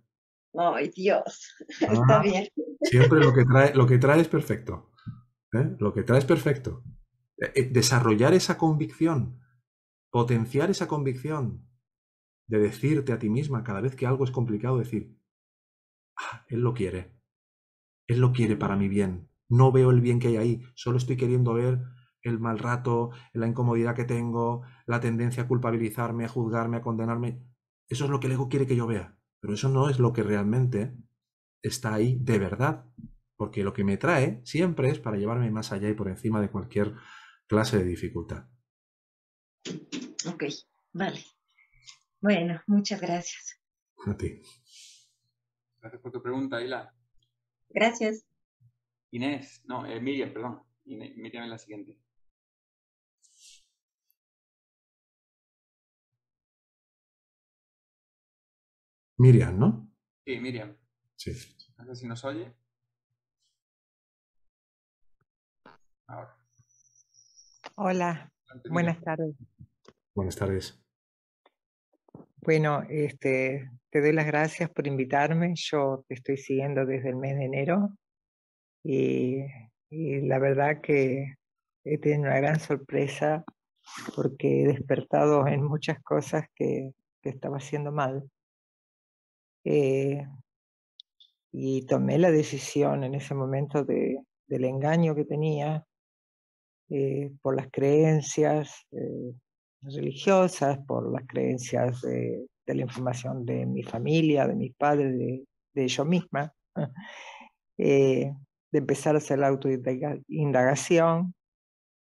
S11: Ay, Dios. Está ah, bien.
S2: Siempre lo que trae, lo que trae es perfecto. ¿Eh? Lo que trae es perfecto. Eh, eh, desarrollar esa convicción, potenciar esa convicción, de decirte a ti misma cada vez que algo es complicado, decir, ah, Él lo quiere, Él lo quiere para mi bien, no veo el bien que hay ahí, solo estoy queriendo ver el mal rato, la incomodidad que tengo, la tendencia a culpabilizarme, a juzgarme, a condenarme. Eso es lo que el ego quiere que yo vea, pero eso no es lo que realmente está ahí de verdad, porque lo que me trae siempre es para llevarme más allá y por encima de cualquier clase de dificultad.
S11: Ok, vale. Bueno, muchas gracias.
S2: A ti.
S1: Gracias por tu pregunta, Aila.
S11: Gracias.
S1: Inés, no, eh, Miriam, perdón. Miriam es la siguiente.
S2: Miriam, ¿no?
S1: Sí, Miriam.
S2: Sí.
S1: No sé si nos oye. Ahora.
S12: Hola, buenas tardes.
S2: Buenas tardes.
S12: Bueno, este, te doy las gracias por invitarme. Yo te estoy siguiendo desde el mes de enero y, la verdad que he tenido una gran sorpresa porque he despertado en muchas cosas que, estaba haciendo mal. Eh, y tomé la decisión en ese momento de, del engaño que tenía eh, por las creencias, eh, religiosas, por las creencias de, la información de mi familia, de mis padres, de, de yo misma, eh, de empezar a hacer la autoindagación.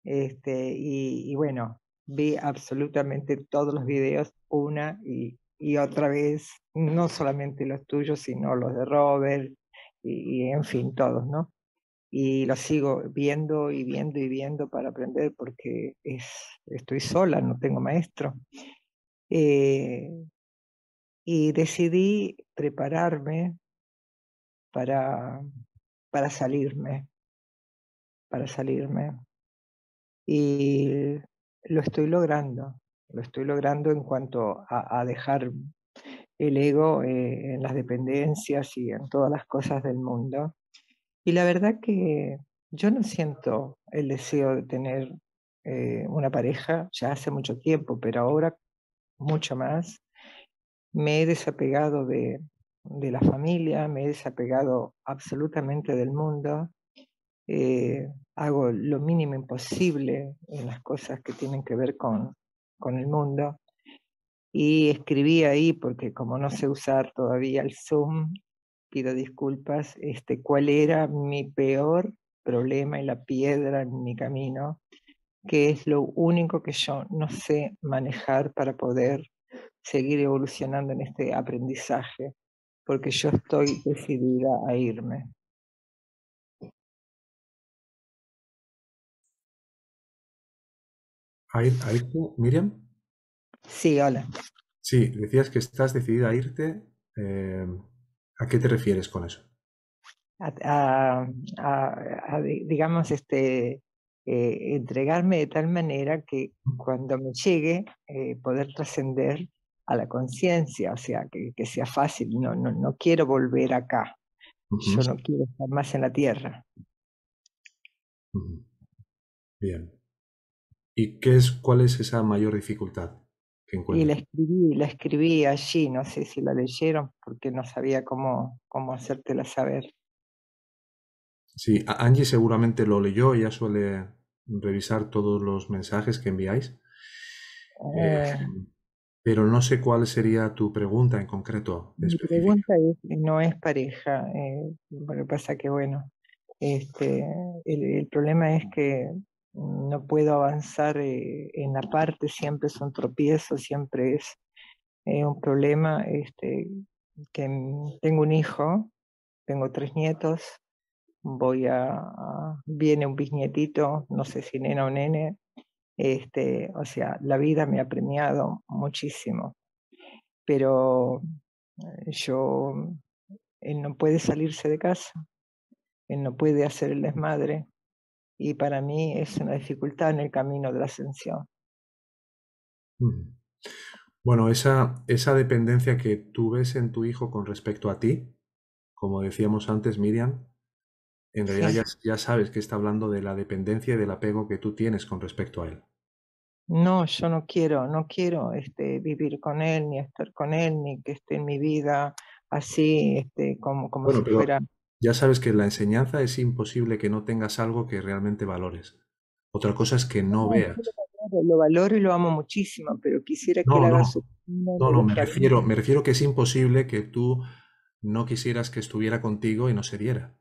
S12: Este, y, bueno, vi absolutamente todos los videos una y, y, otra vez, no solamente los tuyos, sino los de Robert y en fin, todos, ¿no? Y lo sigo viendo y viendo y viendo para aprender porque es, estoy sola, no tengo maestro. Eh, y decidí prepararme para, para salirme, para salirme. Y lo estoy logrando, lo estoy logrando en cuanto a, dejar el ego eh, en las dependencias y en todas las cosas del mundo y la verdad que yo no siento el deseo de tener eh, una pareja ya hace mucho tiempo, pero ahora mucho más. Me he desapegado de, de la familia, me he desapegado absolutamente del mundo. Eh, hago lo mínimo imposible en las cosas que tienen que ver con, con el mundo. Y escribí ahí, porque como no sé usar todavía el Zoom, pido disculpas, este, cuál era mi peor problema y la piedra en mi camino, que es lo único que yo no sé manejar para poder seguir evolucionando en este aprendizaje, porque yo estoy decidida a irme.
S2: ¿A, Miriam?
S12: Sí, hola.
S2: Sí, decías que estás decidida a irte. Eh, ¿A qué te refieres con eso?
S12: A, digamos, este, eh, entregarme de tal manera que cuando me llegue eh, poder trascender a la conciencia, o sea, que, que, sea fácil, no, no, no quiero volver acá, yo no quiero estar más en la tierra.
S2: Bien. ¿Y qué es, cuál es esa mayor dificultad?
S12: Y la escribí, la escribí allí, no sé si la leyeron porque no sabía cómo, cómo hacértela saber.
S2: Sí, Angie seguramente lo leyó, ella suele revisar todos los mensajes que enviáis. Eh, eh. pero no sé cuál sería tu pregunta en concreto.
S12: Mi pregunta no es pareja, eh, lo que pasa que bueno, este, el problema es que no puedo avanzar eh, en la parte, siempre es un tropiezo, siempre es eh, un problema. Este, que tengo un hijo, tengo tres nietos, voy a, viene un bisnietito, no sé si nena o nene, este, o sea, la vida me ha premiado muchísimo, pero eh, yo, él no puede salirse de casa, él no puede hacer el desmadre, y para mí es una dificultad en el camino de la ascensión.
S2: Bueno, esa, esa dependencia que tú ves en tu hijo con respecto a ti, como decíamos antes, Miriam, en realidad ya, ya, sabes que está hablando de la dependencia y del apego que tú tienes con respecto a él.
S12: No, yo no quiero, no quiero este, vivir con él, ni estar con él, ni que esté en mi vida así, este, como, como si fuera
S2: ya sabes que en la enseñanza es imposible que no tengas algo que realmente valores. Otra cosa es que no, veas.
S12: Lo valoro y lo amo muchísimo, pero quisiera que no,
S2: haga su... No, no, me refiero, me refiero que es imposible que tú no quisieras que estuviera contigo y no se diera.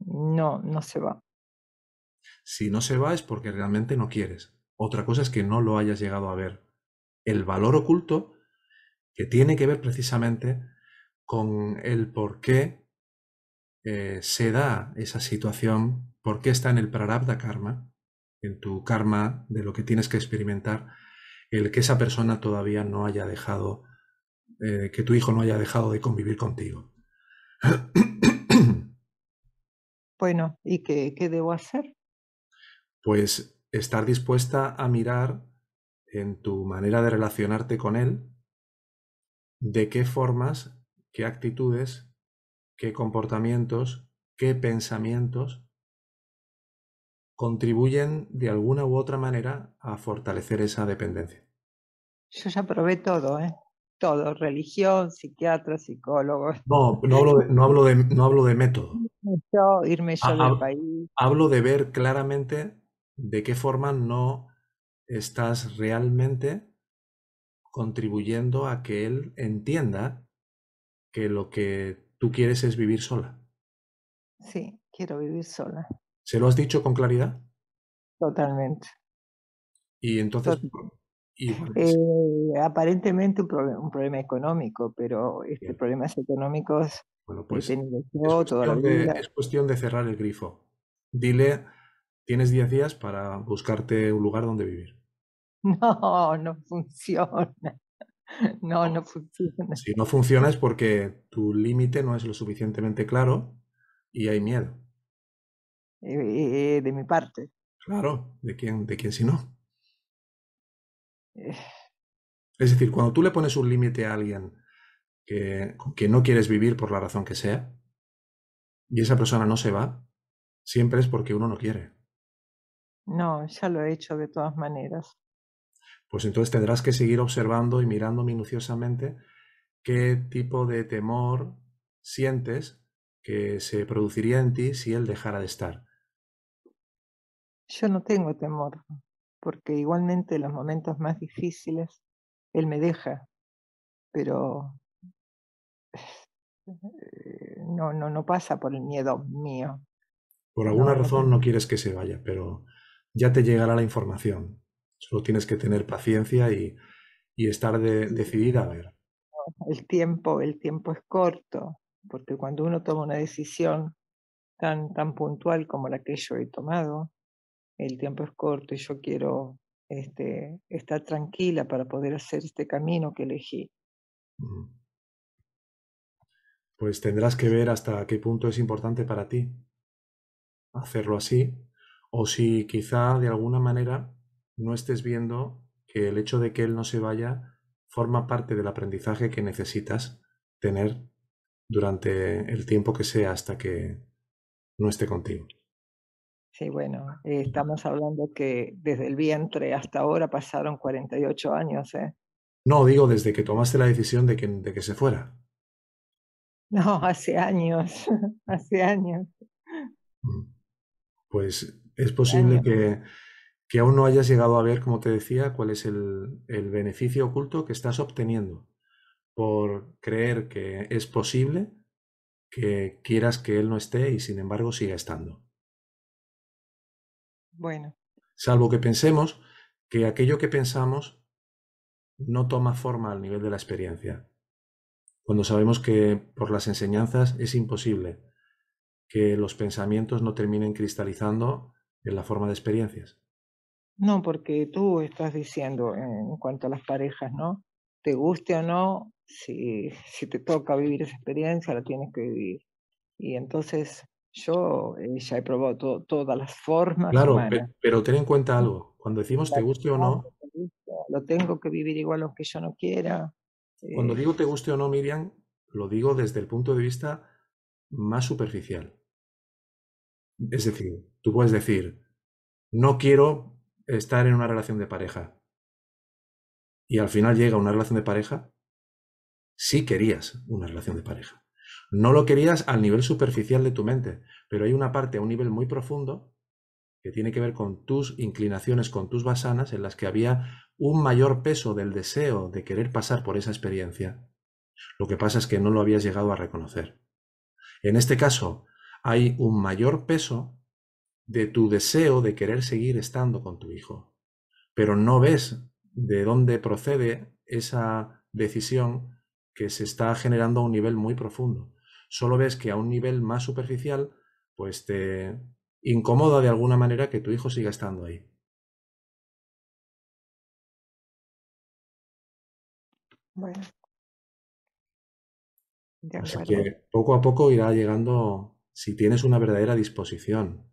S12: No, no se va.
S2: Si no se va es porque realmente no quieres. Otra cosa es que no lo hayas llegado a ver. El valor oculto que tiene que ver precisamente con el por qué eh, se da esa situación, porque está en el prarabdha karma, en tu karma de lo que tienes que experimentar, el que esa persona todavía no haya dejado, eh, que tu hijo no haya dejado de convivir contigo.
S12: Bueno, ¿y qué, qué debo hacer?
S2: Pues estar dispuesta a mirar en tu manera de relacionarte con él, de qué formas, qué actitudes qué comportamientos, qué pensamientos contribuyen de alguna u otra manera a fortalecer esa dependencia.
S12: Yo ya probé todo, ¿eh? Todo, religión, psiquiatra, psicólogos.
S2: No, no hablo de, no hablo de, no hablo de método.
S12: Yo, irme yo del país.
S2: Hablo de ver claramente de qué forma no estás realmente contribuyendo a que él entienda que lo que tú quieres es vivir sola.
S12: Sí, quiero vivir sola.
S2: ¿Se lo has dicho con claridad?
S12: Totalmente.
S2: Y entonces, y,
S12: eh, aparentemente un, problema, un problema económico, pero este problemas económicos
S2: bueno, pues
S12: he tenido yo toda la vida.
S2: De, es cuestión de cerrar el grifo. Dile, tienes 10 días para buscarte un lugar donde vivir.
S12: No, no funciona. No, no funciona.
S2: Si no funciona es porque tu límite no es lo suficientemente claro y hay miedo.
S12: Eh, de mi parte.
S2: Claro, ¿de quién, de quién si no? Es decir, cuando tú le pones un límite a alguien que, quien no quieres vivir por la razón que sea, y esa persona no se va, siempre es porque uno no quiere.
S12: No, ya lo he hecho de todas maneras.
S2: Pues entonces tendrás que seguir observando y mirando minuciosamente qué tipo de temor sientes que se produciría en ti si él dejara de estar.
S12: Yo no tengo temor, porque igualmente en los momentos más difíciles él me deja, pero eh, no, no, no pasa por el miedo mío.
S2: Por alguna razón no quieres que se vaya, pero ya te llegará la información. Solo tienes que tener paciencia y, y estar de, decidida a ver.
S12: El tiempo, el tiempo es corto, porque cuando uno toma una decisión tan, tan puntual como la que yo he tomado, el tiempo es corto y yo quiero este, estar tranquila para poder hacer este camino que elegí.
S2: Pues tendrás que ver hasta qué punto es importante para ti hacerlo así, o si quizá de alguna manera no estés viendo que el hecho de que él no se vaya forma parte del aprendizaje que necesitas tener durante el tiempo que sea hasta que no esté contigo.
S12: Sí, bueno, estamos hablando que desde el vientre hasta ahora pasaron 48 años, ¿eh?
S2: No, digo desde que tomaste la decisión de que, de que se fuera.
S12: No, hace años, hace años.
S2: Mm. Pues es posible que, que, aún no hayas llegado a ver, como te decía, cuál es el, el beneficio oculto que estás obteniendo por creer que es posible que quieras que él no esté y sin embargo siga estando.
S12: Bueno.
S2: Salvo que pensemos que aquello que pensamos no toma forma al nivel de la experiencia. Cuando sabemos que por las enseñanzas es imposible que los pensamientos no terminen cristalizando en la forma de experiencias.
S12: No, porque tú estás diciendo en cuanto a las parejas, ¿no? Te guste o no, si, si te toca vivir esa experiencia, la tienes que vivir. Y entonces yo eh, ya he probado todas las formas.
S2: Claro, pero ten en cuenta algo. Cuando decimos te guste o no.
S12: Lo tengo que vivir igual aunque yo no quiera.
S2: Cuando eh. digo te guste o no, Miriam, lo digo desde el punto de vista más superficial. Es decir, tú puedes decir, no quiero estar en una relación de pareja. Y al final llega una relación de pareja. Sí querías una relación de pareja. No lo querías al nivel superficial de tu mente, pero hay una parte a un nivel muy profundo que tiene que ver con tus inclinaciones, con tus basanas, en las que había un mayor peso del deseo de querer pasar por esa experiencia. Lo que pasa es que no lo habías llegado a reconocer. En este caso, hay un mayor peso de tu deseo de querer seguir estando con tu hijo, pero no ves de dónde procede esa decisión que se está generando a un nivel muy profundo solo ves que a un nivel más superficial, pues te incomoda de alguna manera que tu hijo siga estando ahí.
S12: Bueno.
S2: Así que poco a poco irá llegando, si tienes una verdadera disposición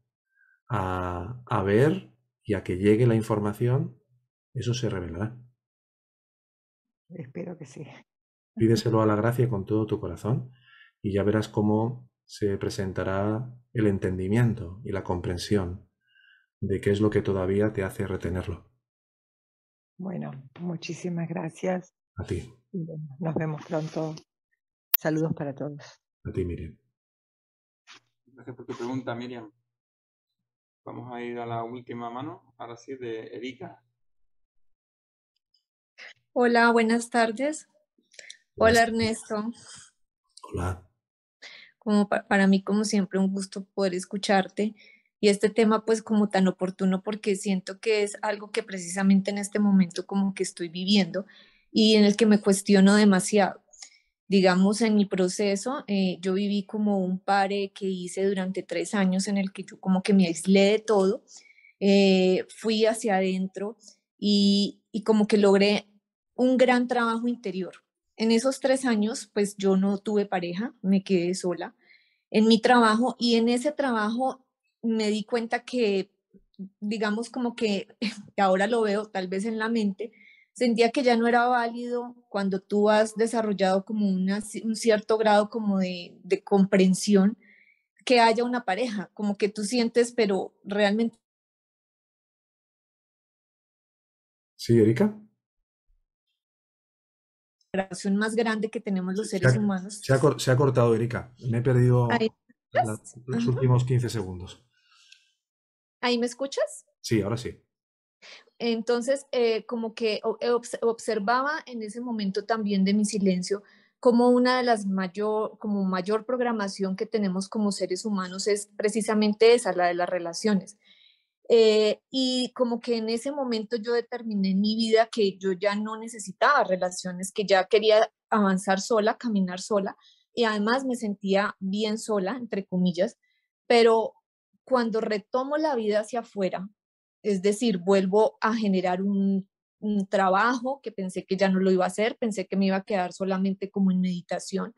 S2: a, a ver y a que llegue la información, eso se revelará.
S12: Espero que sí.
S2: Pídeselo a la gracia con todo tu corazón y ya verás cómo se presentará el entendimiento y la comprensión de qué es lo que todavía te hace retenerlo.
S12: Bueno, muchísimas gracias.
S2: A ti.
S12: Nos vemos pronto. Saludos para todos.
S2: A ti, Miriam.
S1: Gracias por tu pregunta, Miriam. Vamos a ir a la última mano, ahora sí, de Erika.
S13: Hola, buenas tardes. Hola Ernesto.
S2: Hola.
S13: Como para mí, como siempre, un gusto poder escucharte. Y este tema, pues, como tan oportuno, porque siento que es algo que precisamente en este momento como que estoy viviendo y en el que me cuestiono demasiado. Digamos, en mi proceso, eh, yo viví como un pare que hice durante tres años en el que yo como que me aislé de todo, eh, fui hacia adentro y, y como que logré un gran trabajo interior. En esos tres años, pues yo no tuve pareja, me quedé sola en mi trabajo y en ese trabajo me di cuenta que, digamos como que ahora lo veo tal vez en la mente, sentía que ya no era válido cuando tú has desarrollado como una, un cierto grado como de, de comprensión que haya una pareja, como que tú sientes, pero realmente...
S2: Sí, Erika
S13: relación más grande que tenemos los seres humanos.
S2: Se ha, cortado, Erika. Me he perdido los últimos 15 segundos.
S13: ¿Ahí me escuchas?
S2: Sí, ahora sí.
S13: Entonces, eh, como que observaba en ese momento también de mi silencio como una de las mayor, como mayor programación que tenemos como seres humanos es precisamente esa, la de las relaciones. Eh, y como que en ese momento yo determiné en mi vida que yo ya no necesitaba relaciones, que ya quería avanzar sola, caminar sola, y además me sentía bien sola, entre comillas, pero cuando retomo la vida hacia afuera, es decir, vuelvo a generar un trabajo que pensé que ya no lo iba a hacer, pensé que me iba a quedar solamente como en meditación.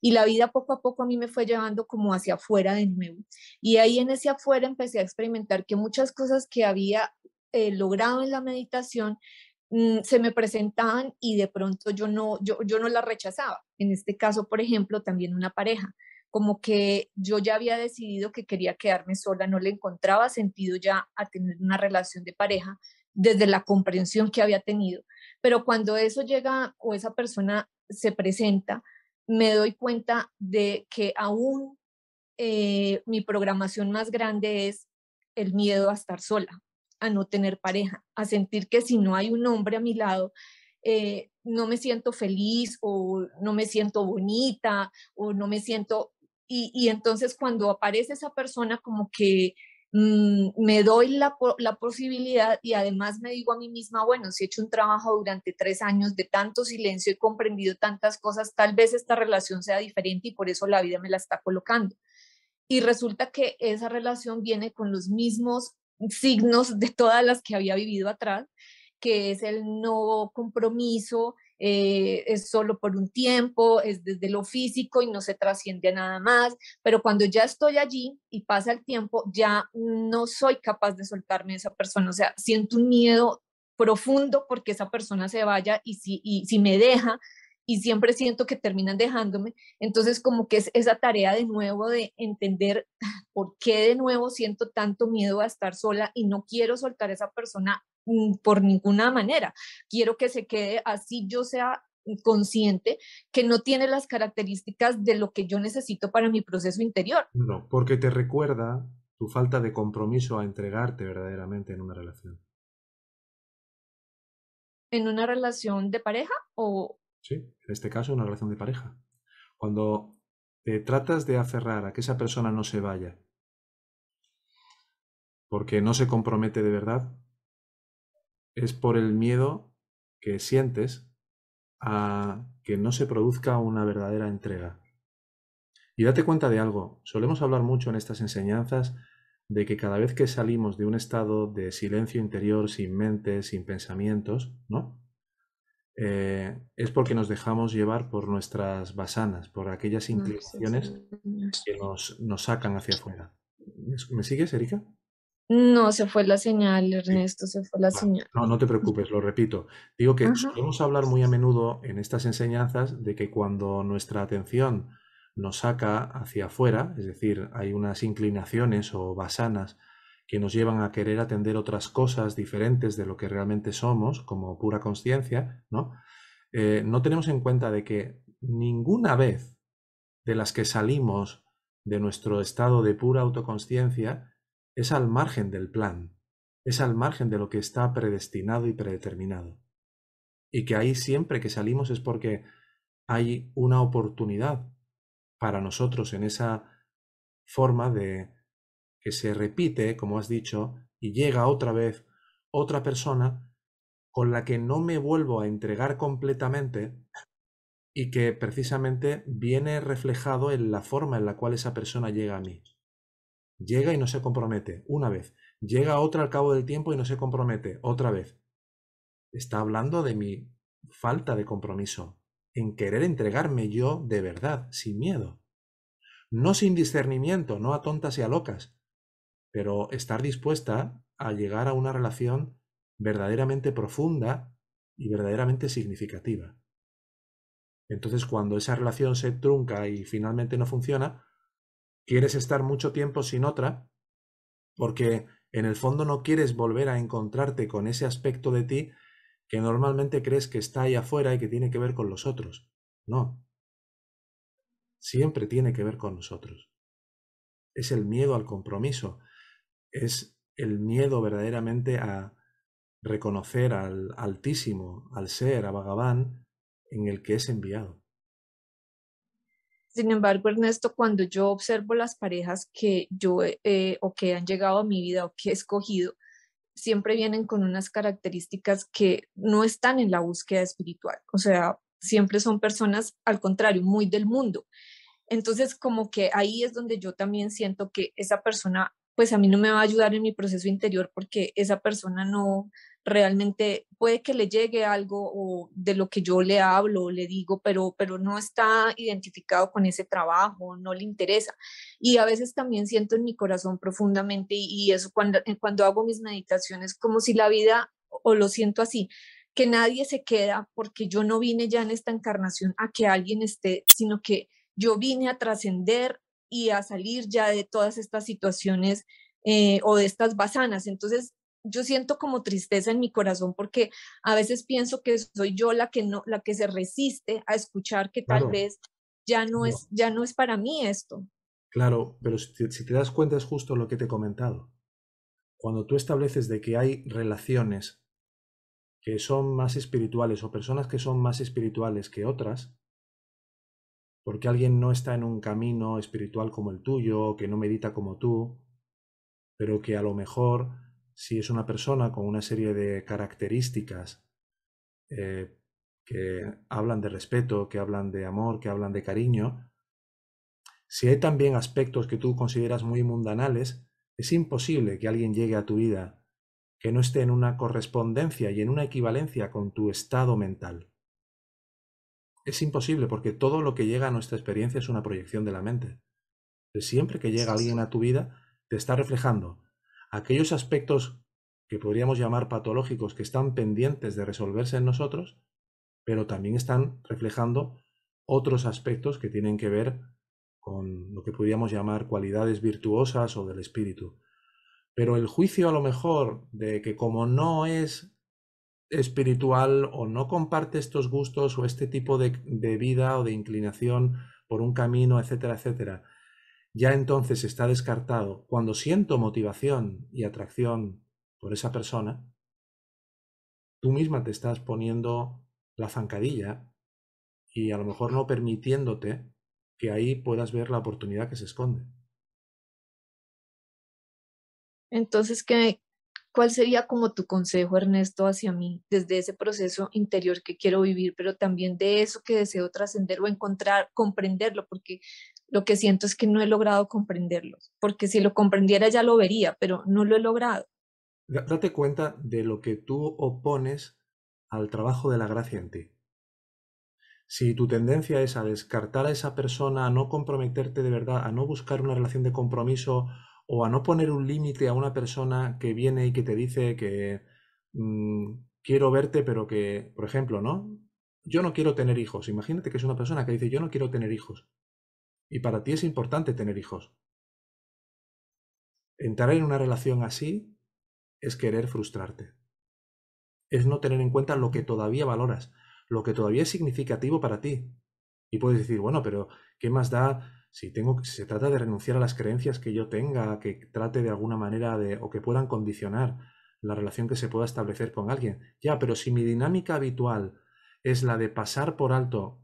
S13: Y la vida poco a poco a mí me fue llevando como hacia afuera de nuevo. Y ahí en ese afuera empecé a experimentar que muchas cosas que había eh, logrado en la meditación mm, se me presentaban y de pronto yo no, yo, yo no las rechazaba. En este caso, por ejemplo, también una pareja como que yo ya había decidido que quería quedarme sola, no le encontraba sentido ya a tener una relación de pareja, desde la comprensión que había tenido. Pero cuando eso llega o esa persona se presenta, me doy cuenta de que aún eh, mi programación más grande es el miedo a estar sola, a no tener pareja, a sentir que si no hay un hombre a mi lado, eh, no me siento feliz o no me siento bonita o no me siento... Y, entonces cuando aparece esa persona como que Mm, me doy la, la, posibilidad y además me digo a mí misma, bueno, si he hecho un trabajo durante tres años de tanto silencio, he comprendido tantas cosas, tal vez esta relación sea diferente y por eso la vida me la está colocando. Y resulta que esa relación viene con los mismos signos de todas las que había vivido atrás, que es el no compromiso, eh, es solo por un tiempo, es desde lo físico y no se trasciende a nada más, pero cuando ya estoy allí y pasa el tiempo, ya no soy capaz de soltarme esa persona, o sea, siento un miedo profundo porque esa persona se vaya y si, y si me deja, y siempre siento que terminan dejándome. Entonces, como que es esa tarea de nuevo de entender por qué de nuevo siento tanto miedo a estar sola y no quiero soltar a esa persona por ninguna manera. Quiero que se quede así, yo sea consciente que no tiene las características de lo que yo necesito para mi proceso interior.
S2: No, porque te recuerda tu falta de compromiso a entregarte verdaderamente en una relación.
S13: ¿En una relación de pareja o...?
S2: Sí, en este caso una relación de pareja. Cuando te tratas de aferrar a que esa persona no se vaya porque no se compromete de verdad, es por el miedo que sientes a que no se produzca una verdadera entrega. Y date cuenta de algo, solemos hablar mucho en estas enseñanzas de que cada vez que salimos de un estado de silencio interior, sin mente, sin pensamientos, ¿no? Eh, es porque nos dejamos llevar por nuestras basanas, por aquellas inclinaciones que nos, nos sacan hacia afuera. ¿Me sigues, Erika?
S13: No, se fue la señal, Ernesto, se fue la señal.
S2: No, no te preocupes, lo repito. Digo que solemos hablar muy a menudo en estas enseñanzas de que cuando nuestra atención nos saca hacia afuera, es decir, hay unas inclinaciones o basanas que nos llevan a querer atender otras cosas diferentes de lo que realmente somos, como pura conciencia, ¿no? Eh, no tenemos en cuenta de que ninguna vez de las que salimos de nuestro estado de pura autoconsciencia es al margen del plan, es al margen de lo que está predestinado y predeterminado. y que ahí siempre que salimos es porque hay una oportunidad para nosotros en esa forma de que se repite, como has dicho, y llega otra vez otra persona con la que no me vuelvo a entregar completamente y que precisamente viene reflejado en la forma en la cual esa persona llega a mí. Llega y no se compromete, una vez. Llega otra al cabo del tiempo y no se compromete, otra vez. Está hablando de mi falta de compromiso, en querer entregarme yo de verdad, sin miedo. No sin discernimiento, no a tontas y a locas, pero estar dispuesta a llegar a una relación verdaderamente profunda y verdaderamente significativa. Entonces, cuando esa relación se trunca y finalmente no funciona, quieres estar mucho tiempo sin otra porque en el fondo no quieres volver a encontrarte con ese aspecto de ti que normalmente crees que está ahí afuera y que tiene que ver con los otros. No. Siempre tiene que ver con nosotros. Es el miedo al compromiso. Es el miedo verdaderamente a reconocer al Altísimo, al Ser, a Bhagavan, en el que es enviado.
S13: Sin embargo, Ernesto, cuando yo observo las parejas que yo eh, o que han llegado a mi vida o que he escogido, siempre vienen con unas características que no están en la búsqueda espiritual. O sea, siempre son personas, al contrario, muy del mundo. Entonces, como que ahí es donde yo también siento que esa persona, pues a mí no me va a ayudar en mi proceso interior porque esa persona no, realmente puede que le llegue algo o de lo que yo le hablo le digo, pero, pero no está identificado con ese trabajo, no le interesa. Y a veces también siento en mi corazón profundamente, y, eso cuando, eh, cuando hago mis meditaciones, como si la vida, o lo siento así, que nadie se queda porque yo no vine ya en esta encarnación a que alguien esté, sino que yo vine a trascender y a salir ya de todas estas situaciones eh, o de estas basanas. Entonces, yo siento como tristeza en mi corazón porque a veces pienso que soy yo la que no, la que se resiste a escuchar que tal vez ya no, es, ya no es para mí esto.
S2: Claro, pero si te, si te das cuenta es justo lo que te he comentado. Cuando tú estableces de que hay relaciones que son más espirituales o personas que son más espirituales que otras, porque alguien no está en un camino espiritual como el tuyo, que no medita como tú, pero que a lo mejor si es una persona con una serie de características eh, que hablan de respeto, que hablan de amor, que hablan de cariño, si hay también aspectos que tú consideras muy mundanales, es imposible que alguien llegue a tu vida que no esté en una correspondencia y en una equivalencia con tu estado mental. Es imposible porque todo lo que llega a nuestra experiencia es una proyección de la mente. Siempre que llega alguien a tu vida, te está reflejando aquellos aspectos que podríamos llamar patológicos que están pendientes de resolverse en nosotros, pero también están reflejando otros aspectos que tienen que ver con lo que podríamos llamar cualidades virtuosas o del espíritu. Pero el juicio a lo mejor de que como no es espiritual o no comparte estos gustos o este tipo de, de vida o de inclinación por un camino, etcétera, etcétera, ya entonces está descartado. Cuando siento motivación y atracción por esa persona, tú misma te estás poniendo la zancadilla y a lo mejor no permitiéndote que ahí puedas ver la oportunidad que se esconde.
S13: Entonces, ¿qué, ¿cuál sería como tu consejo, Ernesto, hacia mí, desde ese proceso interior que quiero vivir, pero también de eso que deseo trascender o encontrar, comprenderlo? Porque lo que siento es que no he logrado comprenderlo, porque si lo comprendiera ya lo vería, pero no lo he logrado.
S2: Date cuenta de lo que tú opones al trabajo de la gracia en ti. Si tu tendencia es a descartar a esa persona, a no comprometerte de verdad, a no buscar una relación de compromiso o a no poner un límite a una persona que viene y que te dice que mm, quiero verte, pero que, por ejemplo, ¿no? Yo no quiero tener hijos. Imagínate que es una persona que dice yo no quiero tener hijos. Y para ti es importante tener hijos. Entrar en una relación así es querer frustrarte. Es no tener en cuenta lo que todavía valoras, lo que todavía es significativo para ti. Y puedes decir, bueno, pero ¿qué más da si tengo si se trata de renunciar a las creencias que yo tenga, que trate de alguna manera de o que puedan condicionar la relación que se pueda establecer con alguien. Ya, pero si mi dinámica habitual es la de pasar por alto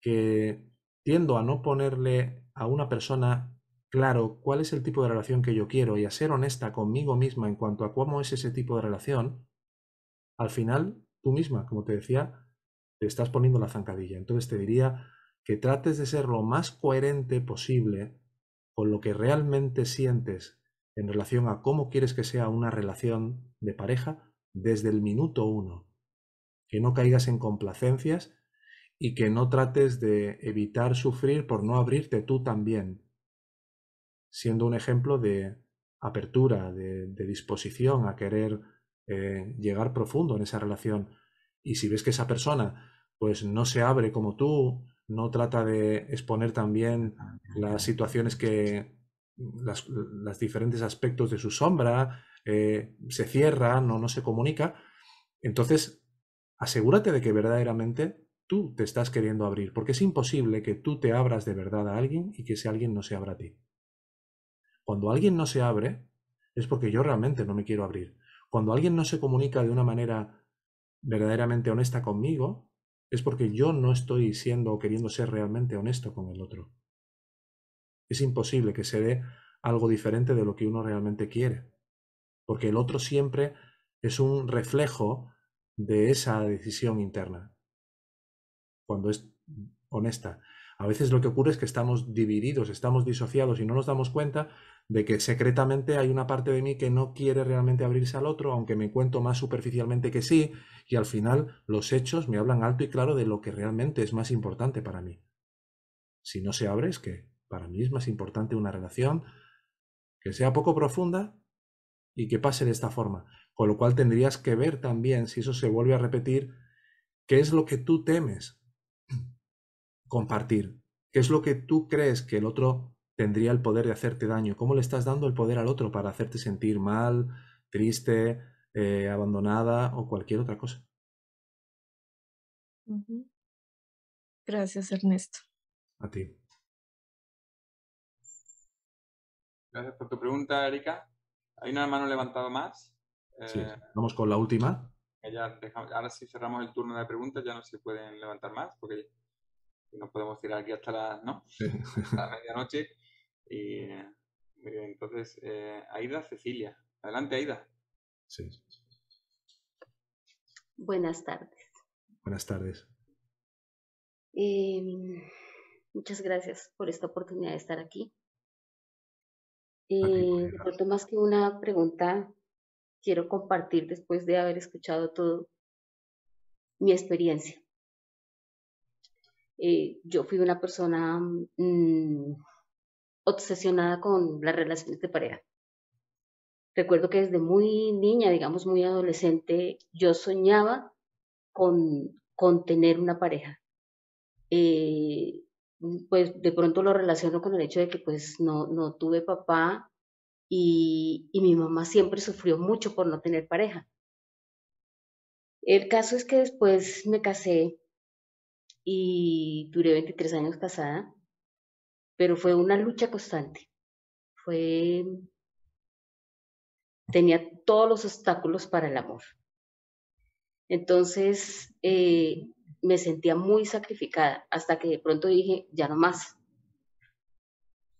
S2: que tiendo a no ponerle a una persona claro cuál es el tipo de relación que yo quiero y a ser honesta conmigo misma en cuanto a cómo es ese tipo de relación, al final tú misma, como te decía, te estás poniendo la zancadilla. Entonces te diría que trates de ser lo más coherente posible con lo que realmente sientes en relación a cómo quieres que sea una relación de pareja desde el minuto uno. Que no caigas en complacencias y que no trates de evitar sufrir por no abrirte tú también, siendo un ejemplo de apertura, de, disposición a querer eh, llegar profundo en esa relación. Y si ves que esa persona pues no se abre como tú, no trata de exponer también las situaciones que, las, diferentes aspectos de su sombra, eh, se cierra, no, no se comunica, entonces asegúrate de que verdaderamente tú te estás queriendo abrir, porque es imposible que tú te abras de verdad a alguien y que ese alguien no se abra a ti. Cuando alguien no se abre, es porque yo realmente no me quiero abrir. Cuando alguien no se comunica de una manera verdaderamente honesta conmigo, es porque yo no estoy siendo o queriendo ser realmente honesto con el otro. Es imposible que se dé algo diferente de lo que uno realmente quiere, porque el otro siempre es un reflejo de esa decisión interna cuando es honesta. A veces lo que ocurre es que estamos divididos, estamos disociados y no nos damos cuenta de que secretamente hay una parte de mí que no quiere realmente abrirse al otro, aunque me cuento más superficialmente que sí, y al final los hechos me hablan alto y claro de lo que realmente es más importante para mí. Si no se abre es que para mí es más importante una relación que sea poco profunda y que pase de esta forma. Con lo cual tendrías que ver también, si eso se vuelve a repetir, qué es lo que tú temes compartir. ¿Qué es lo que tú crees que el otro tendría el poder de hacerte daño? ¿Cómo le estás dando el poder al otro para hacerte sentir mal, triste, eh, abandonada o cualquier otra cosa?
S13: Gracias, Ernesto.
S2: A ti.
S1: Gracias por tu pregunta, Erika. ¿Hay una mano levantada más?
S2: Sí. Eh, Vamos con la última.
S1: ahora sí cerramos el turno de preguntas, ya no se pueden levantar más porque nos podemos tirar aquí hasta la, ¿no? la medianoche. Y entonces, eh, Aida Cecilia. Adelante, Aida.
S2: Sí.
S14: Buenas tardes.
S2: Buenas tardes.
S14: Muchas gracias por esta oportunidad de estar aquí. Eh, más que una pregunta, quiero compartir después de haber escuchado todo mi experiencia. Eh, yo fui una persona mm, obsesionada con las relaciones de pareja. Recuerdo que desde muy niña, digamos muy adolescente, yo soñaba con, con tener una pareja. Eh, pues de pronto lo relaciono con el hecho de que pues no, no tuve papá y, y mi mamá siempre sufrió mucho por no tener pareja. El caso es que después me casé y duré 23 años casada, pero fue una lucha constante. Fue tenía todos los obstáculos para el amor. Entonces eh, me sentía muy sacrificada hasta que de pronto dije, ya no más.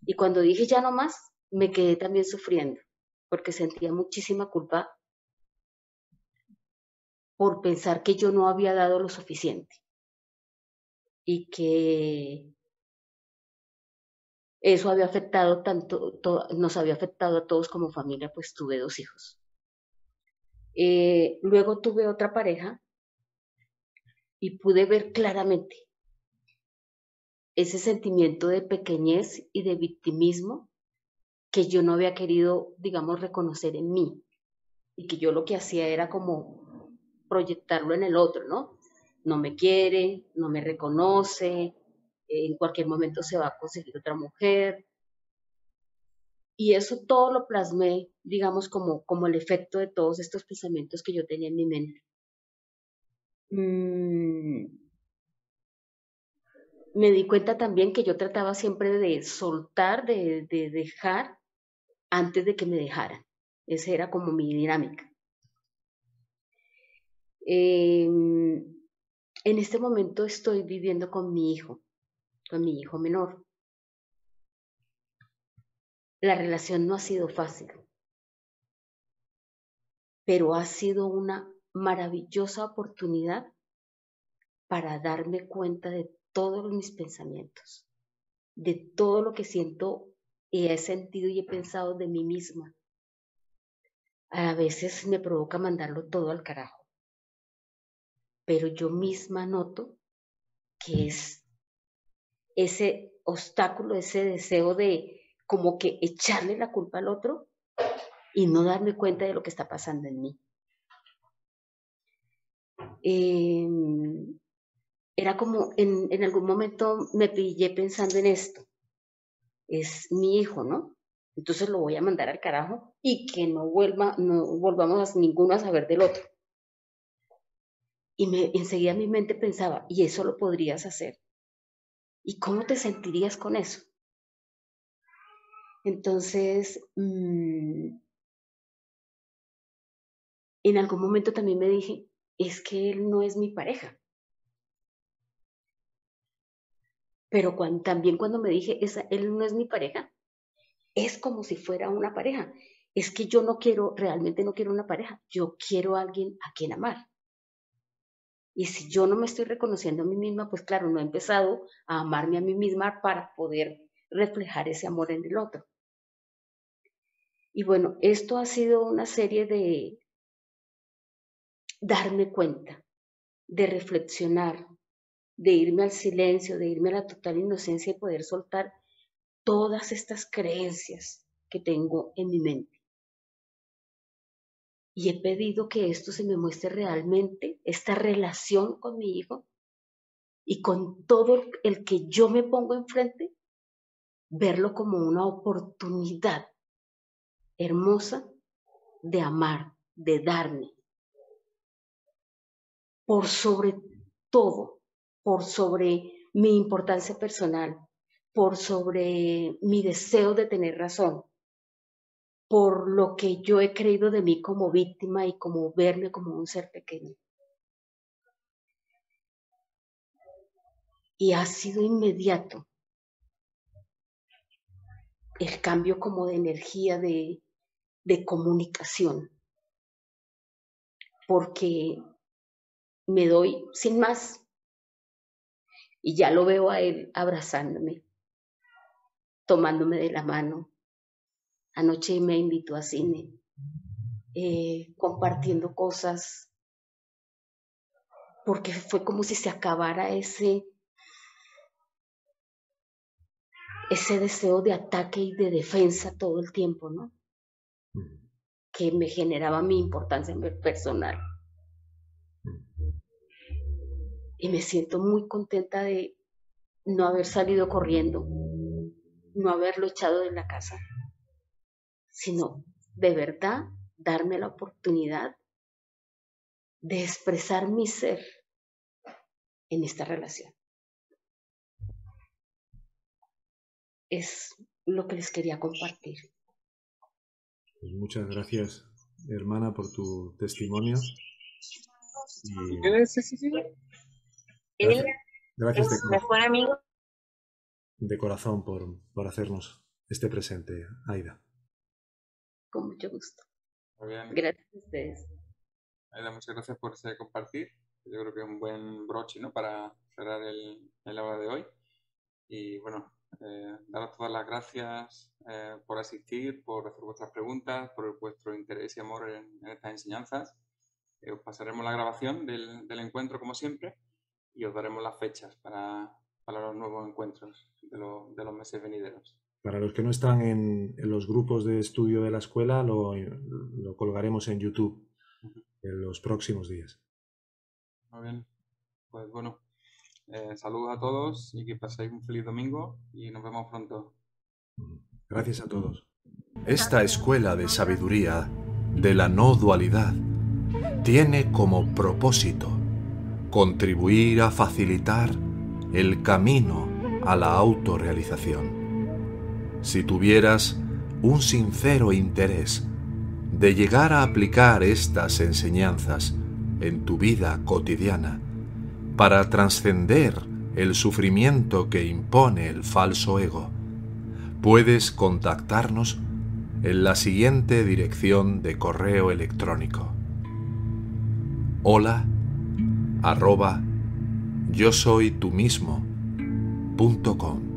S14: Y cuando dije ya no más, me quedé también sufriendo, porque sentía muchísima culpa por pensar que yo no había dado lo suficiente y que eso había afectado tanto, nos había afectado a todos como familia, pues tuve dos hijos. Eh, luego tuve otra pareja y pude ver claramente ese sentimiento de pequeñez y de victimismo que yo no había querido, digamos, reconocer en mí y que yo lo que hacía era como proyectarlo en el otro, ¿no? No me quiere, no me reconoce, en cualquier momento se va a conseguir otra mujer. Y eso todo lo plasmé, digamos, como, como el efecto de todos estos pensamientos que yo tenía en mi mente. Mm. Me di cuenta también que yo trataba siempre de soltar, de, de dejar antes de que me dejaran. Esa era como mi dinámica. Em, en este momento estoy viviendo con mi hijo, con mi hijo menor. La relación no ha sido fácil, pero ha sido una maravillosa oportunidad para darme cuenta de todos mis pensamientos, de todo lo que siento y he sentido y he pensado de mí misma. A veces me provoca mandarlo todo al carajo, pero yo misma noto que es ese obstáculo, ese deseo de como que echarle la culpa al otro y no darme cuenta de lo que está pasando en mí. Em, era como en, en algún momento me pillé pensando en esto. Es mi hijo, ¿no? Entonces lo voy a mandar al carajo y que no vuelva, no volvamos a ninguno a saber del otro. Y enseguida mi mente pensaba, ¿y eso lo podrías hacer? ¿Y cómo te sentirías con eso? Entonces, mm, en algún momento también me dije, es que él no es mi pareja. Pero también cuando me dije, él no es mi pareja, es como si fuera una pareja. Es que yo no quiero, realmente no quiero una pareja, yo quiero a alguien a quien amar. Y si yo no me estoy reconociendo a mí misma, pues claro, no he empezado a amarme a mí misma para poder reflejar ese amor en el otro. Y bueno, esto ha sido una serie de darme cuenta, de reflexionar, de irme al silencio, de irme a la total inocencia y poder soltar todas estas creencias que tengo en mi mente. Y he pedido que esto se me muestre realmente, esta relación con mi hijo y con todo el que yo me pongo enfrente, verlo como una oportunidad hermosa de amar, de darme. Por sobre todo, por sobre mi importancia personal, por sobre mi deseo de tener razón, por lo que yo he creído de mí como víctima y como verme como un ser pequeño. Y ha sido inmediato el cambio como de energía, de, de comunicación, porque me doy sin más y ya lo veo a él abrazándome, tomándome de la mano. Anoche me invitó a cine, eh, compartiendo cosas, porque fue como si se acabara ese, ese deseo de ataque y de defensa todo el tiempo, ¿no? que me generaba mi importancia personal. Y me siento muy contenta de no haber salido corriendo, no haberlo echado de la casa, sino de verdad darme la oportunidad de expresar mi ser en esta relación. Es lo que les quería compartir.
S2: Pues muchas gracias, hermana, por tu testimonio.
S8: Gracias,
S2: gracias de,
S8: mejor amigo.
S2: De corazón por, por hacernos este presente, Aida.
S14: Con mucho gusto.
S1: Muy bien.
S14: Gracias a ustedes.
S1: Aida, muchas gracias por ese compartir. Yo creo que es un buen broche ¿no? para cerrar el, el hora de hoy. Y bueno, eh, daros todas las gracias eh, por asistir, por hacer vuestras preguntas, por vuestro interés y amor en, estas enseñanzas. Eh, os pasaremos la grabación del, del, encuentro como siempre y os daremos las fechas para, para los nuevos encuentros de, lo, de, los meses venideros.
S2: Para los que no están en, en los grupos de estudio de la escuela, lo, lo colgaremos en YouTube en los próximos días.
S1: Muy bien. Pues bueno, eh, saludos a todos y que paséis un feliz domingo y nos vemos pronto.
S2: Gracias a todos.
S15: Esta escuela de sabiduría de la no dualidad tiene como propósito contribuir a facilitar el camino a la autorrealización. Si tuvieras un sincero interés de llegar a aplicar estas enseñanzas
S2: en tu vida cotidiana para trascender el sufrimiento que impone el falso ego, puedes contactarnos en la siguiente dirección de correo electrónico. Hola yo soy mismo com.